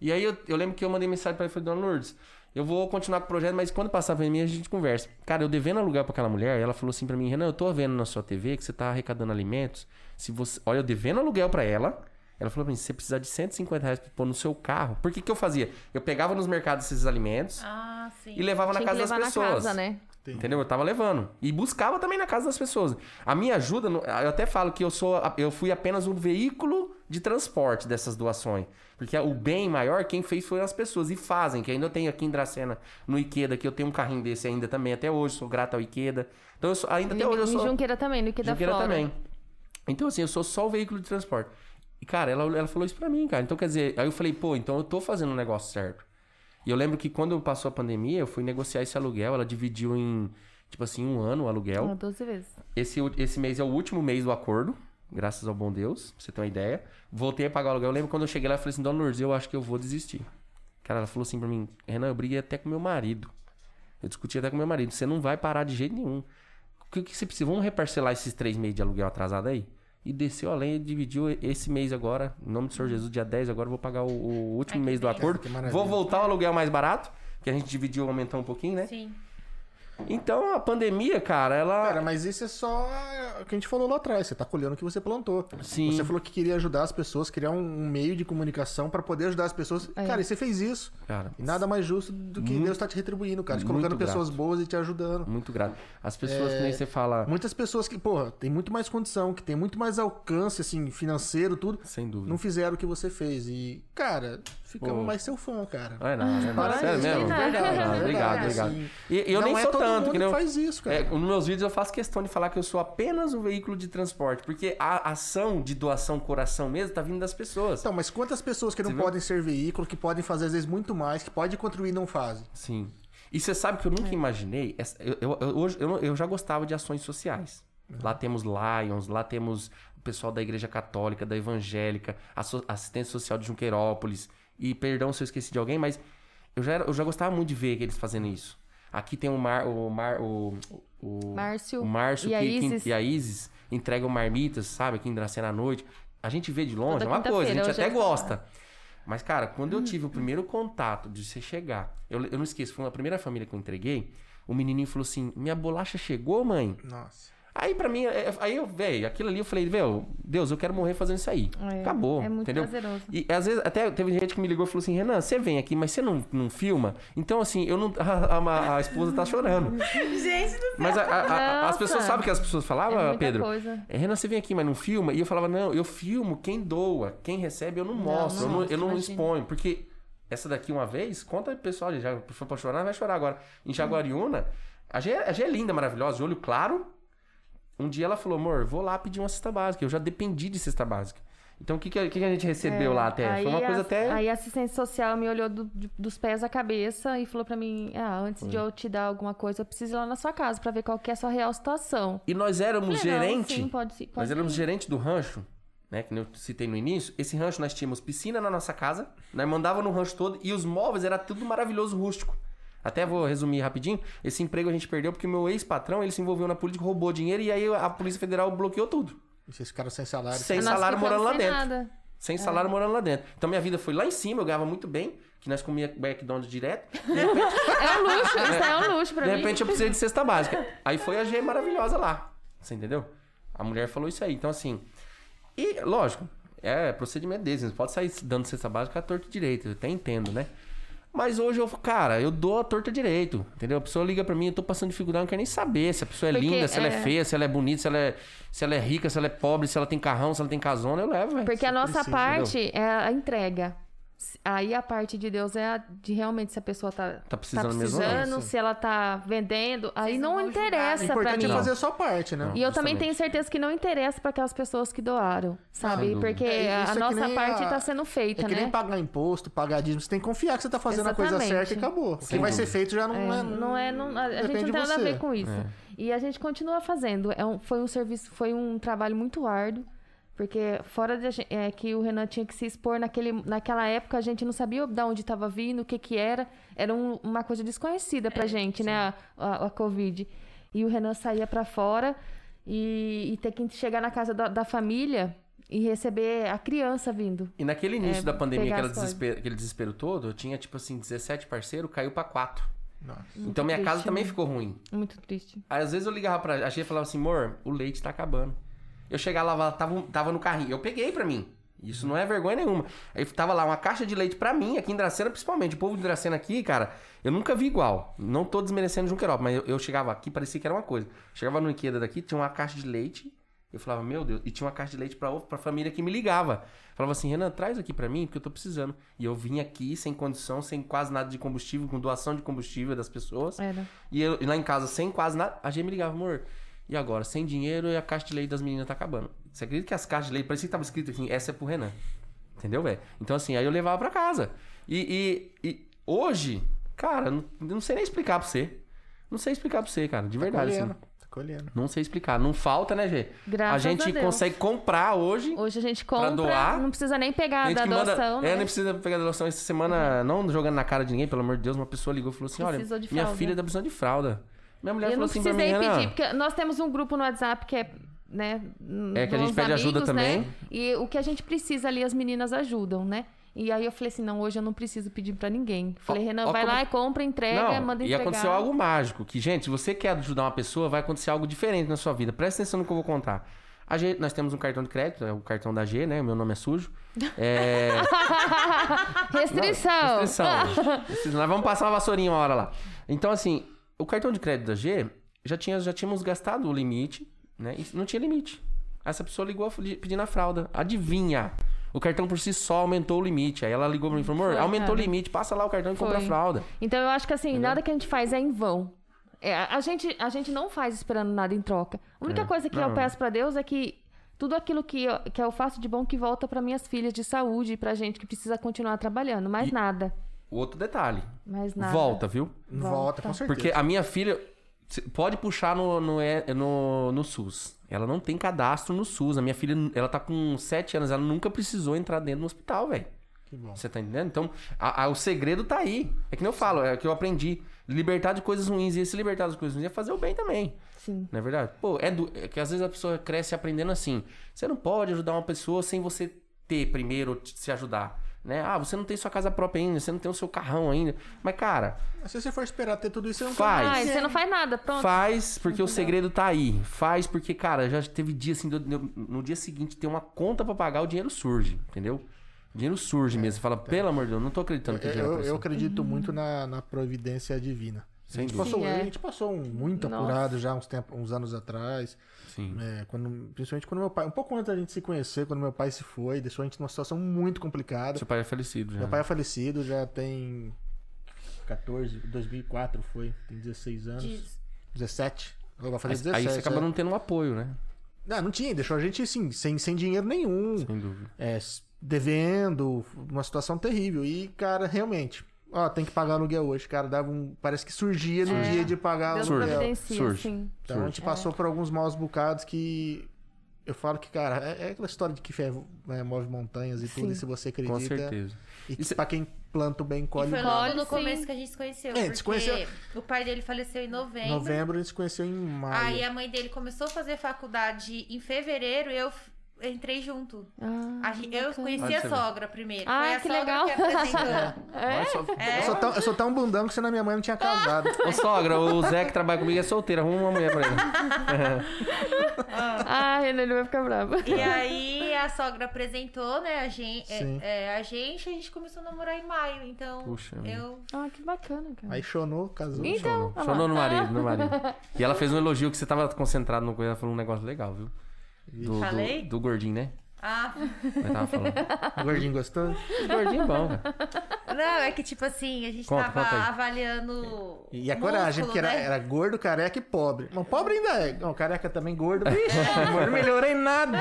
E aí eu, eu lembro que eu mandei mensagem pra ela e falei, Dona Lourdes, Eu vou continuar com o projeto, mas quando passar a pandemia a gente conversa. Cara, eu devendo aluguel pra aquela mulher, ela falou assim pra mim, Renan, eu tô vendo na sua TV que você tá arrecadando alimentos. Se você. Olha, eu devendo aluguel pra ela. Ela falou pra mim, se você precisar de 150 reais pra pôr no seu carro. Por que que eu fazia? Eu pegava nos mercados esses alimentos Ah, sim. e levava na Tinha que casa das na pessoas. casa, né? Entendeu? Eu tava levando. E buscava também na casa das pessoas. A minha ajuda, no- eu até falo que eu sou. Eu fui apenas um veículo de transporte dessas doações. Porque o bem maior, quem fez foram as pessoas. E fazem, que ainda eu tenho aqui em Dracena, no Ikeda, que eu tenho um carrinho desse ainda também, até hoje, sou grato ao Ikeda. Então eu sou, ainda até hoje eu sou. Junqueira também, no Ikeda Junqueira Flora. também. Então, assim, eu sou só o veículo de transporte. E, cara, ela, ela falou isso pra mim, cara. Então, quer dizer, aí eu falei, pô, então eu tô fazendo um negócio certo. E eu lembro que quando passou a pandemia, eu fui negociar esse aluguel, ela dividiu em, tipo assim, um ano o aluguel. Ah, 12 vezes. Esse, esse mês é o último mês do acordo, graças ao bom Deus, pra você ter uma ideia. Voltei a pagar o aluguel. Eu lembro quando eu cheguei lá, eu falei assim, Dona Lourdes, eu acho que eu vou desistir. Cara, ela falou assim pra mim, Renan, eu briguei até com meu marido. Eu discuti até com meu marido, você não vai parar de jeito nenhum. O que, que você precisa? Vamos reparcelar esses três meses de aluguel atrasado aí? E desceu além e dividiu esse mês agora, em nome do Senhor Jesus, dia 10, agora eu vou pagar o, o último Ai, mês do acordo. Vou voltar ao aluguel mais barato, que a gente dividiu, aumentou um pouquinho, né? Sim. Então a pandemia, cara, ela. Cara, mas isso é só o que a gente falou lá atrás. Você tá colhendo o que você plantou. Sim. Você falou que queria ajudar as pessoas, criar um um meio de comunicação pra poder ajudar as pessoas. É. Cara, e você fez isso. Cara, E nada mais justo do que Muito- Deus tá te retribuindo, cara. Te colocando pessoas grato. boas e te ajudando. Muito grato. As pessoas É, que nem você fala. Muitas pessoas que, porra, tem muito mais condição, que tem muito mais alcance, assim, financeiro, tudo. Sem dúvida. Não fizeram o que você fez. E, cara, ficamos Pô. mais seu fã, cara. Não é nada, não é nada. Sério mesmo? verdade, Não, verdade, obrigado, assim. obrigado. E eu Não nem é sou todo tanto, mundo que eu- faz isso, cara. É, nos meus vídeos eu faço questão de falar que eu sou apenas um veículo de transporte, porque a ação de doação coração mesmo tá vindo das pessoas. Então, mas quantas pessoas que não Você viu? podem ser veículo, que podem fazer às vezes muito mais, que podem contribuir e não fazem? Sim. E você sabe que eu nunca imaginei. essa- eu, eu- eu- hoje, eu, não- eu já gostava de ações sociais. Lá temos Lions, lá temos o pessoal da Igreja Católica, da Evangélica, assistência social de Junqueirópolis. E perdão se eu esqueci de alguém, mas eu já, era- eu já gostava muito de ver eles fazendo isso. Aqui tem o Mar, o, Mar, o, o Márcio o Márcio e a que- e a Isis entregam marmitas, sabe, aqui em Dracena à noite. A gente vê de longe, Toda é uma coisa, a gente até é gosta. Mas, cara, quando eu tive o primeiro contato de você chegar, eu, eu não esqueço, foi a primeira família que eu entreguei, o menininho falou assim: Minha bolacha chegou, mãe? Nossa. Aí pra mim, é- aí eu, velho, aquilo ali eu falei, velho, Deus, eu quero morrer fazendo isso aí. É, Acabou. é muito entendeu? prazeroso. E às vezes, até teve gente que me ligou e falou assim: Renan, você vem aqui, mas você não, não filma? Então, assim, eu não. <laughs> A, a- a esposa tá chorando. <laughs> Gente do céu. Mas a- as pessoas sabem o que as pessoas falavam, É Pedro? coisa. É, Renan, você vem aqui, mas não filma? E eu falava, não, eu filmo quem doa, quem recebe eu não mostro, não eu não, eu não imagina. exponho, porque essa daqui uma vez, conta pessoal, já foi pra chorar, vai chorar agora. Em Jaguariúna, a G, a G é linda, maravilhosa, de olho claro. Um dia ela falou, amor, vou lá pedir uma cesta básica, eu já dependi de cesta básica. Então o que, que, a- que que a gente recebeu lá até? É, Foi uma coisa a, até... Aí a assistente social me olhou do- de- dos pés à cabeça e falou pra mim: Ah, antes de eu te dar alguma coisa, eu preciso ir lá na sua casa pra ver qual que é a sua real situação. E nós éramos Falei, não, gerente. sim, pode pode nós éramos ir. gerente do rancho, né? Que eu citei no início. Esse rancho nós tínhamos piscina na nossa casa, nós mandava no rancho todo e os móveis era tudo maravilhoso rústico. Até vou resumir rapidinho. Esse emprego a gente perdeu porque o meu ex-patrão ele se envolveu na política, roubou dinheiro e aí a Polícia Federal bloqueou tudo. E vocês ficaram sem salário. Sem Nós salário morando lá sem dentro. nada. Sem salário morando lá dentro. Então minha vida foi lá em cima, eu ganhava muito bem, que nós comia McDonald's direto. De repente, É um luxo, <laughs> isso aí é um luxo pra de mim. repente eu precisei de cesta básica. Aí foi a G maravilhosa lá. Você entendeu? A mulher falou isso aí. Então, assim. E, lógico, é procedimento deles. Não pode sair dando cesta básica à torta direito. Eu até entendo, né? Mas hoje eu, cara, eu dou a torta direito, entendeu? A pessoa liga pra mim, eu tô passando dificuldade, eu não quero nem saber se a pessoa é Porque, linda, se ela é é- feia, se ela é bonita, se ela é, se ela é rica, se ela é pobre, se ela tem carrão, se ela tem casona, eu levo, velho. Porque a nossa precisa, parte é a entrega. Aí a parte de Deus é a de realmente se a pessoa tá, Tá precisando mesmo, precisando, se ela tá vendendo. Aí Vocês não não né? O interessa pra importante mim. é fazer a sua parte, né? E eu também Justamente. tenho certeza que não interessa para aquelas pessoas que doaram, sabe? dúvida. Porque É, a é nossa parte a- tá sendo feita, É que né? nem pagar imposto, pagar dízimo. Você tem que confiar que você tá fazendo a coisa Exatamente. certa e acabou. O que vai ser feito já não é. É, não é, não- a, a gente não tem nada a ver com isso. E a gente continua fazendo. É um- foi um serviço, foi um trabalho muito árduo. Porque fora de, é, que o Renan tinha que se expor naquele, naquela época, a gente não sabia de onde estava vindo, o que que era. Era um- uma coisa desconhecida pra gente, né? A, a, a Covid. E o Renan saía pra fora e, e ter que chegar na casa da, da família e receber a criança vindo. E naquele início É, da pandemia, aquela desespero, aquele desespero todo, eu tinha, tipo assim, 17 parceiros, caiu pra 4. Nossa. Então minha triste, casa também né? ficou ruim. Muito triste. Aí, às vezes eu ligava pra a Gê e falava assim, amor, o leite tá acabando. Eu chegava lá, ela tava, tava no carrinho. Eu peguei pra mim. Isso não é vergonha nenhuma. Aí tava lá uma caixa de leite pra mim, aqui em Dracena, principalmente. O povo de Dracena aqui, cara, eu nunca vi igual. Não tô desmerecendo Junquerópolis, mas eu, eu chegava aqui, parecia que era uma coisa. Chegava no Ikeda daqui, tinha uma caixa de leite. Eu falava, meu Deus, e tinha uma caixa de leite pra, pra família que me ligava. Falava assim, Renan, traz aqui pra mim, porque eu tô precisando. E eu vim aqui sem condição, sem quase nada de combustível, com doação de combustível das pessoas. Era. E, eu, e lá em casa, sem quase nada, a G me ligava, amor. E agora, sem dinheiro e a caixa de leite das meninas tá acabando. Você acredita que as caixas de leite, parecia que tava escrito assim, essa é pro Renan. Entendeu, velho? Então, assim, aí eu levava pra casa. E, e- e hoje, cara, não, não sei nem explicar pra você. Não sei explicar pra você, cara, de verdade. colhendo. Assim. Tá colhendo. Não sei explicar. Não falta, né, Gê? Graças a gente a Deus. consegue comprar hoje. Hoje a gente compra, doar? não precisa nem pegar da que manda- doação, É, né? nem precisa pegar da doação. Essa semana, não jogando na cara de ninguém, pelo amor de Deus, uma pessoa ligou e falou assim: Precisou olha, minha fralda. filha tá precisando de fralda. Minha mulher Eu falou não assim pra mim, precisei Renan, pedir, porque nós temos um grupo no WhatsApp que é, né? É, que a gente pede ajuda amigos, também. Né? E o que a gente precisa ali, as meninas ajudam, né? E aí eu falei assim, não, hoje eu não preciso pedir pra ninguém. Falei, Ó, Renan, ó vai como- lá e compra, entrega, Não, manda e entregar. aconteceu algo mágico. Que, gente, se você quer ajudar uma pessoa, vai acontecer algo diferente na sua vida. Presta atenção no que eu vou contar. A G, nós temos um cartão de crédito, é o cartão da G, né? Meu nome é sujo. É. <laughs> Restrição. Restrição. Restrição. Nós vamos passar uma vassourinha uma hora lá. Então, assim, o cartão de crédito da G, já, tinha, já tínhamos gastado o limite, né? E não tinha limite. Essa pessoa ligou pedindo a fralda. Adivinha? O cartão por si só aumentou o limite. Aí ela ligou pra mim e falou, amor, Foi, aumentou o cara. limite, passa lá o cartão e compra a Foi. fralda. Então eu acho que assim, nada que a gente faz é em vão. É, a, gente, a gente não faz esperando nada em troca. A única É. coisa que Não. eu peço pra Deus é que tudo aquilo que eu, que eu faço de bom que volta pra minhas filhas de saúde e pra gente que precisa continuar trabalhando. Mais E- nada. O outro detalhe. Mais nada. Volta, viu? Volta, com certeza. Porque a minha filha pode puxar no, no, no, no SUS. Ela não tem cadastro no SUS. A minha filha, ela tá com 7 anos, ela nunca precisou entrar dentro do hospital, velho. Que bom. Você tá entendendo? Então, a- a- o segredo tá aí. É que nem eu falo, é o que eu aprendi. Libertar de coisas ruins. E esse libertar das coisas ruins é fazer o bem também. Sim. Não é verdade? Pô, é, do- é que às vezes a pessoa cresce aprendendo assim. Você não pode ajudar uma pessoa sem você ter primeiro se ajudar. Né? Ah, você não tem sua casa própria ainda, você não tem o seu carrão ainda. Mas, cara, Mas Se você for esperar ter tudo isso, você não Faz. E você não faz nada, pronto. Faz, porque o segredo tá aí. Faz, porque, cara, já teve dia assim, no, no dia seguinte, ter uma conta pra pagar, o dinheiro surge, entendeu? O dinheiro surge mesmo. Você fala, pelo amor de Deus, não tô acreditando que o Eu, dinheiro eu, eu acredito muito na, na providência divina. A Sem gente, dúvida. passou, Sim, é. a gente passou um muito Nossa. apurado já uns, tempo, uns anos atrás. Sim. É, quando, principalmente quando meu pai, um pouco antes da gente se conhecer, quando meu pai se foi, deixou a gente numa situação muito complicada. Seu pai é falecido já. Meu pai é falecido, já tem 14, 2004 foi, tem 16 anos. Diz- 17. Eu vou fazer Aí, 17. aí você acaba é. não tendo um apoio, né? Não, não tinha, deixou a gente assim, sem, sem dinheiro nenhum. Sem dúvida. é, devendo, uma situação terrível. E, cara, realmente, ó, tem que pagar aluguel hoje, cara. Dava um. Parece que surgia no É. dia de pagar Deus aluguel. Surge. sim. Então a gente passou por alguns maus bocados que. Eu falo que, cara, é, é aquela história de que fé né, move montanhas e tudo, Sim. e se você acredita. Com certeza. E que pra quem planta o bem, colhe foi o logo mal. Pode, no sim. começo que a gente se conheceu. É, se conheceu- o pai dele faleceu em novembro. Novembro a gente se conheceu em maio. Aí a mãe dele começou a fazer faculdade em fevereiro e eu entrei junto. Ah, eu conheci a sogra primeiro. Ah, Foi a que sogra legal. que apresentou. <laughs> Olha só- Eu, sou tão, eu sou tão bundão que senão minha mãe não tinha casado. <laughs> Ô, sogra, o Zé que trabalha comigo é solteiro. Arruma uma mulher pra ele. <laughs> Ah, Renan, ele vai ficar bravo. E aí a sogra apresentou, né, a gente, Sim. a gente, a gente começou a namorar em maio, então Puxa eu Ah, que bacana, cara. Aí chonou, casou. Então, lá. Chonou no marido, no marido. E ela fez um elogio que você tava concentrado no coisa. Ela falou um negócio legal, viu? Do, do, Falei? do gordinho, né? Ah, Eu tava falando. <laughs> Gordinho gostou? O gordinho é bom, cara. não, é que tipo assim, a gente Conta, tava conta avaliando E a o coragem, músculo, porque era, né? era gordo, careca e pobre. Mas pobre ainda é. Não, careca também gordo. <laughs> Vixe, amor, não melhorou em nada.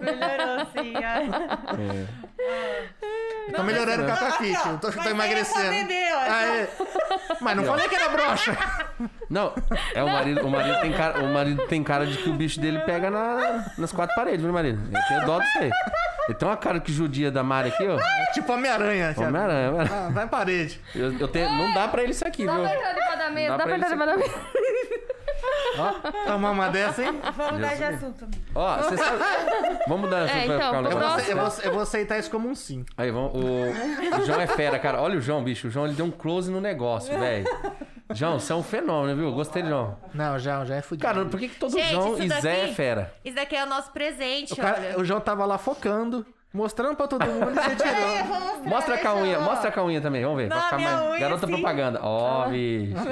Melhorou assim, ai. É. Tô melhorando o capacete. Eu tô, tô Mas é emagrecendo. Ah, é. Mas não falei que era broxa. Não, é o marido, o marido tem cara, o marido tem cara de que o bicho dele pega na, nas quatro paredes, viu, marido? Eu tenho dó de você. Ele tem uma cara que judia da Mari aqui, ó. Tipo Homem-Aranha. cara. Homem-Aranha, Homem-Aranha. Ah, vai em parede. Eu, eu tenho, não dá pra ele isso aqui, viu? dá pra entrar debaixo da mesa. Dá Dá pra entrar ele debaixo da mesa. Ó, toma uma dessa, hein? Vamos mudar de assunto. Ó, você sabe. Vamos mudar É, pra então, ficar um Eu negócio. vou, próximo- eu, vou, eu vou aceitar isso como um sim. Aí, vamos, o, o João é fera, cara. Olha o João, bicho. O João ele deu um close no negócio, velho. João, você é um fenômeno, viu? Gostei do João. Não, já, já é fudido. Cara, por que, que todo Gente, João isso e Zé é fera? Isso daqui é o nosso presente, o, cara- olha. o João tava lá focando, mostrando pra todo mundo e você <laughs> É, tirou. Mostra a unha, mostra a unha também, vamos ver. Não, ficar mais... unha, Garota sim. propaganda. Ó, bicho. <laughs>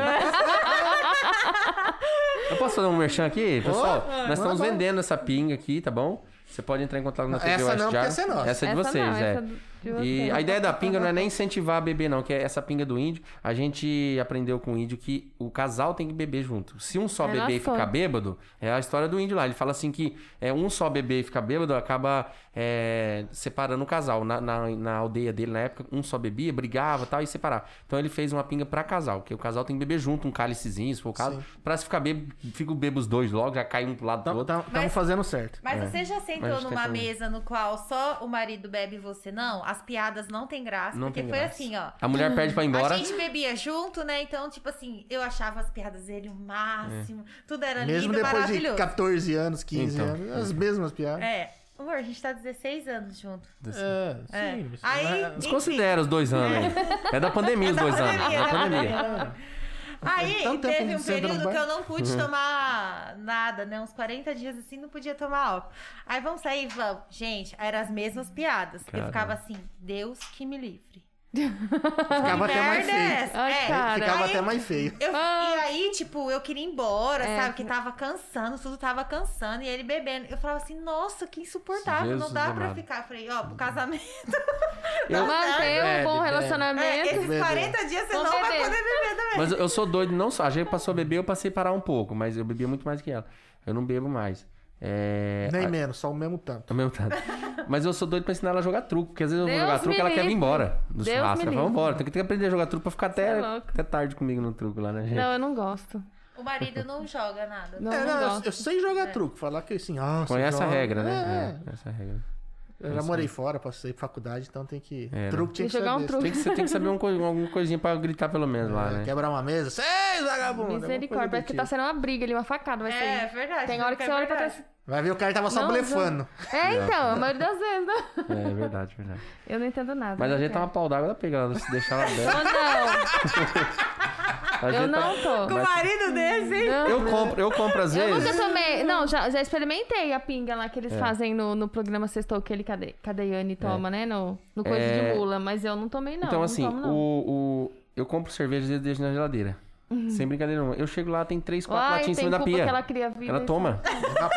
Eu posso fazer um merchan aqui, pessoal? Oh, Nós estamos vendendo essa pinga aqui, tá bom? Você pode entrar em contato na TV Essa não, porque é nossa. Essa é de Essa vocês, não, é. essa é de E vocês. a ideia da pinga não é nem incentivar a beber, não, que é essa pinga do índio. A gente aprendeu com o índio que o casal tem que beber junto. Se um só É beber e ficar bêbado, é a história do índio lá. Ele fala assim que é, um só beber e ficar bêbado acaba é, separando o casal. Na, na, na aldeia dele, na época, um só bebia, brigava e tal, e separava. Então ele fez uma pinga pra casal, que o casal tem que beber junto, um cálicezinho, se for o caso. Pra se ficar bêbado, fica bêbado os dois logo, já cai um pro lado do outro. Estamos fazendo certo. Mas É. você já a sentou numa tá mesa no qual só o marido bebe e você não? As piadas não tem graça. Não porque tem foi graça. assim, ó. A mulher pede pra ir embora. A gente bebia junto, né? Então, tipo assim, eu achava as piadas dele o máximo. Tudo era Mesmo lindo, depois de maravilhoso. 14 anos, 15 Então. anos, as mesmas piadas. É. Amor, a gente tá 16 anos junto. É, É. sim. Aí, Desconsidera os dois anos aí. É da pandemia os É da dois anos. É é da pandemia. Aí teve um período que eu não pude Uhum. tomar nada, né? Uns 40 dias assim, não podia tomar álcool. Aí vamos sair, vamos. Gente, eram as mesmas piadas. Eu Caramba. ficava assim, Deus que me livre. Ficava até mais é feio. essa? É, cara. Ficava Aí- até mais feio. Eu- Ah. E aí, tipo, eu queria ir embora, É. sabe? Que tava cansando, tudo tava cansando. E ele bebendo. Eu falava assim, nossa, que insuportável. Jesus não dá pra amado. ficar. Eu falei, ó, pro casamento. <laughs> Eu- Manter um Bebe, bom bebe. É, relacionamento. esses Beber. 40 dias você não vai beber. poder beber também. Mas eu- eu sou doido, não só. A gente passou a beber, eu passei a parar um pouco, mas eu bebia muito mais que ela. Eu não bebo mais. É. Nem a- menos, só o mesmo tanto. <laughs> ao mesmo tanto. Mas eu sou doido pra ensinar ela a jogar truco, porque às vezes eu vou jogar truco e ela quer vir embora do Deus churrasco. Ela fala, vambora, tem que, tem que aprender a jogar truco pra ficar é até, louco. até tarde comigo no truco lá, né, gente? Não, eu não gosto. O marido não joga nada. Não, é, não não, eu, gosto. eu sei jogar truco. Falar que assim, ah, você Conhece a regra, né? É. É, essa é a regra. Eu já morei fora, passei pra faculdade, então tem que. É, né? truque tinha que Tem que jogar um saber. truque. Tem que, tem que saber coi- alguma coisinha pra gritar pelo menos lá, É, né? Quebrar uma mesa. Seis, vagabundo! Misericórdia, parece que tá sendo uma briga ali, uma facada, vai É, ser. verdade. Tem hora que é você olha pra trás. Vai ver o cara tava só Não, blefando. É, então, a maioria das vezes, né? É verdade, verdade. Eu não entendo nada. Mas a não gente tá uma pau d'água da pega, ela se deixar ela aberta. Ou A não, eu tá- não tô. Com o marido desse, hein? Não. Eu compro, eu compro às Eu vezes. nunca tomei. Não, já, já experimentei a pinga lá que É. eles fazem no, no programa Sextou, que ele Cade, Cadeiane toma, né? No, no coisa É. de mula. Mas eu não tomei, não. então, não assim, tomo, não. o, o- eu compro cerveja e deixo na geladeira. Sem brincadeira não. Eu chego lá, tem três, quatro Uhum. Ai, latinhas em cima da pia. que ela cria vida. Ela toma.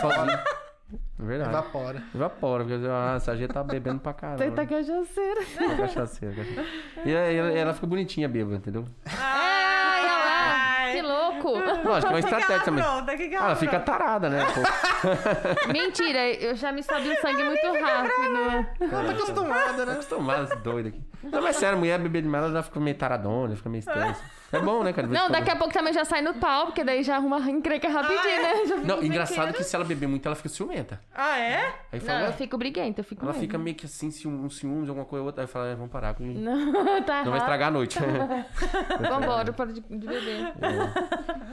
Sozinha. É verdade. Evapora. Evapora, porque ah, essa gente tá bebendo pra caramba. Tenta cachaceira. Cachaceira, cachaceira. E aí ela, ela fica bonitinha bêbada, entendeu? Ai, lá. Ai. Que louco. Lógico, é uma estratégia também. apronta? Que que Ah, ela ela fica tarada, né? <laughs> Mentira, eu já me sobe o sangue muito rápido. Ela tá acostumada, né? acostumada doido aqui. Não, mas sério, mulher beber demais, ela já fica meio taradona, fica meio estranha. É bom, né, cara? Não, daqui a pouco também já sai no pau, porque daí já arruma encrenca rapidinho, né? Já Não, engraçado que se ela beber muito, ela fica ciumenta. Ah, é? Aí Não, fala, eu ué, fico briguenta, eu fico ela mesmo. fica meio que assim, ciúmes, um ciúmes, alguma coisa ou outra. Aí fala, é, vamos parar com isso. Não, <laughs> tá Não vai estragar a noite. <laughs> Vambora, para de, de beber.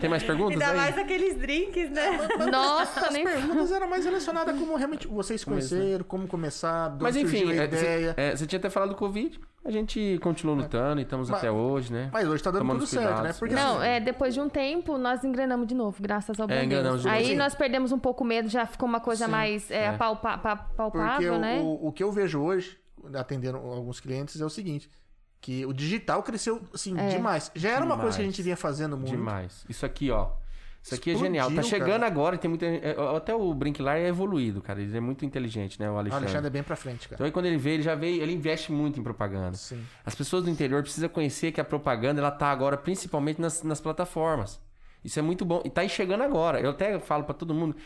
Tem mais perguntas Ainda aí? mais aqueles drinks, né? Nossa, As nem perguntas eram mais relacionadas a como realmente vocês se Começou. conheceram, como começar, de Mas enfim, a é, você ideia. é, você tinha até falado do Covid. A gente continuou lutando e estamos Mas- até hoje, né? Mas hoje tá dando Tomando tudo certo, né? cuidados. Porque Não, assim, é, depois de um tempo, nós engrenamos de novo, graças ao bom É, Deus. de novo. Aí Sim. nós perdemos um pouco o medo, já ficou uma coisa Sim. mais é, É. palpa- pa- Porque palpável, o, né? o, o que eu vejo hoje, atendendo alguns clientes, é o seguinte: que o digital cresceu assim, É. demais. Já era uma coisa que a Demais. gente vinha fazendo muito. Demais. Isso aqui, ó. Isso aqui é Explodiu, genial. Tá chegando cara. agora e tem muita. é, Até o Brinklar é evoluído, cara. Ele é muito inteligente, né? O O Alexandre. Alexandre é bem pra frente, cara. Então aí quando ele vê, ele já veio, ele investe muito em propaganda. Sim. As pessoas do interior precisam conhecer que a propaganda ela tá agora principalmente nas, nas plataformas. Isso é muito bom. E tá chegando agora. Eu até falo pra todo mundo.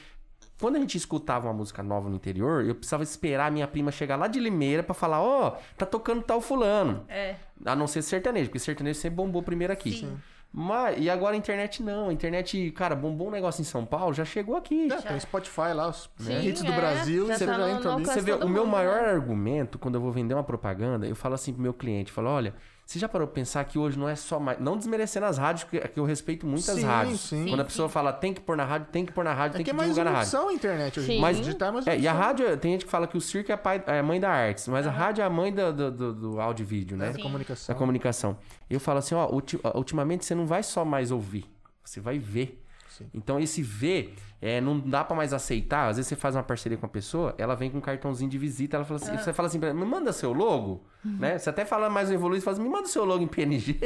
Quando a gente escutava uma música nova no interior, eu precisava esperar a minha prima chegar lá de Limeira pra falar, ó, tá tocando tal fulano. É. A não ser sertanejo, porque sertanejo sempre bombou primeiro aqui. Sim. Mas, e agora a internet não. A internet, cara, bombou um negócio em São Paulo, já chegou aqui. É, tem Spotify lá, os Sim, hits do é. Brasil, Já você tá já no- entra no ali. Você vê, o meu mundo, maior né? argumento quando eu vou vender uma propaganda, eu falo assim pro meu cliente, eu falo, olha, Você já parou pra pensar que hoje não é só mais. Não desmerecendo as rádios, que, que eu respeito muito as Sim, rádios. sim. Quando a Sim, pessoa sim. fala tem que pôr na rádio, tem que pôr na rádio, É tem que que é mais divulgar uma na rádio. opção a internet hoje. em Sim. dia. Mas digitar é mais uma É, e a rádio, tem gente que fala que o circo é a, pai- é a mãe da arte, mas a rádio é a mãe do, do, do, do áudio e vídeo, né? da comunicação. Da comunicação. Eu falo assim, ó, ulti- ultimamente você não vai só mais ouvir, você vai ver. Sim. Então esse ver, é, não dá pra mais aceitar. Às vezes você faz uma parceria com a pessoa, ela vem com um cartãozinho de visita, ela fala assim, você fala assim, me manda seu logo, né? Você até fala mais evoluído, você fala assim, me manda seu logo em PNG.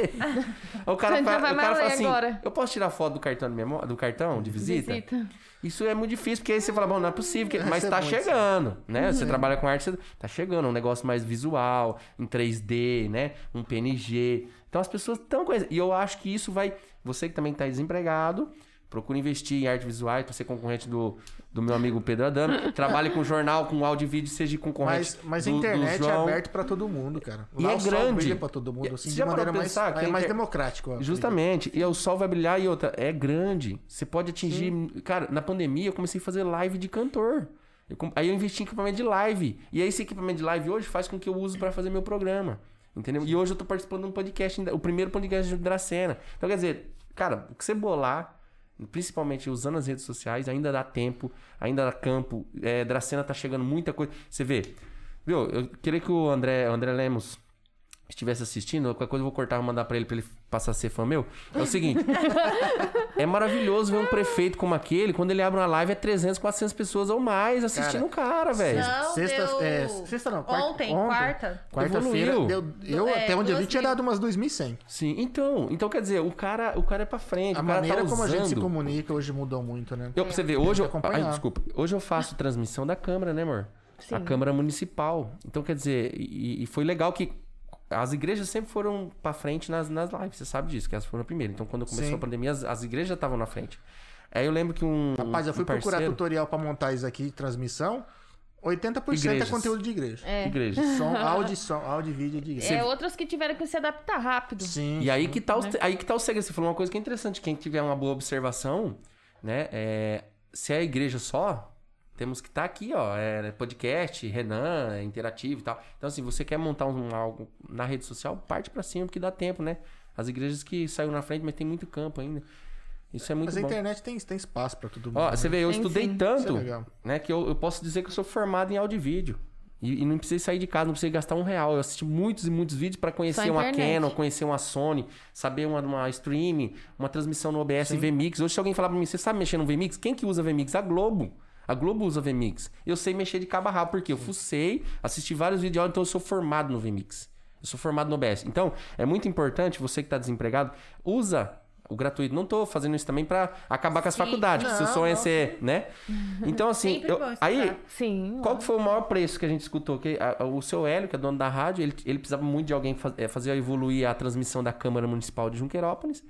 <laughs> o cara, fala- o cara mais fala assim, agora. eu posso tirar foto do cartão de memória, do cartão de visita? Visita. Isso é muito difícil, porque aí você fala, bom, não é possível, que- mas é tá chegando, né? Uhum. Você trabalha com arte, você tá chegando, um negócio mais visual, em 3D, né? Um PNG. Então as pessoas estão com isso. E eu acho que isso vai. Você que também tá desempregado, procura investir em arte visuais para ser concorrente do, do meu amigo Pedro Adamo. <laughs> Trabalhe com jornal, com áudio e vídeo, seja concorrente. Mas, mas a do- do internet é João. aberto pra todo mundo, cara. E Lá é o sol grande. pra todo mundo, E- assim, você de maneira mais, pensar que é mais inter- democrático. Justamente. E o sol vai brilhar e outra. É grande. Você pode atingir. Cara, na pandemia eu comecei a fazer live de cantor. Eu aí eu investi em equipamento de live. E aí esse equipamento de live hoje faz com que eu use para fazer meu programa. Entendeu? E hoje eu tô participando de um podcast, o primeiro podcast de Dracena. Então, quer dizer, cara, o que você bolar, principalmente usando as redes sociais, ainda dá tempo, ainda dá campo. É, Dracena tá chegando muita coisa. Você vê, viu? Eu queria que o André, André Lemos estivesse assistindo, qualquer coisa eu vou cortar e vou mandar pra ele pra ele passar a ser fã meu. É o seguinte. <laughs> é maravilhoso ver um prefeito como aquele, quando ele abre uma live, é 300, 400 pessoas ou mais assistindo o cara, velho. Não, Sexta, deu... é, sexta não, quarta, Ontem, quarta. Quarta-feira, deu, eu É, até onde eu vi tinha dado umas 2.100. Sim, então, então quer dizer, o cara, o cara é pra frente, A o cara maneira tá como a gente se comunica hoje mudou muito, né? Eu, pra você ver, hoje eu, ai, desculpa, hoje eu faço transmissão da Câmara, né, amor? Sim. A Câmara Municipal. Então, quer dizer, e, e foi legal que as igrejas sempre foram pra frente nas, nas lives, você sabe disso, que elas foram primeiro. Então, quando começou Sim. a pandemia, as, as igrejas já estavam na frente. Aí eu lembro que um. Rapaz, eu fui um parceiro, procurar tutorial pra montar isso aqui, transmissão. 80% é Igrejas. conteúdo de igreja. É. Igreja. Som, áudio, som, áudio e vídeo de igreja. É, outras que tiveram que se adaptar rápido. Sim. E aí que, tá o, aí que tá o segredo. Você falou uma coisa que é interessante. Quem tiver uma boa observação, né? É, se é a igreja só, temos que estar aqui, ó. É, podcast, Renan, é interativo e tal. Então, assim, você quer montar um, algo na rede social, parte pra cima, porque dá tempo, né? As igrejas que saíram na frente, mas tem muito campo ainda. Isso é muito Mas a bom. internet tem, tem espaço pra todo mundo. Ó, né? você vê, eu Tem estudei tanto, é né, que eu, eu posso dizer que eu sou formado em áudio e vídeo. E, e não precisei sair de casa, não precisei gastar um real. Eu assisti muitos e muitos vídeos para conhecer uma. Canon, conhecer uma Sony, saber uma, uma stream, uma transmissão no OBS VMix. Hoje, se alguém falar pra mim, você sabe mexer no VMix? Quem que usa VMix? A Globo. A Globo usa VMix. Eu sei mexer de cabo a rabo, porque eu fucei, assisti vários vídeos de áudio, então eu sou formado no VMix. Eu sou formado no OBS. Então, é muito importante, você que tá desempregado, usa o gratuito. Não tô fazendo isso também para acabar com as Sim. faculdades, que se o Não, sonho é não. ser, né? <laughs> Então, assim, eu- aí, Sim. qual que foi o maior preço que a gente escutou? Que a- o seu Hélio, que é dono da rádio, ele, ele precisava muito de alguém faz, é, fazer evoluir a transmissão da Câmara Municipal de Junqueirópolis.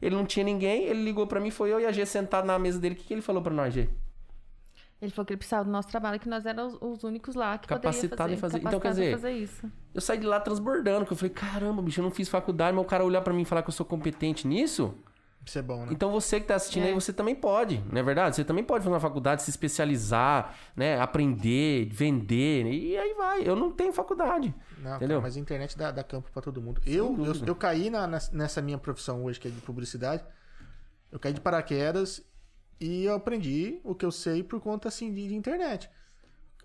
Ele não tinha ninguém, ele ligou pra mim, foi eu e a G sentado na mesa dele. O que, que ele falou pra nós, G? Ele falou que ele precisava do nosso trabalho, que nós éramos os únicos lá que Capacitado poderia em fazer- fazer. então, quer dizer, fazer isso. Eu saí de lá transbordando, que eu falei, caramba, bicho, eu não fiz faculdade, mas o cara olhar pra mim e falar que eu sou competente nisso. Isso é bom, né? Então você que tá assistindo É. aí, você também pode, não é verdade? Você também pode fazer uma faculdade, se especializar, né? Aprender, vender, e aí vai. Eu não tenho faculdade. Não, entendeu? cara, mas a internet dá, dá campo pra todo mundo. Eu, eu, eu caí na- nessa minha profissão hoje, que é de publicidade. Eu caí de paraquedas e eu aprendi o que eu sei por conta assim de, de internet.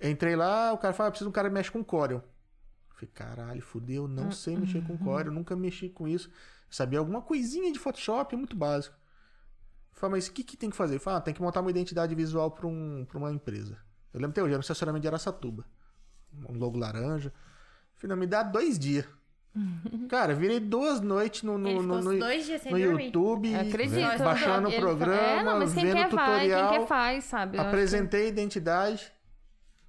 Entrei lá, o cara falou: ah, preciso de um cara que mexe com Corel. Eu falei, caralho, fudeu, não sei mexer com Corel, nunca mexi com isso. Sabia alguma coisinha de Photoshop, muito básico. Eu falei, mas o que, que tem que fazer? Falei, ah, tem que montar uma identidade visual para um, pra uma empresa. Eu lembro até hoje, era no estacionamento de Araçatuba. Um logo laranja. Falei, não, me dá dois dias. Cara, virei duas noites no, no, Ele ficou no, no, dois dias sem no dormir. YouTube, Acredito. baixando o Ele fa- programa, É, não, mas quem vendo quer vai, tutorial. quem quer faz, sabe? Eu acho que- Apresentei a identidade.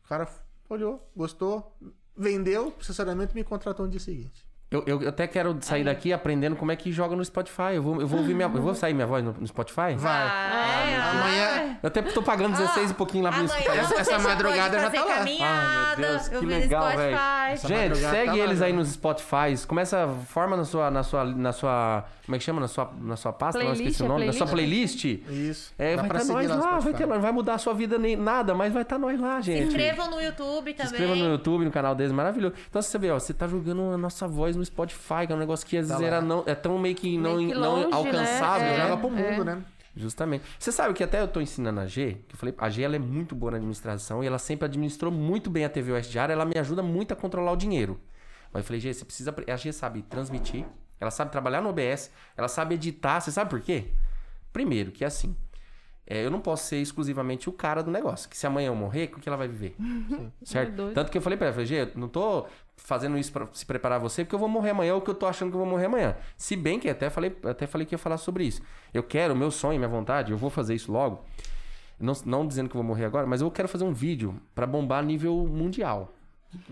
O cara olhou, gostou, vendeu, sinceramente me contratou no dia seguinte. Eu, eu até quero sair daqui aprendendo como é que joga no Spotify. Eu vou, eu vou ouvir minha. Eu vou sair minha voz no, no Spotify? Vai. É, Amanhã- Eu até tô pagando 16 e pouquinho lá Amanhã escutar. Essa- essa madrugada já tá lá. caminhada, Ai, meu Deus, eu que vi no legal, Spotify. velho. Gente, madrugada segue tá lá, eles aí né? nos Spotify. Começa, forma na sua, na sua, na sua, como é que chama? Na sua, na sua pasta, não Playlist, esqueci o é nome. Na sua playlist. Isso. É, Dá vai estar seguir nós lá, vai ter, não vai mudar a sua vida nem nada, mas vai estar nós lá, Se gente. inscrevam no YouTube Se também. inscreva no YouTube, no canal deles, maravilhoso. Então você vê, ó, você tá jogando a nossa voz no Spotify, que é um negócio que às Tá vezes lá. era não, é tão meio que não, Meio que não longe, né? alcançável, É. né? Joga pro mundo, né? Justamente. Você sabe que até eu tô ensinando a G, que eu falei, a G ela é muito boa na administração e ela sempre administrou muito bem a TV Oeste Diária, ela me ajuda muito a controlar o dinheiro. Aí eu falei, G, você precisa. A G sabe transmitir, ela sabe trabalhar no OBS, ela sabe editar. Você sabe por quê? Primeiro, que é assim. é, eu não posso ser exclusivamente o cara do negócio. Que se amanhã eu morrer, com que ela vai viver? <laughs> Certo? É. Tanto que eu falei pra ela, falei, Gê, eu não tô fazendo isso pra se preparar você, porque eu vou morrer amanhã, ou que eu tô achando que eu vou morrer amanhã. Se bem que até falei, até falei que ia falar sobre isso. Eu quero, o meu sonho, minha vontade, eu vou fazer isso logo. Não, não dizendo que eu vou morrer agora, mas eu quero fazer um vídeo pra bombar nível mundial.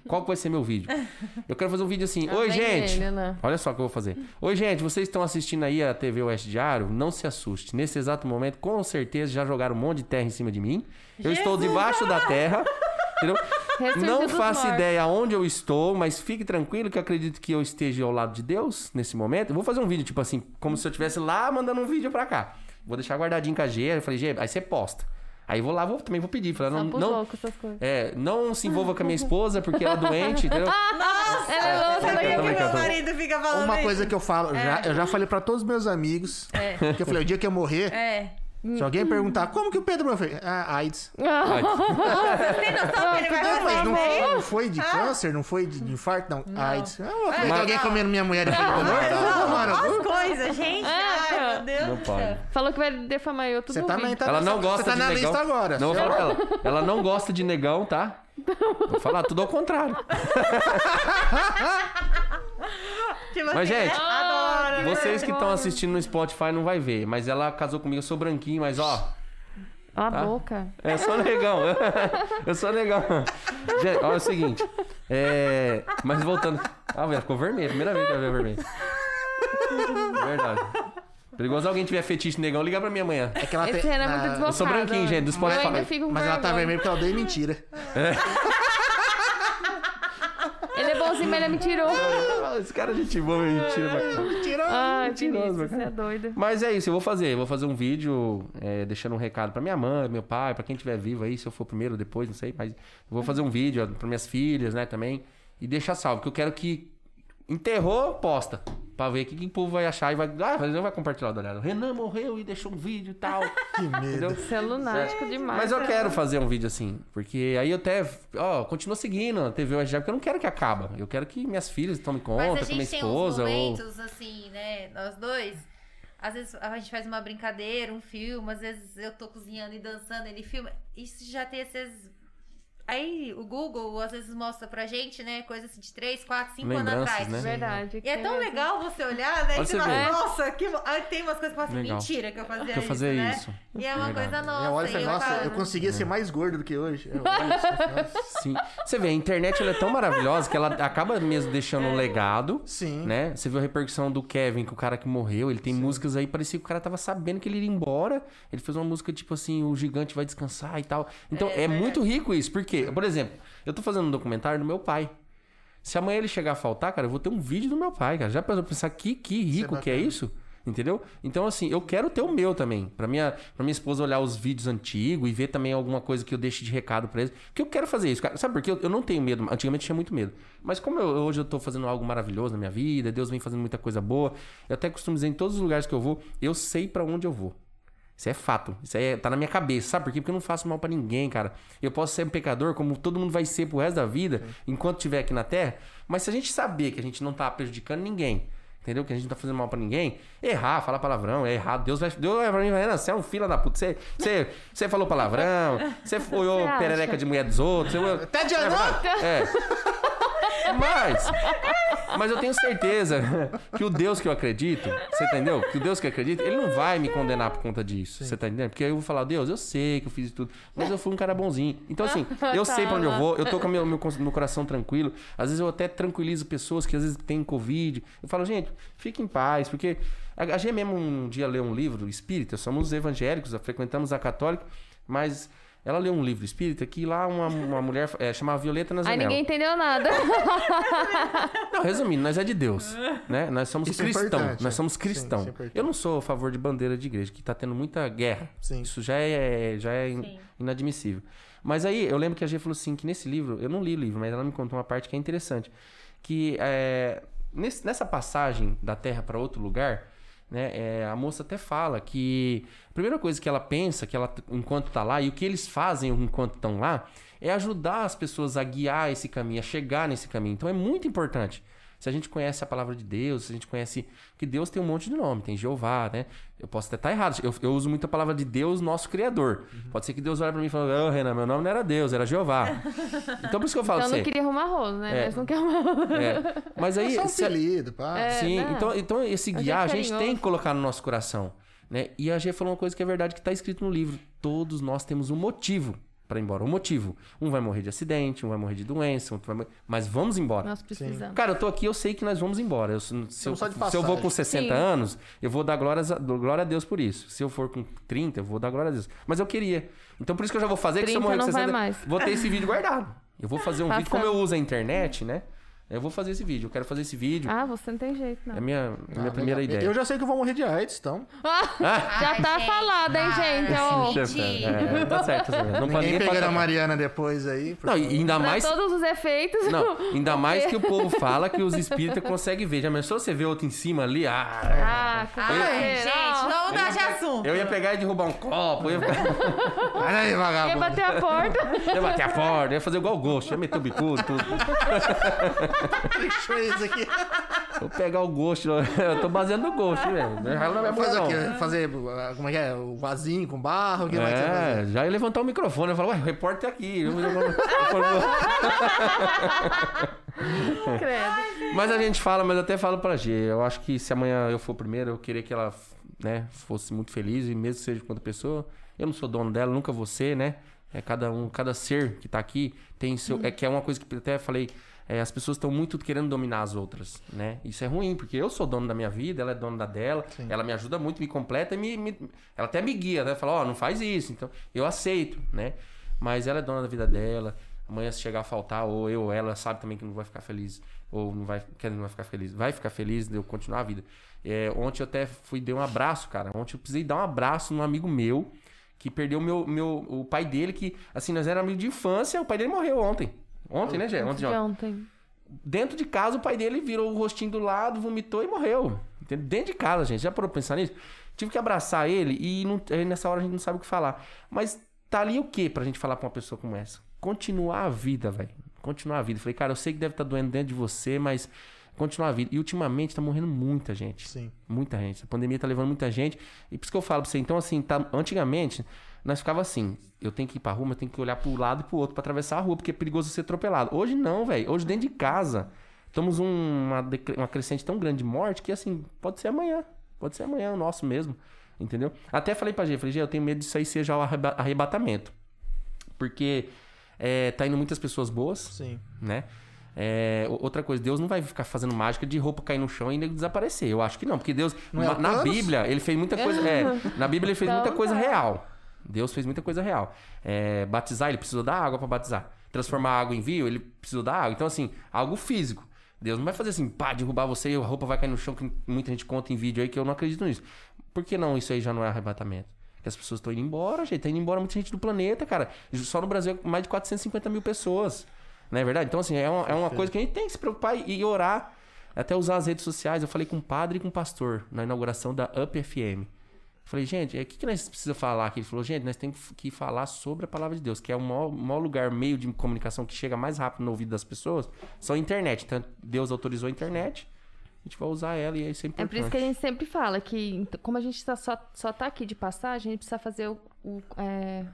Qual vai ser meu vídeo? <laughs> Eu quero fazer um vídeo assim. Ah, Oi, gente! ele, né? Olha só o que eu vou fazer. Oi, gente, vocês estão assistindo aí a TV Oeste Diário? Não se assuste. Nesse exato momento, com certeza, já jogaram um monte de terra em cima de mim. Eu estou debaixo da terra. Entendeu? Não faço mortos. ideia onde eu estou, mas fique tranquilo que eu acredito que eu esteja ao lado de Deus nesse momento. Eu vou fazer um vídeo, tipo assim, como se eu estivesse lá mandando um vídeo pra cá. Vou deixar guardadinho com a G. Eu falei, G, aí você posta. Aí vou lá, vou, também vou pedir. Só não, não, essas coisas. é, não se envolva com a minha esposa porque ela é doente, entendeu? <laughs> Nossa! Ela é louca, também meu marido fica falando Uma isso? coisa que eu falo, já, eu já falei pra todos os meus amigos, que eu falei, o dia que eu morrer, É. se alguém perguntar, como que o Pedro morreu? Ah, AIDS. Ai, Nossa, <laughs> tem noção que ele vai Não, mas não, foi- não foi de câncer, não foi de, de infarto, não. AIDS. Ah, eu alguém comendo minha mulher e falei, Não, mano, as coisas, gente. Ai, meu Deus Não do pode. céu. Falou que vai defamar eu tudo Você também tá ela não gosta Você tá de na negão. lista agora. Não, ela. Ela não gosta de negão, tá? Vou falar tudo ao contrário. <laughs> <laughs> Tipo Mas, assim, gente, adoro. Vocês que estão assistindo no Spotify não vai ver, mas ela casou comigo, eu sou branquinho, mas ó, Ó a Tá. boca. é só negão. <laughs> eu sou negão. Gente, olha o seguinte, é, mas voltando, ah, ela ficou vermelha, primeira vez que ela veio vermelha. Verdade. Perigoso alguém tiver fetiche negão, ligar pra minha amanhã. É que ela Esse tem- é muito na- desbocado. Eu sou branquinho, gente, do Eu Spotify. com Mas ela tá vermelha porque ela odeia mentira. É mas ele é mentiroso. Esse cara é gente boa, mentira, bacana. Mentira. Ai, Mentiroso, Vinícius, você é doido. Mas é isso, eu vou fazer. Eu vou fazer um vídeo é, deixando um recado pra minha mãe, meu pai, pra quem estiver vivo aí, se eu for primeiro ou depois, não sei. Mas eu vou fazer um vídeo ó, pra minhas filhas, né, também. E deixar salvo, porque eu quero que enterrou, posta. Pra ver o que, que o povo vai achar e vai. Ah, não vai compartilhar, olhada. Renan morreu e deixou um vídeo e tal. <laughs> Que medo. Você é lunático demais. Mas eu quero fazer um vídeo assim, porque aí eu até, ó, continuo seguindo a TV USG, porque eu não quero que acaba. Eu quero que minhas filhas tomem conta, Mas a com minha gente tem uns esposa. ou... momentos, assim, né? Nós dois. Às vezes a gente faz uma brincadeira, um filme, às vezes eu tô cozinhando e dançando, ele filma. Isso já tem esses. Aí o Google às vezes mostra pra gente, né? Coisa assim de 3, 4, 5 anos atrás. né? Verdade. E é tão legal você olhar, né? Olha E você fala, nossa, que... Aí tem umas coisas que eu falo assim, Legal. mentira que eu fazia Que eu fazia isso, né? isso. E é uma coisa nossa. Eu olho e falo, nossa, falo, eu conseguia ser mais gordo do que hoje. Eu olho isso, nossa. Sim. Você vê, a internet ela é tão maravilhosa que ela acaba mesmo deixando um legado. Sim. Né? Você viu a repercussão do Kevin, que o cara que morreu, ele tem músicas aí, parecia que o cara tava sabendo que ele ia embora. Ele fez uma música tipo assim, o gigante vai descansar e tal. Então é, muito rico isso. Por quê? Por exemplo, eu tô fazendo um documentário do meu pai. Se amanhã ele chegar a faltar, cara, eu vou ter um vídeo do meu pai, cara. Já pensou pensar que, que rico que é isso? Entendeu? Então, assim, eu quero ter o meu também. Pra minha, pra minha esposa olhar os vídeos antigos e ver também alguma coisa que eu deixe de recado pra eles. Porque eu quero fazer isso, cara. Sabe por quê? Eu, eu não tenho medo. Antigamente eu tinha muito medo. Mas como eu- hoje eu tô fazendo algo maravilhoso na minha vida, Deus vem fazendo muita coisa boa. Eu até costumo dizer em todos os lugares que eu vou, eu sei pra onde eu vou. Isso é fato. Isso aí é, tá na minha cabeça. Sabe por quê? Porque eu não faço mal pra ninguém, cara. Eu posso ser um pecador, como todo mundo vai ser pro resto da vida, enquanto estiver aqui na Terra. Mas se a gente saber que a gente não tá prejudicando ninguém, entendeu? Que a gente não tá fazendo mal pra ninguém, errar, falar palavrão, é errado. Deus vai. Deus vai pra mim, Renan, você é um filho da puta. Você, você, você falou palavrão, você <laughs> acha? perereca de mulher dos outros. Você, Até de é? É. <laughs> Mas, mas eu tenho certeza que o Deus que eu acredito, você entendeu? Que o Deus que eu acredito, ele não vai me condenar por conta disso. Você tá entendendo? Porque aí eu vou falar, Deus, eu sei que eu fiz isso tudo, mas eu fui um cara bonzinho. Então, assim, <laughs> eu sei pra onde eu vou, eu tô com meu, meu, meu coração tranquilo. Às vezes eu até tranquilizo pessoas que às vezes têm Covid. Eu falo, gente, fique em paz, porque a, a gente mesmo um dia leu um livro espírita, somos evangélicos, frequentamos a católica, mas. Ela leu um livro espírita que lá uma, uma mulher é, chamava Violeta Aí Nazanella. ninguém entendeu nada. <laughs> Não, resumindo, nós é de Deus, né? Nós somos Isso é cristãos, importante, nós é. somos Sim, cristãos. isso é eu não sou a favor de bandeira de igreja, que tá tendo muita guerra. Sim. Isso já é, já é in- Sim. inadmissível. Mas aí, eu lembro que a G falou assim, que nesse livro, eu não li o livro, mas ela me contou uma parte que é interessante. Que é, nesse- nessa passagem da terra para outro lugar, né, é, a moça até fala que a primeira coisa que ela pensa, que ela enquanto tá lá, e o que eles fazem enquanto estão lá, é ajudar as pessoas a guiar esse caminho, a chegar nesse caminho. Então é muito importante. Se a gente conhece a palavra de Deus, se a gente conhece que Deus tem um monte de nome, tem Jeová, né? Eu posso até estar errado. Eu, eu uso muito a palavra de Deus, nosso Criador. Pode ser que Deus olhe pra mim e fale, ô Renan, meu nome não era Deus, era Jeová. <laughs> então por isso que eu falo Então pra não você. queria arrumar rolo, né? É. Mas não quer arrumar. É. Mas <laughs> aí. É só um apelido, pá. É, Sim, né? então, então esse gente guiar a gente carinhoso. tem que colocar no nosso coração. Né? E a G falou uma coisa que é verdade, que está escrito no livro. Todos nós temos um motivo para ir embora. Um motivo. Um vai morrer de acidente, um vai morrer de doença, outro vai morrer... mas vamos embora. Nós precisamos. Cara, eu tô aqui, eu sei que nós vamos embora. Eu- se, eu, se eu vou com 60 Sim. anos, eu vou dar glórias a, glória a Deus por isso. Se eu for com 30, eu vou dar glória a Deus. Mas eu queria. Então por isso que eu já vou fazer, que se eu 30 morrer com não vai 60, mais. vou ter esse vídeo guardado. Eu vou fazer um vídeo. Como eu uso a internet, né? Eu vou fazer esse vídeo. Eu quero fazer esse vídeo. Ah, você não tem jeito, não. É a minha, a minha Ah, primeira legal. ideia. Eu já sei que eu vou morrer de AIDS, então. Já Ai, tá gente, falado, hein, gente? Ó, Mentira. É, tá certo. Não pode Ninguém pegando pode... a Mariana depois aí. Não, e ainda pra mais... todos os efeitos. Não, <laughs> ainda mais que o povo <laughs> fala que os espíritas conseguem ver. Já pensou você ver outro em cima ali? Ah, Ah, você, gente, vamos mudar de assunto. eu ia pegar e derrubar um copo, eu ia, <laughs> Olha aí, Ia vagabundo. bater a porta. ia bater a porta, ia fazer igual o Ghost, ia meter o bicudo, tudo. Deixa isso aqui. Vou pegar o Ghost, eu tô baseando no Ghost, velho. Não é vai Fazer o quê? Fazer, ah, como é que é? O vasinho com barro? O que você É, fazer? já ia levantar o microfone. Eu falo, ué, o repórter é aqui. Eu vou jogar no- <laughs> Credo. Mas a gente fala, mas eu até falo pra G. Eu acho que se amanhã eu for primeiro, eu queria que ela, né, fosse muito feliz, e mesmo que seja com outra pessoa. Eu não sou dono dela, nunca ser, né? É cada um, cada ser que tá aqui tem seu. É que é uma coisa que eu até falei. É, as pessoas estão muito querendo dominar as outras, né? Isso é ruim, porque eu sou dono da minha vida, ela é dona da dela, ela me ajuda muito, me completa e me, me- ela até me guia, né? Fala, ó, não faz isso. Então, eu aceito, né? Mas ela é dona da vida dela. Amanhã, se chegar a faltar, ou eu ou ela, sabe também que não vai ficar feliz. Ou não vai, quer não vai ficar feliz. Vai ficar feliz de eu continuar a vida. É, ontem eu até fui dei um abraço, cara. Ontem eu precisei dar um abraço num amigo meu que perdeu meu, meu, o pai dele, que, assim, nós éramos amigos de infância. O pai dele morreu ontem. Ontem, né, Gé? Ontem, De ontem. ontem. Dentro de casa, o pai dele virou o rostinho do lado, vomitou e morreu. Entendeu? Dentro de casa, gente. Já parou pra pensar nisso? Tive que abraçar ele e não- aí nessa hora a gente não sabe o que falar. Mas tá ali o que pra gente falar pra uma pessoa como essa? Continuar a vida, velho. Continuar a vida. Falei, cara, eu sei que deve estar doendo dentro de você, mas continuar a vida. E ultimamente tá morrendo muita gente. Sim. Muita gente. A pandemia tá levando muita gente. E por isso que eu falo pra você. Então, assim, tá, antigamente, nós ficava assim. Eu tenho que ir pra rua, mas eu tenho que olhar pro lado e pro outro pra atravessar a rua, porque é perigoso ser atropelado. Hoje não, velho. Hoje dentro de casa. Estamos um- uma, uma crescente tão grande de morte que, assim, pode ser amanhã. Pode ser amanhã, o nosso mesmo. Entendeu? Até falei pra G, falei, G, eu tenho medo disso aí seja o arreba- arrebatamento. Porque é, tá indo muitas pessoas boas Sim. né? É, outra coisa, Deus não vai ficar fazendo mágica de roupa cair no chão e ainda desaparecer. Eu acho que não, porque Deus, Não é na, na? Bíblia, ele fez muita coisa. <laughs> é, na Bíblia, ele fez Então muita coisa tá. real. Deus fez muita coisa real. É, batizar, ele precisou da água para batizar. Transformar água em vinho, ele precisou da água. Então, assim, algo físico. Deus não vai fazer assim, pá, derrubar você e a roupa vai cair no chão, que muita gente conta em vídeo aí que eu não acredito nisso. Por que não? Isso aí já não é arrebatamento. Que as pessoas estão indo embora, gente. Tá indo embora muita gente do planeta, cara. Só no Brasil, mais de 450 mil pessoas. Não é verdade? Então, assim, é uma, é uma coisa que a gente tem que se preocupar e, orar. Até usar as redes sociais. Eu falei com um padre e com um pastor na inauguração da Up FM. Falei, gente, o que, que nós precisamos falar aqui? Ele falou, gente, nós temos que falar sobre a palavra de Deus, que é o maior, maior lugar, meio de comunicação que chega mais rápido no ouvido das pessoas, são a internet. Então, Deus autorizou a internet, a gente vai usar ela e isso é É importante. por isso que a gente sempre fala que, ent- como a gente tá só, só tá aqui de passagem, a gente precisa fazer o, o, é,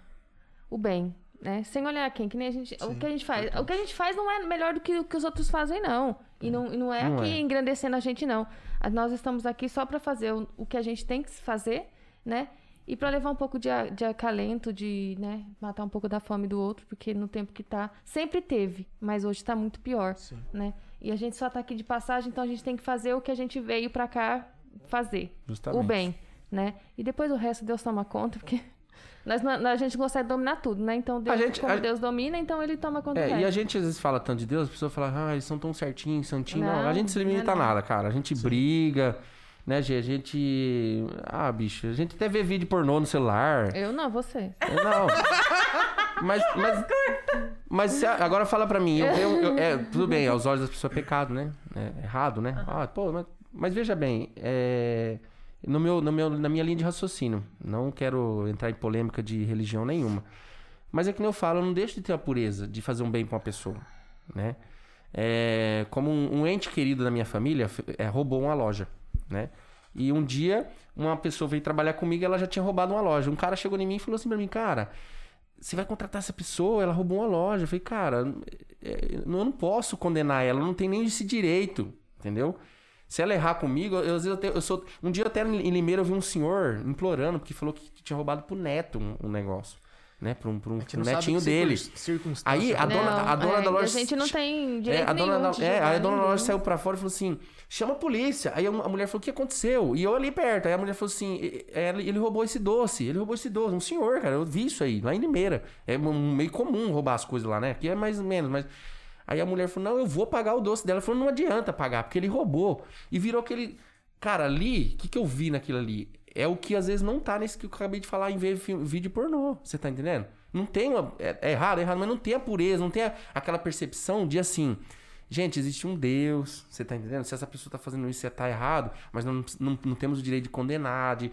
o bem, né? Sem olhar quem, que nem a gente. o que a gente faz. O que a gente faz não é melhor do que o que os outros fazem, não. E não, e não é Não aqui é. engrandecendo a gente, não. Nós estamos aqui só para fazer o, o que a gente tem que fazer, né? E para levar um pouco de, a- de acalento, de né, matar um pouco da fome do outro, porque no tempo que tá. Sempre teve, mas hoje tá muito pior. Né? E a gente só tá aqui de passagem, então a gente tem que fazer o que a gente veio para cá fazer. Justamente. O bem, né? E depois o resto Deus toma conta, porque <laughs> nós, a gente consegue dominar tudo, né? Então Deus, A gente- como a- Deus domina, então ele toma conta É, e a gente às vezes fala tanto de Deus, as pessoas falam, ah, eles são tão certinhos, santinhos. Não, Não, a gente se não limita a não. nada, cara. A gente briga, né, Gê? A gente. Ah, bicho, a gente até vê vídeo pornô no celular. Eu não, você. É, Não. Mas, mas, Mas agora fala pra mim, eu, eu- eu- é, tudo bem, aos olhos das pessoas é pecado, né? É errado, né? Ah, pô, mas, mas veja bem, é, no meu, no meu, na minha linha de raciocínio, não quero entrar em polêmica de religião nenhuma. Mas é que nem eu falo, eu não deixo de ter a pureza de fazer um bem pra uma pessoa, né? É, como um, um ente querido da minha família é, roubou uma loja, né? E um dia uma pessoa veio trabalhar comigo e ela já tinha roubado uma loja. Um cara chegou em mim e falou assim pra mim, cara, você vai contratar essa pessoa, ela roubou uma loja. Eu falei, cara, é, eu não posso condenar ela, não tem nem esse direito, entendeu? Se ela errar comigo, eu, às vezes eu, eu sou. Um dia até em Limeira eu vi um senhor implorando, porque falou que tinha roubado pro neto um, um negócio. Né? Pra um, pra um, netinho que dele. Aí a dona, Não, a dona é, da loja. A gente não tem direito É, a dona da, de é, aí a dona da loja saiu pra fora e falou assim: chama a polícia. Aí a mulher falou: o que aconteceu? E eu ali perto. Aí a mulher falou assim: "E- é, ele ele roubou esse doce. Ele roubou esse doce. Um senhor, cara. Eu vi isso aí, lá em Limeira. É um- meio comum roubar as coisas lá, né? Aqui é mais ou menos, mas. Aí a mulher falou: não, eu vou pagar o doce dela. Ela falou: não adianta pagar, porque ele roubou. E virou aquele. Cara, ali, o que, que eu vi naquilo ali? É o que às vezes não tá nesse que eu acabei de falar em ver vídeo pornô. Você tá entendendo? Não tem uma. É, é errado, é errado, mas não tem a pureza, não tem a- aquela percepção de assim. Gente, existe um Deus, você tá entendendo? Se essa pessoa tá fazendo isso, você tá errado, mas não, não, não temos o direito de condenar, de.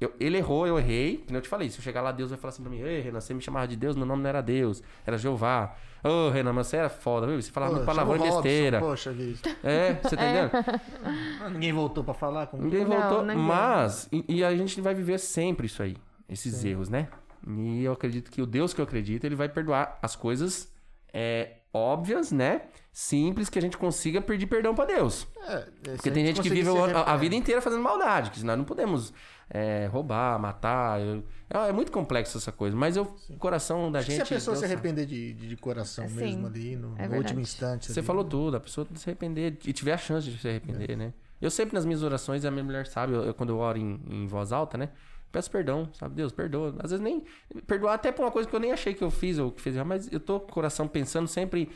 Eu- ele errou, eu errei. Que eu te falei. Se eu chegar lá, Deus vai falar assim pra mim: Ei, Renan, você me chamava de Deus, meu nome não era Deus, era Jeová. Ô, Renan, mas você era foda, viu? Você falava Pô, muito palavrão e besteira. Poxa. É, você tá entendendo? <laughs> Ah, Ninguém voltou pra falar com Ninguém Não, voltou. ninguém. Mas, e, e a gente vai viver sempre isso aí. Esses erros, né? E eu acredito que o Deus que eu acredito, ele vai perdoar as coisas é, óbvias, né? Simples, que a gente consiga pedir perdão pra Deus. É, é, Porque tem gente que vive a, a vida inteira fazendo maldade, que nós não podemos é, roubar, matar. eu- é, é muito complexo essa coisa. Mas eu, o coração da Acho gente. se a pessoa Deus se arrepender de, de, de coração Sim, mesmo ali, no, é no último instante. Você ali. falou tudo, a pessoa se arrepender e tiver a chance de se arrepender, né? Eu sempre nas minhas orações, a minha mulher sabe, eu, eu- quando eu oro em, em voz alta, né? Peço perdão, sabe? Deus, perdoa. Às vezes nem. Perdoar até por uma coisa que eu nem achei que eu fiz ou que fiz, mas eu tô com o coração pensando sempre.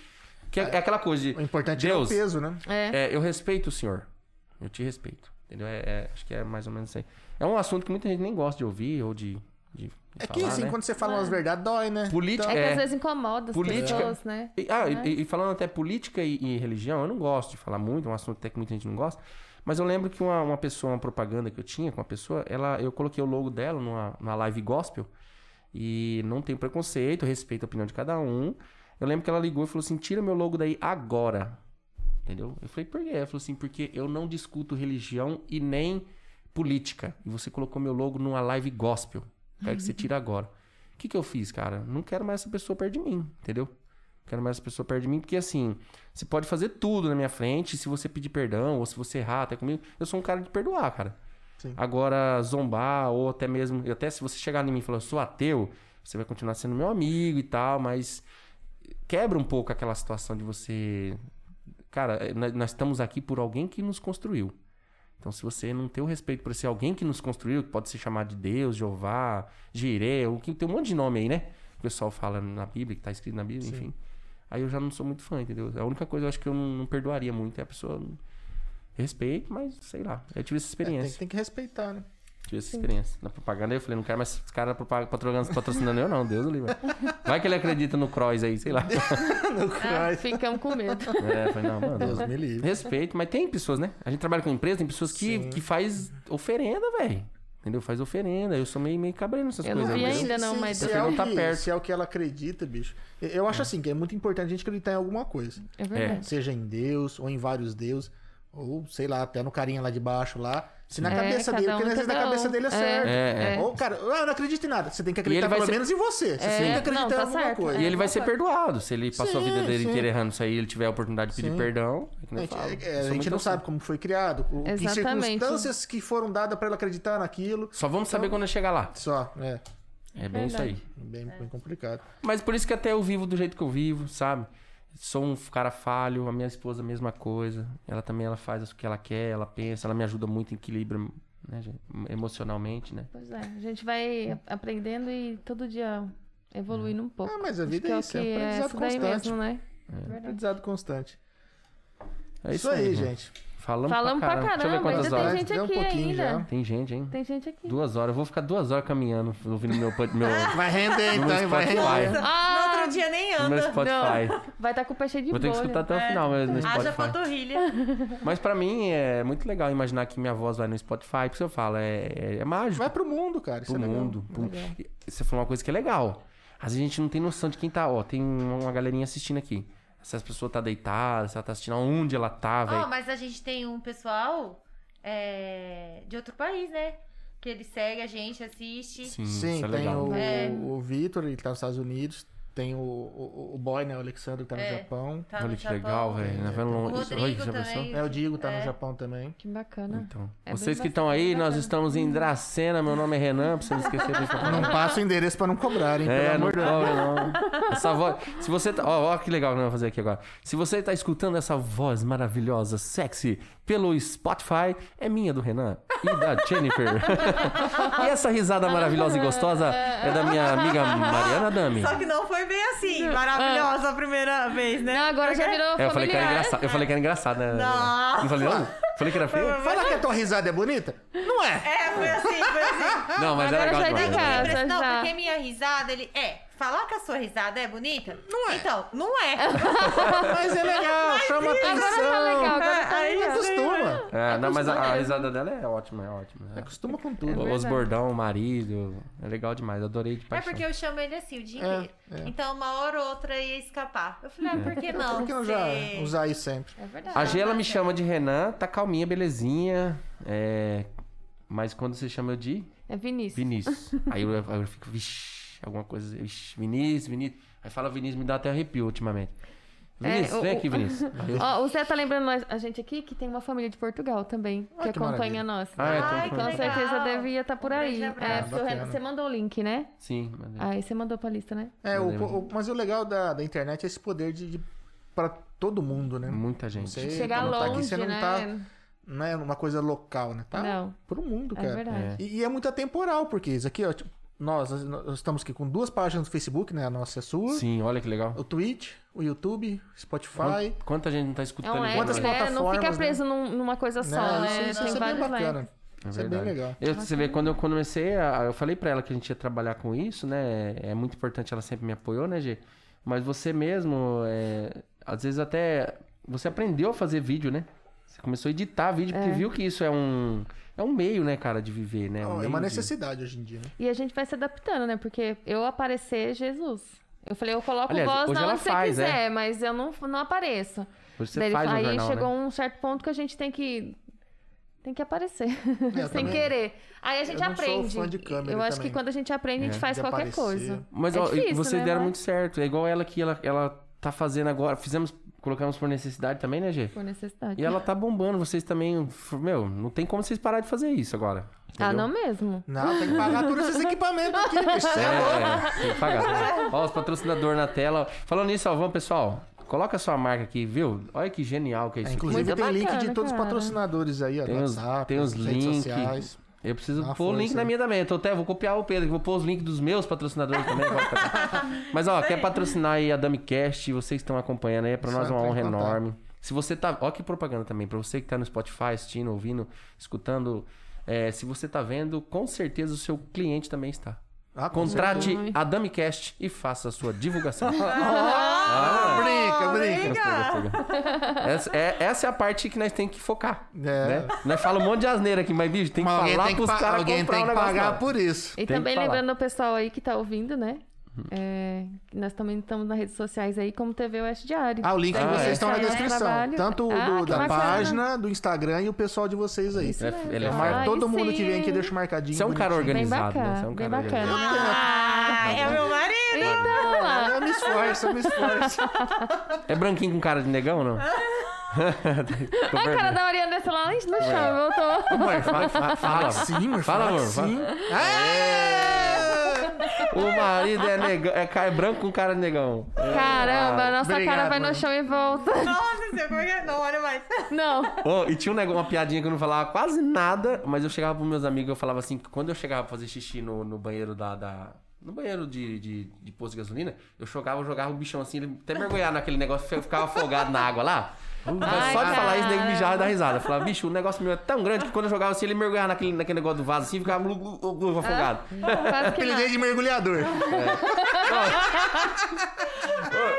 Que é, é aquela coisa de. O importante Deus, é o peso, né? É. é, eu respeito o senhor. Eu te respeito. Entendeu? É, é- acho que é mais ou menos isso aí. É um assunto que muita gente nem gosta de ouvir ou de. de- de É que falar, assim, né? quando você fala umas verdades, dói, né? Política- É que É. às vezes incomoda as Política- pessoas, né? E, ah, e, e falando até política e, e religião, eu não gosto de falar muito, é um assunto até que muita gente não gosta. Mas eu lembro que uma, uma pessoa, uma propaganda que eu tinha com uma pessoa, ela, eu coloquei o logo dela numa, numa live gospel. E não tem preconceito, eu respeito a opinião de cada um. Eu lembro que ela ligou e falou assim: tira meu logo daí agora. Entendeu? Eu falei, por quê? Ela falou assim, porque eu não discuto religião e nem política. E você colocou meu logo numa live gospel. Quero que você tire agora. O que, que eu fiz, cara? Não quero mais essa pessoa perto de mim, entendeu? Não quero mais essa pessoa perto de mim, porque assim, você pode fazer tudo na minha frente, se você pedir perdão, ou se você errar até comigo, eu sou um cara de perdoar, cara. Sim. Agora, zombar, ou até mesmo, até se você chegar em mim e falar, eu sou ateu, você vai continuar sendo meu amigo e tal, mas quebra um pouco aquela situação de você. Cara, eh, nós estamos aqui por alguém que nos construiu. Então, se você não tem o respeito por esse alguém que nos construiu, que pode ser chamado de Deus, Jeová, Jireh, o que tem um monte de nome aí, né? O pessoal fala na Bíblia, que tá escrito na Bíblia, enfim. Aí eu já não sou muito fã, entendeu? A única coisa eu acho que eu não, não perdoaria muito é a pessoa. Respeito, mas sei lá. Eu tive essa É, tem, experiência. tem que respeitar, né? Tive essa experiência. Na propaganda eu falei, não quero mais esse cara patrocinando, patrocinando eu, não. Deus o livre. <laughs> Vai que ele acredita no Cross aí, sei lá. <laughs> No Ah, Christ. ficamos com medo. É, eu falei, não, mano. Deus me livre. Respeito, mas tem pessoas, né? A gente trabalha com empresa, tem pessoas que, que faz oferenda, velho. Entendeu? Faz oferenda. Eu sou meio, meio cabreiro nessas Eu não coisas. vi aí, entendeu? ainda não, mas se, Você é não o tá que, perto. se é o que ela acredita, bicho. Eu- Eu acho assim, que é muito importante a gente acreditar em alguma coisa. É verdade. Seja em Deus, ou em vários deuses, ou sei lá, até no carinha lá de baixo lá. Se na É, cabeça dele, um, porque às vezes na cabeça um. dele é É, certo. é, é. Ou, cara, eu não acredito em nada. Você tem que ele acreditar vai pelo ser- menos em você. Você É, tem que acreditar não, tá em alguma certo. coisa. E ele vai É, ser perdoado. Se ele passou a vida Sim, dele sim. inteira errando isso aí e ele tiver a oportunidade de pedir Sim. perdão. É que A gente, é, a gente não assim. sabe como foi criado, o, que circunstâncias que foram dadas pra ele acreditar naquilo. Só vamos saber quando eu chegar lá. Só, é. É bem isso aí. Bem, bem complicado. Mas por isso que até eu vivo do jeito que eu vivo, sabe? Sou um cara falho, a minha esposa a mesma coisa. Ela também ela faz o que ela quer, ela pensa, ela me ajuda muito em equilíbrio, né, emocionalmente, né? Pois é, a gente vai aprendendo e todo dia evoluindo um pouco. Ah, mas a Acho vida é isso, é que um aprendizado isso daí constante. mesmo, né? Aprendizado constante. É Isso, aí, gente. Falamos, Falamos pra Deixa eu ver caramba, quantas ainda horas. tem gente Deu um aqui pouquinho ainda. já. Tem gente, hein? Tem gente aqui. Duas horas. Eu vou ficar duas horas caminhando, ouvindo meu... meu... <laughs> Vai render no então, hein? vai Spotify. render. Ah, rodinha nem no meu anda. Spotify. Vai estar com o pé cheio de Vou ter que escutar até o final mesmo no Haja Spotify. panturrilha. <laughs> Mas pra mim é muito legal imaginar que minha voz vai no Spotify, por isso eu falo, é, é, é mágico. Vai pro mundo, cara. Isso pro é legal. mundo. pro- Você falou uma coisa que é legal. Às vezes a gente não tem noção de quem tá. Ó, tem uma galerinha assistindo aqui. Se as pessoas tá deitada, se ela tá assistindo aonde ela tá, Ó, velho. mas a gente tem um pessoal é, de outro país, né? Que ele segue a gente, assiste. Sim, Sim, isso é tem legal. o, É. o Vitor, ele tá nos Estados Unidos. Tem o, o, o boy, né? O Alexandre, que tá no É. Japão. Tá Olha no que Japão. legal, velho. Nós vamos O. Rodrigo já também. pensou? É, o Diego tá É. no Japão também. Que bacana. Então, É vocês que estão aí, bacana, nós estamos em Dracena. Meu nome é Renan, pra você não esquecer de falar. <laughs> Não passa o endereço pra não cobrar, hein? É, pelo não cobra, não. Essa voz. Se você tá. Ó, ó, que legal que nós vamos fazer aqui agora. Se você tá escutando essa voz maravilhosa, sexy, pelo Spotify, é minha do Renan e da <laughs> Jennifer. e essa risada maravilhosa e gostosa é da minha amiga Mariana Dami. Só que não foi bem assim, maravilhosa a primeira vez, né? Não, agora já virou É, eu falei que era engraçado. Eu falei que era engraçado, né? Nossa. Não falei, não? Falei que era feio? Fala que a tua risada é bonita? Não é. É, foi assim, foi assim. <laughs> Não, mas era Agora legal já é de demais. casa. Não, já. porque minha risada, ele. É, falar que a sua risada é bonita? Não é. Então, não é. <laughs> Mas é legal, chama Agora tá atenção. legal, agora tá Aí legal. Acostuma. É, não, mas a, a risada dela é ótima, é ótima. É. Acostuma com tudo. Os bordão, o marido. É legal demais, adorei de É paixão. porque eu chamo ele assim o dia É, inteiro. É. Então, uma hora ou outra ia escapar. Eu falei, ah, por que não? Por que não já usar isso sempre? É verdade. A G, ela me chama de Renan, tá calminha, belezinha. É... Mas quando você chama eu de É Vinícius. Vinícius. <laughs> aí eu, aí eu fico, vixi, alguma coisa. Vixi, Vinícius, Vinícius. Aí fala Vinícius, me dá até arrepio ultimamente. Vinícius, É, vem o- aqui, Vinícius. <laughs> Ó, o Zé tá lembrando nós- a gente aqui que tem uma família de Portugal também, Ah, que, que acompanha maravilha. nós. Ah, é, Ai, Com legal. certeza devia estar por Um aí. É, você mandou o link, né? Sim. Aí você mandou pra lista, né? É, o, o- mas o legal da, da internet é esse poder de, de para todo mundo, né? muita gente. Você, Chegar quando tá aqui, longe, você não né? tá não é uma coisa local, né? Tá Não. pro mundo, É cara. verdade. E, e é muito atemporal, porque isso aqui, ó, tipo, nós, nós estamos aqui com duas páginas no Facebook, né? A nossa é a sua, Sim, olha que legal. o Twitch, o YouTube, Spotify. Quanta, quanta gente não tá É escutando um app, vendo Quantas né? Não fica plataformas, preso num- numa coisa só, Né? né? Isso, Tem isso é bem bacana. apps. É Isso é bem legal. Eu, você vê, quando eu comecei, a- eu falei pra ela que a gente ia trabalhar com isso, né? É muito importante, ela sempre me apoiou, né, Gê? Mas você mesmo, é, às vezes até. Você aprendeu a fazer vídeo, né? Você começou a editar vídeo, porque viu que isso é um. É um meio, né, cara, de viver, né? Um é uma de- necessidade hoje em dia, né? E a gente vai se adaptando, né? Porque eu aparecer, Jesus. Eu falei, eu coloco Aliás, voz na onde você faz, quiser, mas eu não, não apareço. Hoje você Daí faz aí jornal, chegou né? um certo ponto que a gente tem que. Tem que aparecer. eu <laughs> Sem também. querer. Aí a gente Eu não sou aprende. fã de câmera eu acho também. que quando a gente aprende, a gente É. faz De qualquer aparecer. coisa. Mas é ó, difícil, vocês né, deram mas- muito certo. É igual ela que ela, ela tá fazendo agora. Fizemos, colocamos por necessidade também, né, Gê? Por necessidade. E ela tá bombando, vocês também. Meu, não tem como vocês parar de fazer isso agora. Ah, entendeu? não mesmo? Não, tem que pagar todos esses equipamentos aqui, bicho. É. É, tem que pagar. <laughs> Ó, os patrocinadores na tela. Falando nisso, ó, vamos, pessoal. Coloca a sua marca aqui, viu? Olha que genial que é É, isso. aqui. inclusive tem link de todos os cara. patrocinadores aí, ó. Tem os, WhatsApp, tem os links. Eu preciso uma pôr o link na minha também. Eu tô até, vou copiar o Pedro, que vou pôr os links dos meus patrocinadores também. <laughs> Mas, ó, quer patrocinar aí a DamiCast, vocês que estão acompanhando aí, é pra Só nós uma honra contato. enorme. Se você tá. Ó, que propaganda também. Pra você que tá no Spotify, assistindo, ouvindo, escutando. é, se você tá vendo, com certeza o seu cliente também está. Ah, Contrate certeza. a DamiCast e faça a sua divulgação. <laughs> Ah, brinca, brinca. Gostei, gostei. Essa, é, essa é a parte que nós temos que focar. É. Né? Nós falamos um monte de asneira aqui, mas, bicho, tem que Mas falar tem pros pa- caras alguém tem que pagar não. por isso. E Tem também lembrando o pessoal aí que tá ouvindo, né? É, que nós também estamos nas redes sociais aí, como TV Oeste Diário. Ah, o link de Ah, vocês é. estão na é descrição. trabalho. Tanto Ah, do- da bacana. página, do Instagram e o pessoal de vocês aí. É, ele é Ah, todo mundo que vem aqui, deixa marcadinho. Você é um cara bonitinho. Bem organizado, né? bacana, Você é um bem cara bacana. organizado. Ah, é o meu marido. Então. Eu me esforço, eu me esforço. É branquinho com cara de negão ou não? <laughs> A cara da Mariana desceu lá no chão, voltou. Amor, fala, fala, Fala, sim, amor. Fala, Fala, amor, sim. O marido é, negão, é, é branco com cara de negão. Caramba, a nossa Obrigado, cara vai mano. no chão e volta. Nossa, como é é? Não, olha mais. Não. Oh, e tinha um negócio, uma piadinha que eu não falava quase nada, mas eu chegava pros meus amigos eu falava assim, que quando eu chegava pra fazer xixi no, no banheiro da, da, no banheiro de, de, de posto de gasolina, eu jogava, eu jogava o bichão assim, ele até mergulhar naquele negócio, eu ficava afogado na água lá. Ai, só de falar isso, nego mijava e dar risada. Eu falava, bicho, o negócio meu é tão grande que quando eu jogava assim, ele mergulhava naquele, naquele negócio do vaso assim, ficava glu, afogado. Não. Apelidei de mergulhador.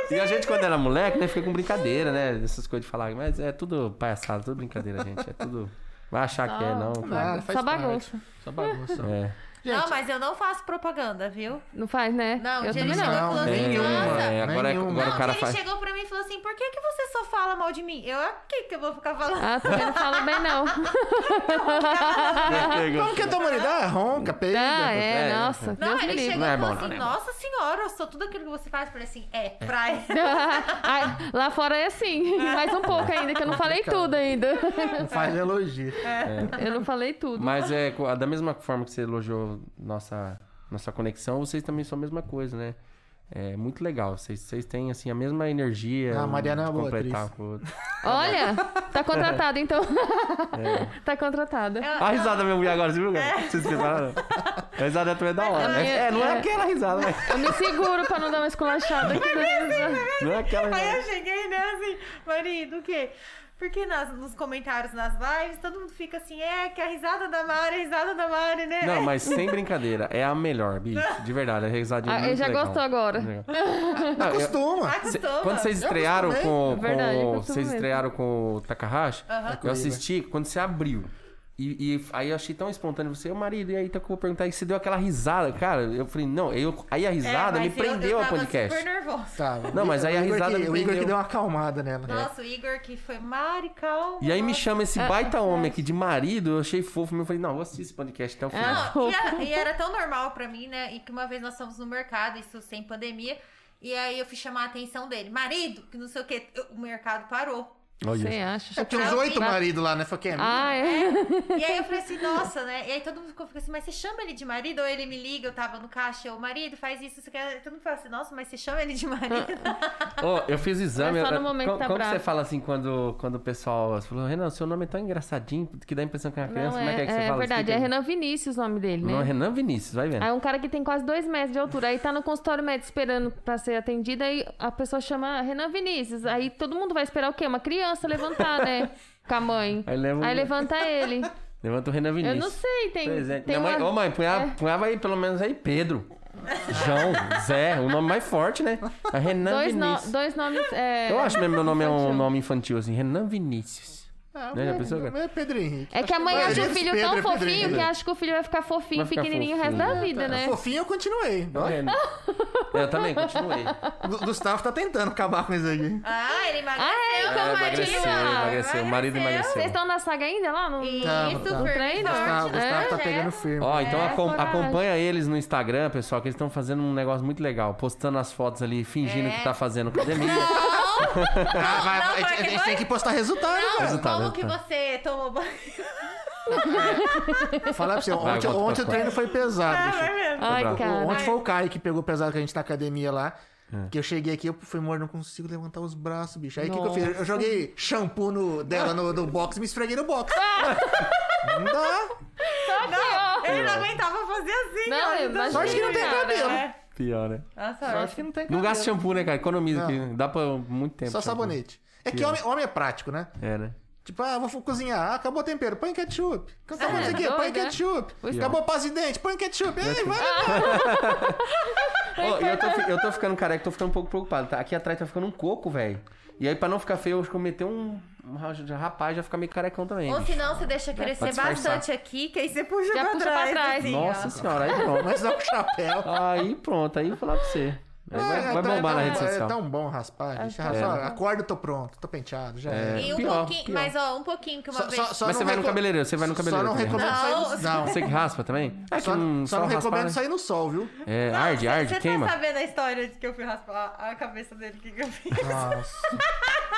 Ô, E a gente, quando era moleque, né, fica com brincadeira, né? Essas coisas de falar, mas é tudo palhaçada, tudo brincadeira, gente. É tudo. Vai achar que é, não. Ah, faz Só bagunça. Só bagunça. É. Não, mas eu não faço propaganda, viu? Não faz, né? Não, eu também e não. falou assim, nenhuma. nossa... É, agora, Nenhuma. agora Não, o cara ele faz. chegou pra mim falou assim, por que, que você só fala mal de mim? Eu, o que que eu vou ficar falando? Ah, também não fala bem, <laughs> não. Como que é a tua humanidade? Ronca, peida. Ah, é, é. nossa. Não, Deus ele chegou Não é e falou bom, assim, não é nossa senhora, eu sou tudo aquilo que você faz. Eu falei assim, é, praia. <laughs> Ai, lá fora é assim. <laughs> Mais um pouco ainda, que eu não falei tudo ainda. Não faz elogio. Eu não falei tudo. Mas é da mesma forma que você elogiou nossa, nossa conexão, vocês também são a mesma coisa, né? É muito legal. Vocês, têm, assim, a mesma energia. Ah, a Mariana é uma de boa completar atriz. com. <laughs> Olha, tá contratado então. É. Tá contratada. A risada minha mulher agora, você viu, cara? Vocês prepararam? A risada também é da hora. Minha- É, não é, é. aquela risada, né? Eu me seguro pra não dar uma esculachada aqui. beleza? Não é aquela Aí risada. eu cheguei, né, assim, marido, o quê? Porque nas, nos comentários, nas lives, todo mundo fica assim, é, que a risada da Mari, a risada da Mari, né? Não, mas sem brincadeira, é a melhor, bicho. <laughs> De verdade, a risadinha é Ah, ele muito já legal. gostou agora. <laughs> Não, eu- Costuma. Acostuma. Cê- Quando vocês Eu estrearam com, É verdade, eu com costumo vocês estrearam com o Takahashi, Aham. eu assisti quando você abriu. E, e aí eu achei tão espontâneo você, ô marido, e aí tá que eu vou perguntar, e você deu aquela risada, cara. Eu falei, não, eu, aí a É, risada me mas eu- prendeu eu ao tava podcast. super nervosa. Tá. Não, mas aí a O risada que- me O Igor que prendeu. deu uma acalmada nela. Nossa, o Igor que foi, Mari, calma. E aí me chama Ah, esse baita homem aqui de marido, eu achei fofo, eu falei, não, vou assistir esse podcast até o final. Ah, Não, e, era, e era tão normal pra mim, né? E que uma vez nós fomos no mercado, isso sem pandemia, e aí eu fui chamar a atenção dele. Marido, que não sei o que, o mercado parou. Olha. Você acha? É, tinha uns oito maridos lá, né? Foi quem? Ah, é. E aí eu falei assim, <laughs> nossa, né? E aí todo mundo ficou, ficou assim, mas você chama ele de marido? Ou ele me liga, eu tava no caixa, eu, marido, faz isso, você quer. Todo mundo fala assim, nossa, mas você chama ele de marido? <laughs> Ô, eu fiz o exame. Mas só no momento como tá como você fala assim quando, quando o pessoal você falou, Renan, seu nome é tão engraçadinho que dá a impressão que é uma criança. Não, Como é que é que você é, fala? verdade. Explica É. Renan Vinícius o nome dele, né? Não, é Renan Vinícius, vai vendo. Aí um cara que tem quase dois metros de altura. Aí tá no consultório médico esperando pra ser atendido. Aí a pessoa chama Renan Vinícius. Aí todo mundo vai esperar o quê? Uma criança levantar, né? Com a mãe. Aí leva um- levanta ele. Levanta o Renan Vinícius. Eu não sei, tem. Presente. tem mãe, uma- ô mãe, punhava, É. punhava aí pelo menos aí Pedro. João, Zé, o nome mais forte, né? É Renan dois, no- Vinícius. dois nomes. É... Eu acho mesmo meu nome é um infantil. nome infantil, assim, Renan Vinícius. Ah, Né, já pensou, é Pedro Henrique. É que a mãe Acho acha o filho Pedro, tão é Pedro fofinho Henrique. que acha que o filho vai ficar fofinho, Vai ficar pequenininho o resto fofinho. da vida, né? Fofinho eu continuei. Ó, <laughs> Eu também, continuei. O Gustavo tá tentando acabar com isso aqui. Ah, ele emagreceu. Ah, é, então, É, Martinho. emagreceu, emagreceu. O marido Emagreceu. Vocês estão na saga ainda lá? No... Isso, Tá, tá. No treino? Gustavo, né? Gustavo tá É. pegando firme. Ó, então É, acom- coragem. acompanha eles no Instagram, pessoal, que eles estão fazendo um negócio muito legal. Postando as fotos ali, fingindo É. que tá fazendo academia. <laughs> Ah, vai, Não, vai, a gente- a gente foi- tem que postar resultado, Não. Resultado, como que resultado. você tomou banho? Falar pra você, Vai, ontem, ontem o treino foi pesado, Ah, bicho. mesmo. Ai, bravo. cara. Ontem foi o Caio que pegou pesado que a gente tá na academia lá. É. Que eu cheguei aqui, eu fui morto, não consigo levantar os braços, bicho. Aí o que, que eu fiz? Eu joguei shampoo no, dela no, no box e me esfreguei no box. não dá. Não, ele não aguentava fazer assim, Não, ó. Sorte que não tem cabelo. É. Pior, né? Ah, Sorte sorte. que não tem Não cabelo. gasta shampoo, né, cara? Economiza, Não. que dá pra muito tempo. Só shampoo. sabonete. É que homem, homem é prático, né? É, né? Tipo, ah, vou cozinhar. Ah, acabou o tempero. Põe ketchup. Acabou É, isso aqui. Põe doido, né? ketchup. Pois é. Acabou paz de dente. Põe ketchup. Ei, vai. <laughs> Ó, e eu, tô, fi- eu tô ficando careca, tô ficando um pouco preocupado. Tá? Aqui atrás tá ficando um coco, velho. E aí, pra não ficar feio, eu acho que eu meter um, um ra- rapaz já fica meio carecão também. Ou bicho. senão você deixa crescer bastante aqui, que aí você puxa Já pra puxa pra trás. trás. assim, Nossa ó. senhora, aí pronto. Mas dá um chapéu. <laughs> Aí pronto, aí eu vou falar pra você. Aí vai, É, vai tá- bombar é na tão- rede social. É tão bom raspar. bicho. É. Só acordo, tô pronto. Tô penteado. Já É. é. E um Pior, pouquinho, pior. mas ó, um pouquinho que uma Só- vez. só- só Mas não você vai no cabeleireiro, você vai no Só cabeleireiro não também. recomendo Não, sair no... Não. Você que raspa também? É que Só, não, só não raspar, recomendo né? sair no sol, viu? É, Não, arde, arde, Você queima. tá sabendo a história de que eu fui raspar a cabeça dele? Que que eu fiz? Nossa.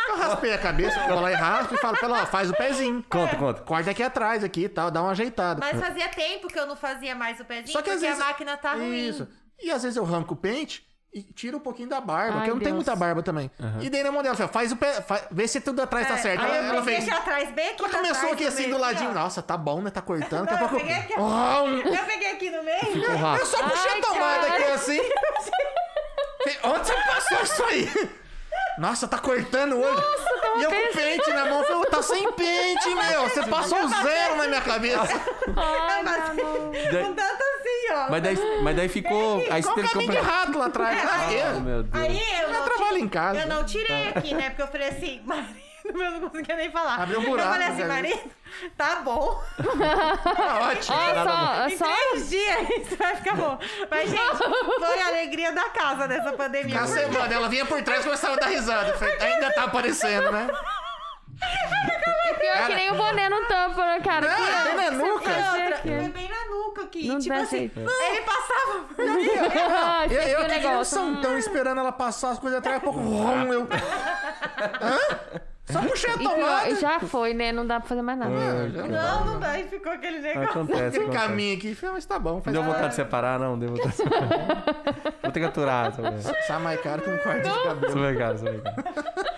Eu raspei a cabeça, eu vou lá e raspo e falo pra ela, ó, faz o pezinho. Conta, conta. Corta aqui atrás aqui e tal, dá uma ajeitada. Mas fazia tempo que eu não fazia mais o pezinho, Só que porque a máquina tá ruim. Isso. E às vezes eu arranco o pente e tiro um pouquinho da barba, Ai, porque eu não tenho Deus. muita barba também. E dei na mão dela, falei, faz o pé, faz- vê se tudo atrás tá certo. É, Aí Ela, eu ela fez... aqui atrás, bem aqui Ela começou atrás aqui assim meio, do ladinho. ó. Nossa, tá bom, né? Tá cortando. Não, eu pouco. peguei aqui- Oh, Eu peguei aqui no meio. Eu só puxei Ai, a tomada cara. aqui assim? Onde você passou isso aí? Nossa, tá cortando o olho. Nossa, e eu com pente na mão. Falei, tá sem pente, meu. Você passou zero na minha cabeça. Ai. Daí- Com tanto assim, ó. Mas daí, mas daí ficou. Aí você teve que caminho de comprar. rato lá atrás? Ah, Oh, é. meu Deus. Aí eu Eu não trabalho em casa. Eu não tirei aqui, né? Porque eu falei assim, marido, <laughs> eu não conseguia nem falar. Abriu um buraco, Eu falei assim, né? marido, tá bom. <laughs> Tá ótimo. Ó, só, Em só três dias <laughs> isso vai ficar bom. Mas, gente, foi a alegria da casa nessa pandemia. Na semana, ela vinha por trás e começava a dar risada. Eu falei, ainda tá aparecendo, né? pior que nem o boné não tampa, né, cara? Não, Que- tem na E nuca. foi bem na nuca aqui. Não tipo assim, jeito. ele passava por mim. Ah, Eu, eu é o aqui no negócio. Santão esperando ela passar as coisas atrás, pouco rum, eu. Hã? Só puxei a E pior, tomada. já foi, né? Não dá pra fazer mais nada. Não, não dá. E ficou aquele negócio. Acontece. Aquele acontece. caminho aqui, falei, mas tá bom. Faz Deu vontade de separar, não? Deu vontade de separar. Vou ter que aturar. Sabe? Sai mais caro que um quarto de cabelo. Super caro, super caro.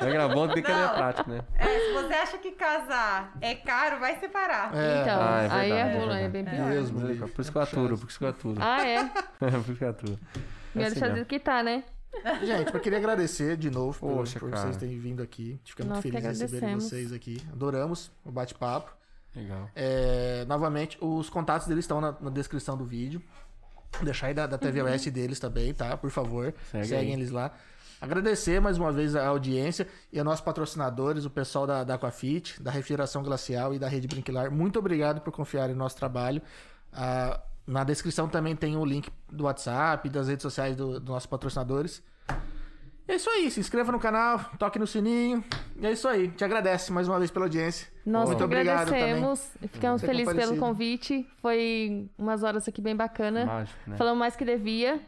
Era bom tem que ter prático, né? É, se você acha que casar é caro, vai separar. É, Então, Ah, é aí é rola, é é bem pior. Deus me livre. Por isso que eu aturo, por isso que eu aturo. Ah, é? <laughs> por isso que eu aturo. Melhor deixar do que tá, né? <laughs> Gente, eu queria agradecer de novo por, Poxa, por cara. vocês terem vindo aqui. A gente fica muito Nós que feliz de receberem agradecemos. vocês aqui. Adoramos o bate-papo. Legal. É, novamente, os contatos deles estão na, na descrição do vídeo. Vou deixar aí da, da TV Oeste deles também, tá? Por favor, Segue seguem aí. eles lá. Agradecer mais uma vez a audiência e a nossos patrocinadores, o pessoal da, da Aquafit, da Refrigeração Glacial e da Rede Brinquilar. Muito obrigado por confiar em nosso trabalho. Ah, na descrição também tem o link do WhatsApp das redes sociais do- dos nossos patrocinadores. É isso aí, se inscreva no canal, toque no sininho. E é isso aí. Te agradece mais uma vez pela audiência. Nós Muito obrigado também. agradecemos. e Ficamos felizes pelo convite. Foi umas horas aqui bem bacana. Mágico, né? Falamos mais que devia.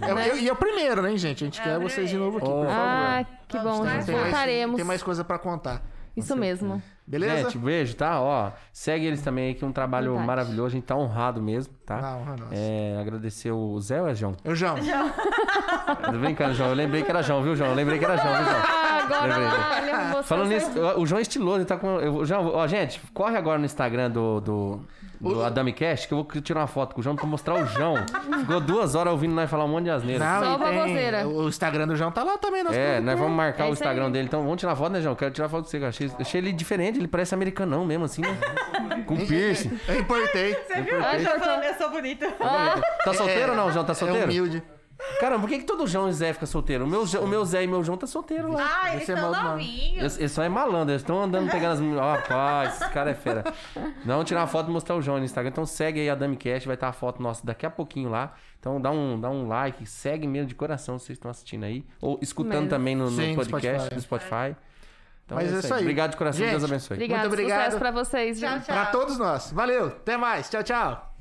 É, eu- e é o primeiro, né, gente? A gente quer vocês de novo aqui, por favor. Ah, que bom. Vamos Tem mais- Voltaremos. Tem mais coisa pra contar. Isso mesmo. Beleza? Gente, beijo, tá? Ó, segue eles também aí, que é um trabalho Verdade. maravilhoso. A gente tá honrado mesmo, tá? Não, honra nossa. É, agradecer o Zé ou é João? Eu, João. <laughs> Tô brincando, João. Eu lembrei que era João, viu, João? Eu lembrei que era João, viu, João? Ah, <laughs> agora Lembrei. lá, ele arrumou Falando nisso, o o João é estiloso, ele tá com. eu- João, ó, gente, corre agora no Instagram do, do, do Adami Cash, que eu vou tirar uma foto com o João pra mostrar o João. <laughs> Ficou duas horas ouvindo nós falar um monte de asneira. Não, Só e baboseira. O Instagram do João tá lá também. Nós É, nós vamos marcar É o isso Instagram aí. dele, então vamos tirar foto, né, João? Quero tirar foto com você, cara. Achei, achei ele diferente, ele parece americanão mesmo, assim, né? <laughs> Com piercing. Eu importei. Você viu? Ah, Eu tô- falando, eu sou bonita. Tá solteiro ou não, João? Tá É solteiro? humilde. Caramba, por que, que todo João e Zé fica solteiro? O meu, Zé- o meu Zé e meu João tá solteiro lá. Ah, eles é estão mal. novinhos. Eles, só é malandro, eles estão andando pegando as meninas. Ó, rapaz, esse cara é fera. Não, vamos tirar uma foto e mostrar o João no Instagram. Então segue aí a DamiCast, vai estar a foto nossa daqui a pouquinho lá. Então dá um, dá um like, segue mesmo de coração se vocês estão assistindo aí. Ou escutando Mesmo. também no, no Sim, no podcast Spotify. do Spotify. Então Mas é isso aí. Obrigado de coração, Gente, Deus abençoe. Obrigado, Muito obrigado. sucesso pra vocês. Tchau, gente. tchau. Pra todos nós. Valeu. Até mais. Tchau, tchau.